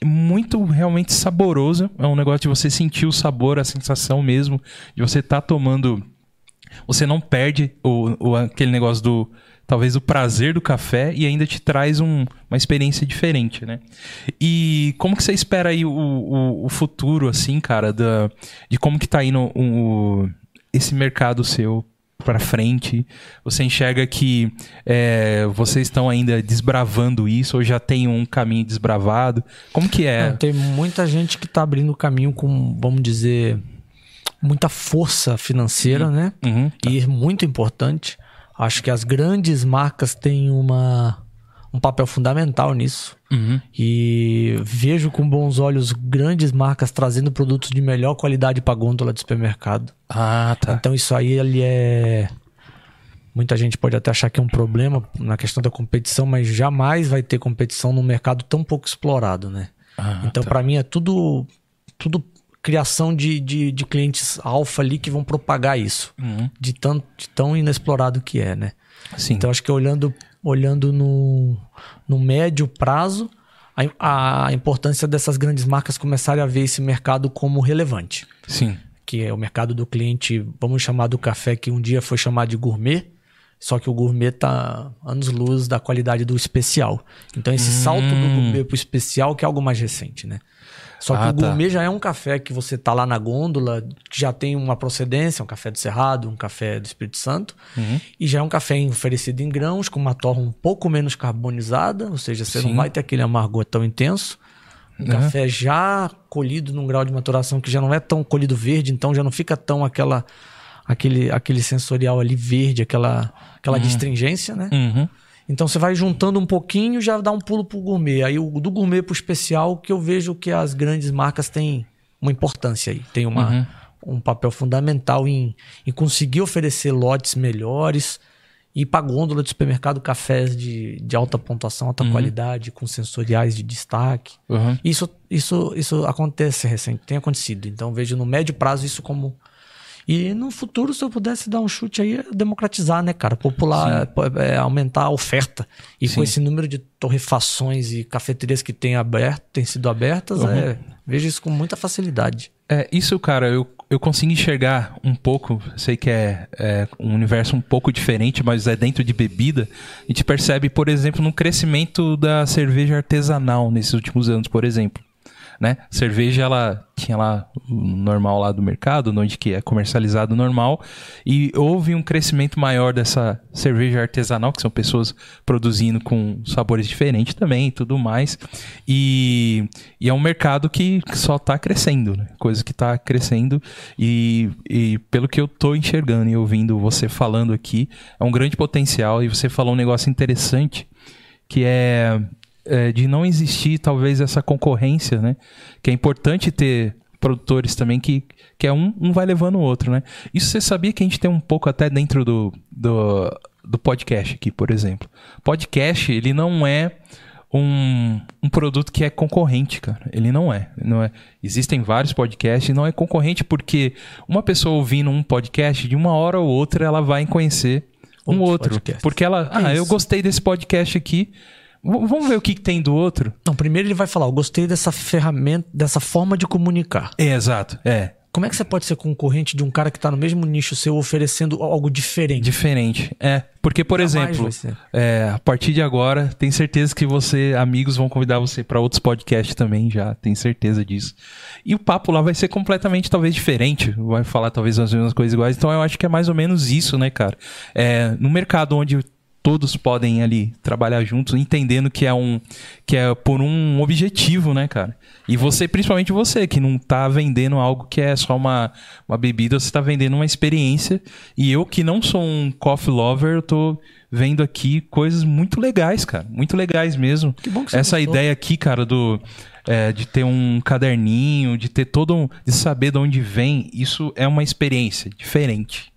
muito realmente saboroso. É um negócio de você sentir o sabor, a sensação mesmo, de você estar tomando. Você não perde o, o- aquele negócio do. Talvez o prazer do café e ainda te traz um- uma experiência diferente, né? E como que você espera aí o, o, o futuro, assim, cara, da, de como que tá indo o, esse mercado seu para frente? Você enxerga que é, vocês estão ainda desbravando isso ou já tem um caminho desbravado? Como que é? Não, tem muita gente que tá abrindo o caminho com, vamos dizer, muita força financeira, né? Uhum. E é muito importante. Acho que as grandes marcas têm uma, um papel fundamental nisso. Uhum. E vejo com bons olhos grandes marcas trazendo produtos de melhor qualidade para gôndola de supermercado. Ah, tá. Então isso aí ele é muita gente pode até achar que é um problema na questão da competição, mas jamais vai ter competição num mercado tão pouco explorado, né? Ah, então tá. para mim é tudo tudo criação de, de, de clientes alfa ali que vão propagar isso, Uhum. de, tão, de tão inexplorado que é, né? Sim. Então acho que olhando, olhando no, no médio prazo, a, a importância dessas grandes marcas começarem a ver esse mercado como relevante. Sim. Que é o mercado do cliente, vamos chamar do café que um dia foi chamado de gourmet, só que o gourmet tá anos luz da qualidade do especial. Então esse salto do gourmet pro especial que é algo mais recente, né? Só que Ah, o tá. gourmet já é um café que você tá lá na gôndola, que já tem uma procedência, um café do Cerrado, um café do Espírito Santo, Uhum. e já é um café oferecido em grãos, com uma torra um pouco menos carbonizada, ou seja, você Sim. não vai ter aquele amargor tão intenso. Um Uhum. café já colhido num grau de maturação que já não é tão colhido verde, então já não fica tão aquela aquele, aquele sensorial ali verde, aquela, aquela distringência, né? Uhum. Então você vai juntando um pouquinho já dá um pulo pro gourmet. Aí o do gourmet pro especial que eu vejo que as grandes marcas têm uma importância aí. Tem uma, Uhum. um papel fundamental em, em conseguir oferecer lotes melhores e para gôndola de supermercado cafés de, de alta pontuação, alta qualidade, com sensoriais de destaque. Uhum. Isso, isso, isso acontece recente, tem acontecido. Então vejo no médio prazo isso como. E no futuro, se eu pudesse dar um chute aí, é democratizar, né, cara? Popular, é, é, aumentar a oferta. E Sim. com esse número de torrefações e cafeterias que tem aberto, têm sido abertas, Uhum. é, vejo isso com muita facilidade. É, isso, cara, eu, eu consigo enxergar um pouco. Sei que é, é um universo um pouco diferente, mas é dentro de bebida. A gente percebe, por exemplo, no crescimento da cerveja artesanal nesses últimos anos, por exemplo. Né? Cerveja, ela tinha lá o normal lá do mercado, onde que é comercializado normal, e houve um crescimento maior dessa cerveja artesanal, que são pessoas produzindo com sabores diferentes também e tudo mais. E, e é um mercado que só está crescendo, né? coisa que está crescendo. E, e pelo que eu tô enxergando e ouvindo você falando aqui, é um grande potencial. E você falou um negócio interessante que é, é, de não existir talvez essa concorrência, né? Que é importante ter produtores também que, que é um, um vai levando o outro, né? Isso você sabia que a gente tem um pouco até dentro do, do, do podcast aqui, por exemplo. Podcast, ele não é um, um produto que é concorrente, cara. Ele não é, não é. Existem vários podcasts e não é concorrente porque uma pessoa ouvindo um podcast, de uma hora ou outra, ela vai conhecer um outro. podcasts. Porque ela, É ah, eu gostei desse podcast aqui. V- vamos ver o que, que tem do outro? Não, primeiro ele vai falar, eu gostei dessa ferramenta, dessa forma de comunicar. É, exato. É. Como é que você pode ser concorrente de um cara que tá no mesmo nicho seu oferecendo algo diferente? Diferente. É. Porque, por Jamais exemplo, é, a partir de agora, tenho certeza que você, amigos, vão convidar você para outros podcasts também, já tenho certeza disso. E o papo lá vai ser completamente, talvez, diferente. Vai falar, talvez, as mesmas coisas iguais. Então, eu acho que é mais ou menos isso, né, cara? É, no mercado onde todos podem ali trabalhar juntos, entendendo que é um que é por um objetivo, né, cara? E você, principalmente você, que não tá vendendo algo que é só uma, uma bebida, você tá vendendo uma experiência. E eu que não sou um coffee lover, eu tô vendo aqui coisas muito legais, cara. Muito legais mesmo. Que bom que você Essa gostou. ideia aqui, cara, do é, de ter um caderninho, de ter todo um, de saber de onde vem, isso é uma experiência diferente.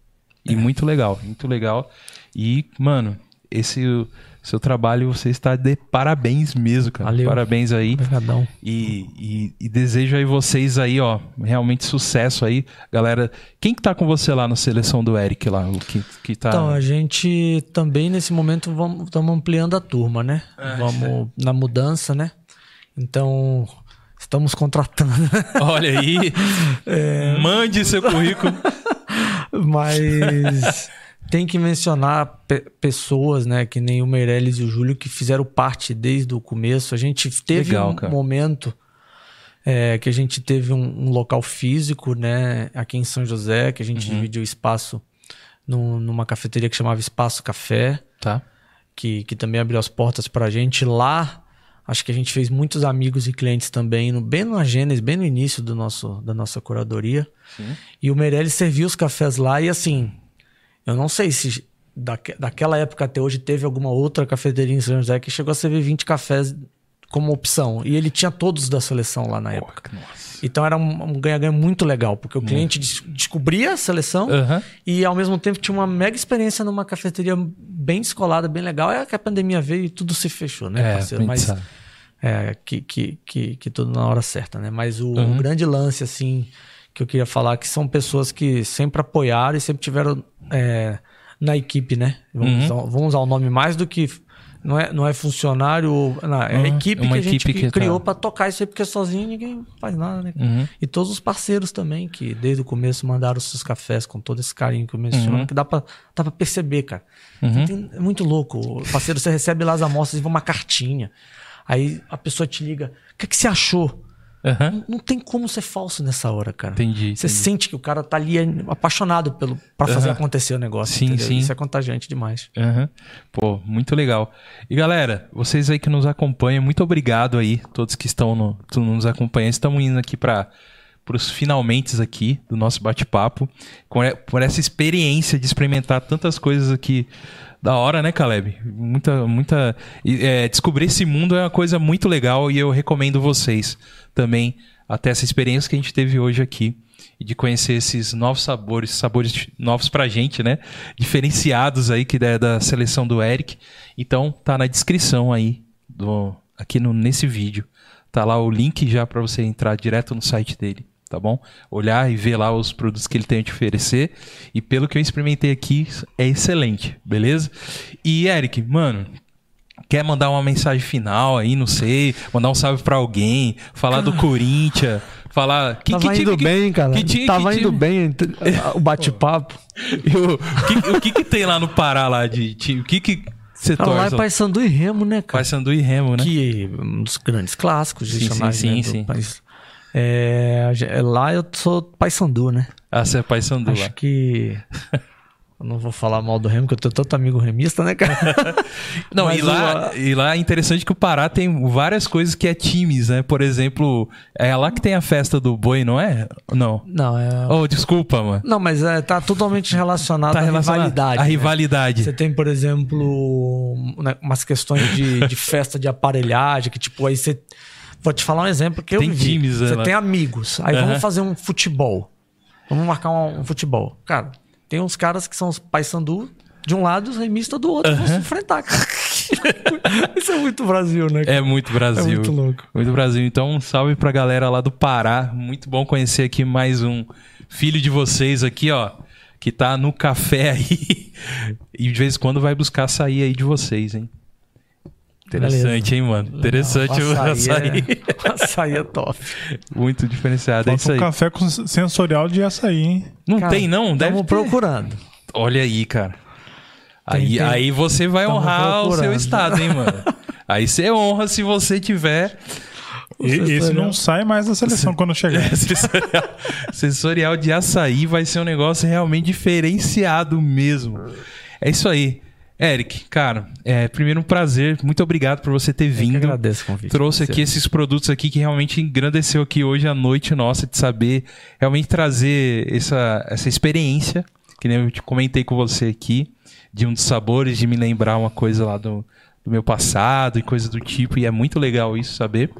E É. muito legal, muito legal. E, mano, esse seu trabalho, você está de parabéns mesmo, cara. Valeu. Parabéns aí. Obrigadão. E, e, e desejo aí vocês aí, ó, realmente sucesso aí. Galera, quem que tá com você lá na seleção do Eric lá? O que, que tá... Então, a gente também nesse momento estamos ampliando a turma, né? É, vamos na mudança, né? Então, estamos contratando. Olha aí, É. mande seu currículo. Mas tem que mencionar pe- pessoas, né, que nem o Meirelles e o Júlio, que fizeram parte desde o começo. A gente teve Legal, um cara. momento é, que a gente teve um, um local físico, né, aqui em São José, que a gente Uhum. dividiu espaço num- numa cafeteria que chamava Espaço Café, Tá. que, que também abriu as portas pra gente. Lá, acho que a gente fez muitos amigos e clientes também, no, bem na Gênesis, bem no início do nosso, da nossa curadoria. E o Meirelles serviu os cafés lá e assim, eu não sei se daque, daquela época até hoje teve alguma outra cafeteria em São José que chegou a servir 20 cafés como opção. E ele tinha todos da seleção lá na época. Então era um um ganha-ganha muito legal, porque o cliente des- descobria a seleção Aham. e ao mesmo tempo tinha uma mega experiência numa cafeteria bem descolada, bem legal. É que a pandemia veio e tudo se fechou, né, É, parceiro? Mas é, que, que, que, que tudo na hora certa, né? Mas o, Uhum. o grande lance, assim, que eu queria falar, é que são pessoas que sempre apoiaram e sempre tiveram é, na equipe, né? Vamos, Uhum. usar, vamos usar o nome mais do que. Não é, não é funcionário, não, é a Uhum. equipe Uma que a gente equipe que que tá- criou pra tocar isso aí, porque sozinho ninguém faz nada, né? Uhum. E todos os parceiros também, que desde o começo mandaram os seus cafés com todo esse carinho que eu menciono, Uhum. que dá pra, dá pra perceber, cara. Então tem- é muito louco. O parceiro, você recebe lá as amostras e uma cartinha. Aí a pessoa te liga, o que, que você achou? Aham. Não, não tem como ser falso nessa hora, cara. Entendi, Você entendi. sente que o cara tá ali apaixonado pelo, pra fazer Aham. acontecer o negócio. Sim, entendeu? sim. Isso é contagiante demais. Aham. Pô, muito legal. E galera, vocês aí que nos acompanham, muito obrigado aí, todos que estão no, nos acompanhando. Estamos indo aqui para os finalmente aqui do nosso bate-papo, por essa experiência de experimentar tantas coisas aqui da hora, né, Caleb? Muita, muita. é, descobrir esse mundo é uma coisa muito legal e eu recomendo vocês também até essa experiência que a gente teve hoje aqui e de conhecer esses novos sabores, sabores novos pra gente, né? Diferenciados aí que é da seleção do Eric. Então tá na descrição aí do aqui no nesse vídeo. Tá lá o link já pra você entrar direto no site dele, tá bom? Olhar e ver lá os produtos que ele tem a te oferecer. E pelo que eu experimentei aqui, é excelente, beleza? E Eric, mano, Quer mandar uma mensagem final aí, não sei, mandar um salve pra alguém, falar do Corinthians, falar que, Tava que time indo que- bem, cara. que time- Tava que indo time- bem o bate-papo. O, que, o que que tem lá no Pará lá de time? O que que você lá é torce? lá? Paysandu e Remo, né, cara? Paysandu e Remo, né? Que um dos grandes clássicos de Sim, chamar sim, né, sim, sim. país. É, a gen- lá eu sou Paysandu, né? Ah, você é Paysandu Acho lá. que. Eu não vou falar mal do Remo, que eu tenho tanto amigo remista, né, cara? Não, e lá, o- e lá é interessante que o Pará tem várias coisas que é times, né? Por exemplo, é lá que tem a festa do boi, não é? Não. Não, é. Oh, desculpa, mano. Não, mas é, tá totalmente relacionado Tá à relacionado rivalidade. à né? rivalidade. Você tem, por exemplo, né, umas questões de, de festa de aparelhagem, que tipo, aí você. Vou te falar um exemplo que eu Tem vivi. times, né, Você lá. tem amigos. Aí Aham. vamos fazer um futebol. Vamos marcar um, um futebol. Cara, tem uns caras que são os paysandu de um lado e os remistas do outro. Vão se enfrentar, cara. Isso é muito Brasil, né? cara? É muito Brasil. É muito louco. Muito Brasil. Então, um salve pra galera lá do Pará. Muito bom conhecer aqui mais um filho de vocês aqui, ó. Que tá no café aí. E de vez em quando vai buscar açaí aí de vocês, hein? Interessante, hein, mano? Interessante o açaí. É, açaí é top. Muito diferenciado. É Falta isso um aí. café com sensorial de açaí, hein? Não Cara, tem, não? Deve Estamos procurando. Olha aí, cara. Tem, aí, tem. aí você vai Tamo honrar o seu procurando. estado, hein, mano? aí você honra se você tiver E- esse não sai mais da seleção quando chegar. sensorial, sensorial de açaí vai ser um negócio realmente diferenciado mesmo. É isso aí. Eric, cara, é, primeiro um prazer, muito obrigado por você ter Eu vindo. agradeço o convite. Trouxe aqui esses produtos aqui que realmente engrandeceu aqui hoje a noite nossa de saber realmente trazer essa, essa experiência, que nem eu te comentei com você aqui, de um dos sabores, de me lembrar uma coisa lá do, do meu passado e coisa do tipo, e é muito legal isso saber.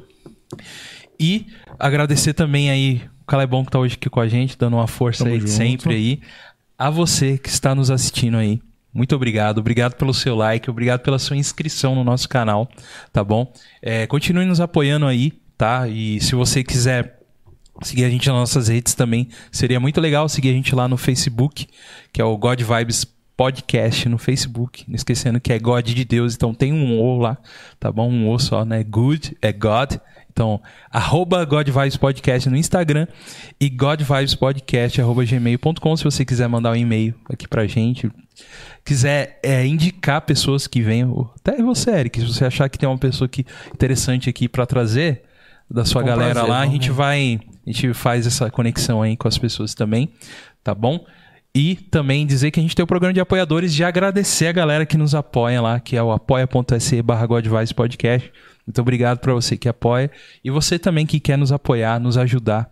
E agradecer também aí o Calebon que tá hoje aqui com a gente, dando uma força Tamo aí junto. sempre aí. A você que está nos assistindo aí. Muito obrigado. Obrigado pelo seu like, obrigado pela sua inscrição no nosso canal, tá bom? É, continue nos apoiando aí, tá? E se você quiser seguir a gente nas nossas redes também, seria muito legal seguir a gente lá no Facebook, que é o God Vibes Podcast no Facebook. Não esquecendo que é God de Deus, então tem um O lá, tá bom? Um O só, né? Good é God. Então, arroba Podcast no Instagram e godvibespodcast arroba gmail.com se você quiser mandar um e-mail aqui pra gente. Quiser é, indicar pessoas que venham, até você, Eric, se você achar que tem uma pessoa que, interessante aqui pra trazer da sua Com galera prazer, lá, a gente vai, a gente faz essa conexão aí com as pessoas também, tá bom? E também dizer que a gente tem o programa de apoiadores de agradecer a galera que nos apoia lá, que é o apoia.se barra Podcast. Muito obrigado para você que apoia. E você também que quer nos apoiar, nos ajudar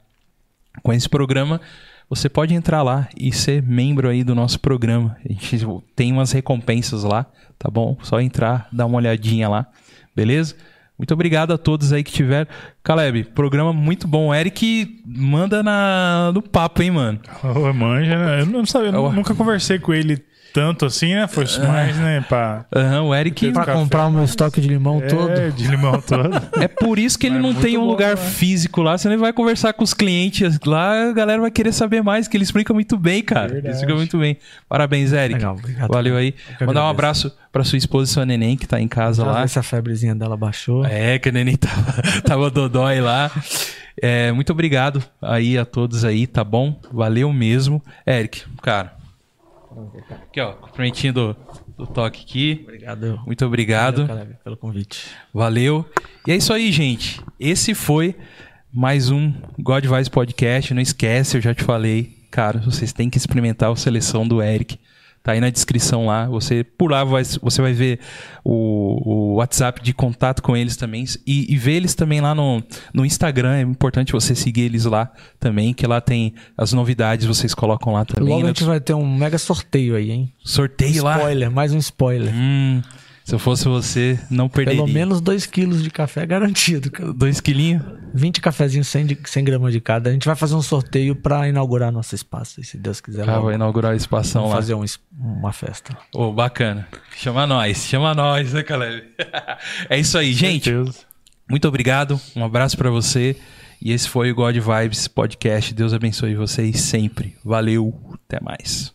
com esse programa. você pode entrar lá e ser membro aí do nosso programa. A gente tem umas recompensas lá, tá bom? Só entrar, dar uma olhadinha lá, beleza? Muito obrigado a todos aí que tiveram. Caleb, programa muito bom. O Eric manda na, no papo, hein, mano? Ô, manja, né? Eu não sabia, eu nunca conversei com ele tanto assim, né? Foi mais, né? Pra, o Eric. Pra café, comprar o meu estoque de limão todo. é, de limão todo. É por isso que ele Mas não muito tem um bom, lugar né? físico lá. Você nem vai conversar com os clientes lá, a galera vai querer saber mais, que ele explica muito bem, cara. Ele Verdade. explica muito bem. Parabéns, Eric. Legal, obrigado. Valeu aí. Mandar um abraço pra sua esposa e sua neném que tá em casa lá. ver se a febrezinha dela baixou. É, que a neném tava, tava dodói lá. É, muito obrigado aí a todos aí, tá bom? Valeu mesmo. Eric, cara. Aqui, ó, cumprimentinho do, do toque aqui. Obrigado. Muito obrigado. Caleb, pelo convite. Valeu. E é isso aí, gente. Esse foi mais um God Vibes Podcast. Não esquece, eu já te falei. Cara, vocês têm que experimentar a seleção do Eric. Tá aí na descrição lá. Você por lá vai, você vai ver o, o WhatsApp de contato com eles também. E, e ver eles também lá no, no Instagram. É importante você seguir eles lá também, que lá tem as novidades, vocês colocam lá também. Logo a gente vai ter um mega sorteio aí, hein? Sorteio lá. Spoiler, mais um spoiler. Hum, se eu fosse você, não perderia. Pelo menos 2 quilos de café garantido. cara. Dois quilinhos. 20 cafezinhos, 100, de, 100 gramas de cada. A gente vai fazer um sorteio pra inaugurar nosso espaço, se Deus quiser. Ah, vai inaugurar o espação Vamos lá. fazer um uma festa. Ô, bacana. Chama nós, chama nós, né, Caleb? é isso aí, gente. Muito obrigado. Um abraço pra você. E esse foi o God Vibes Podcast. Deus abençoe vocês sempre. Valeu. Até mais.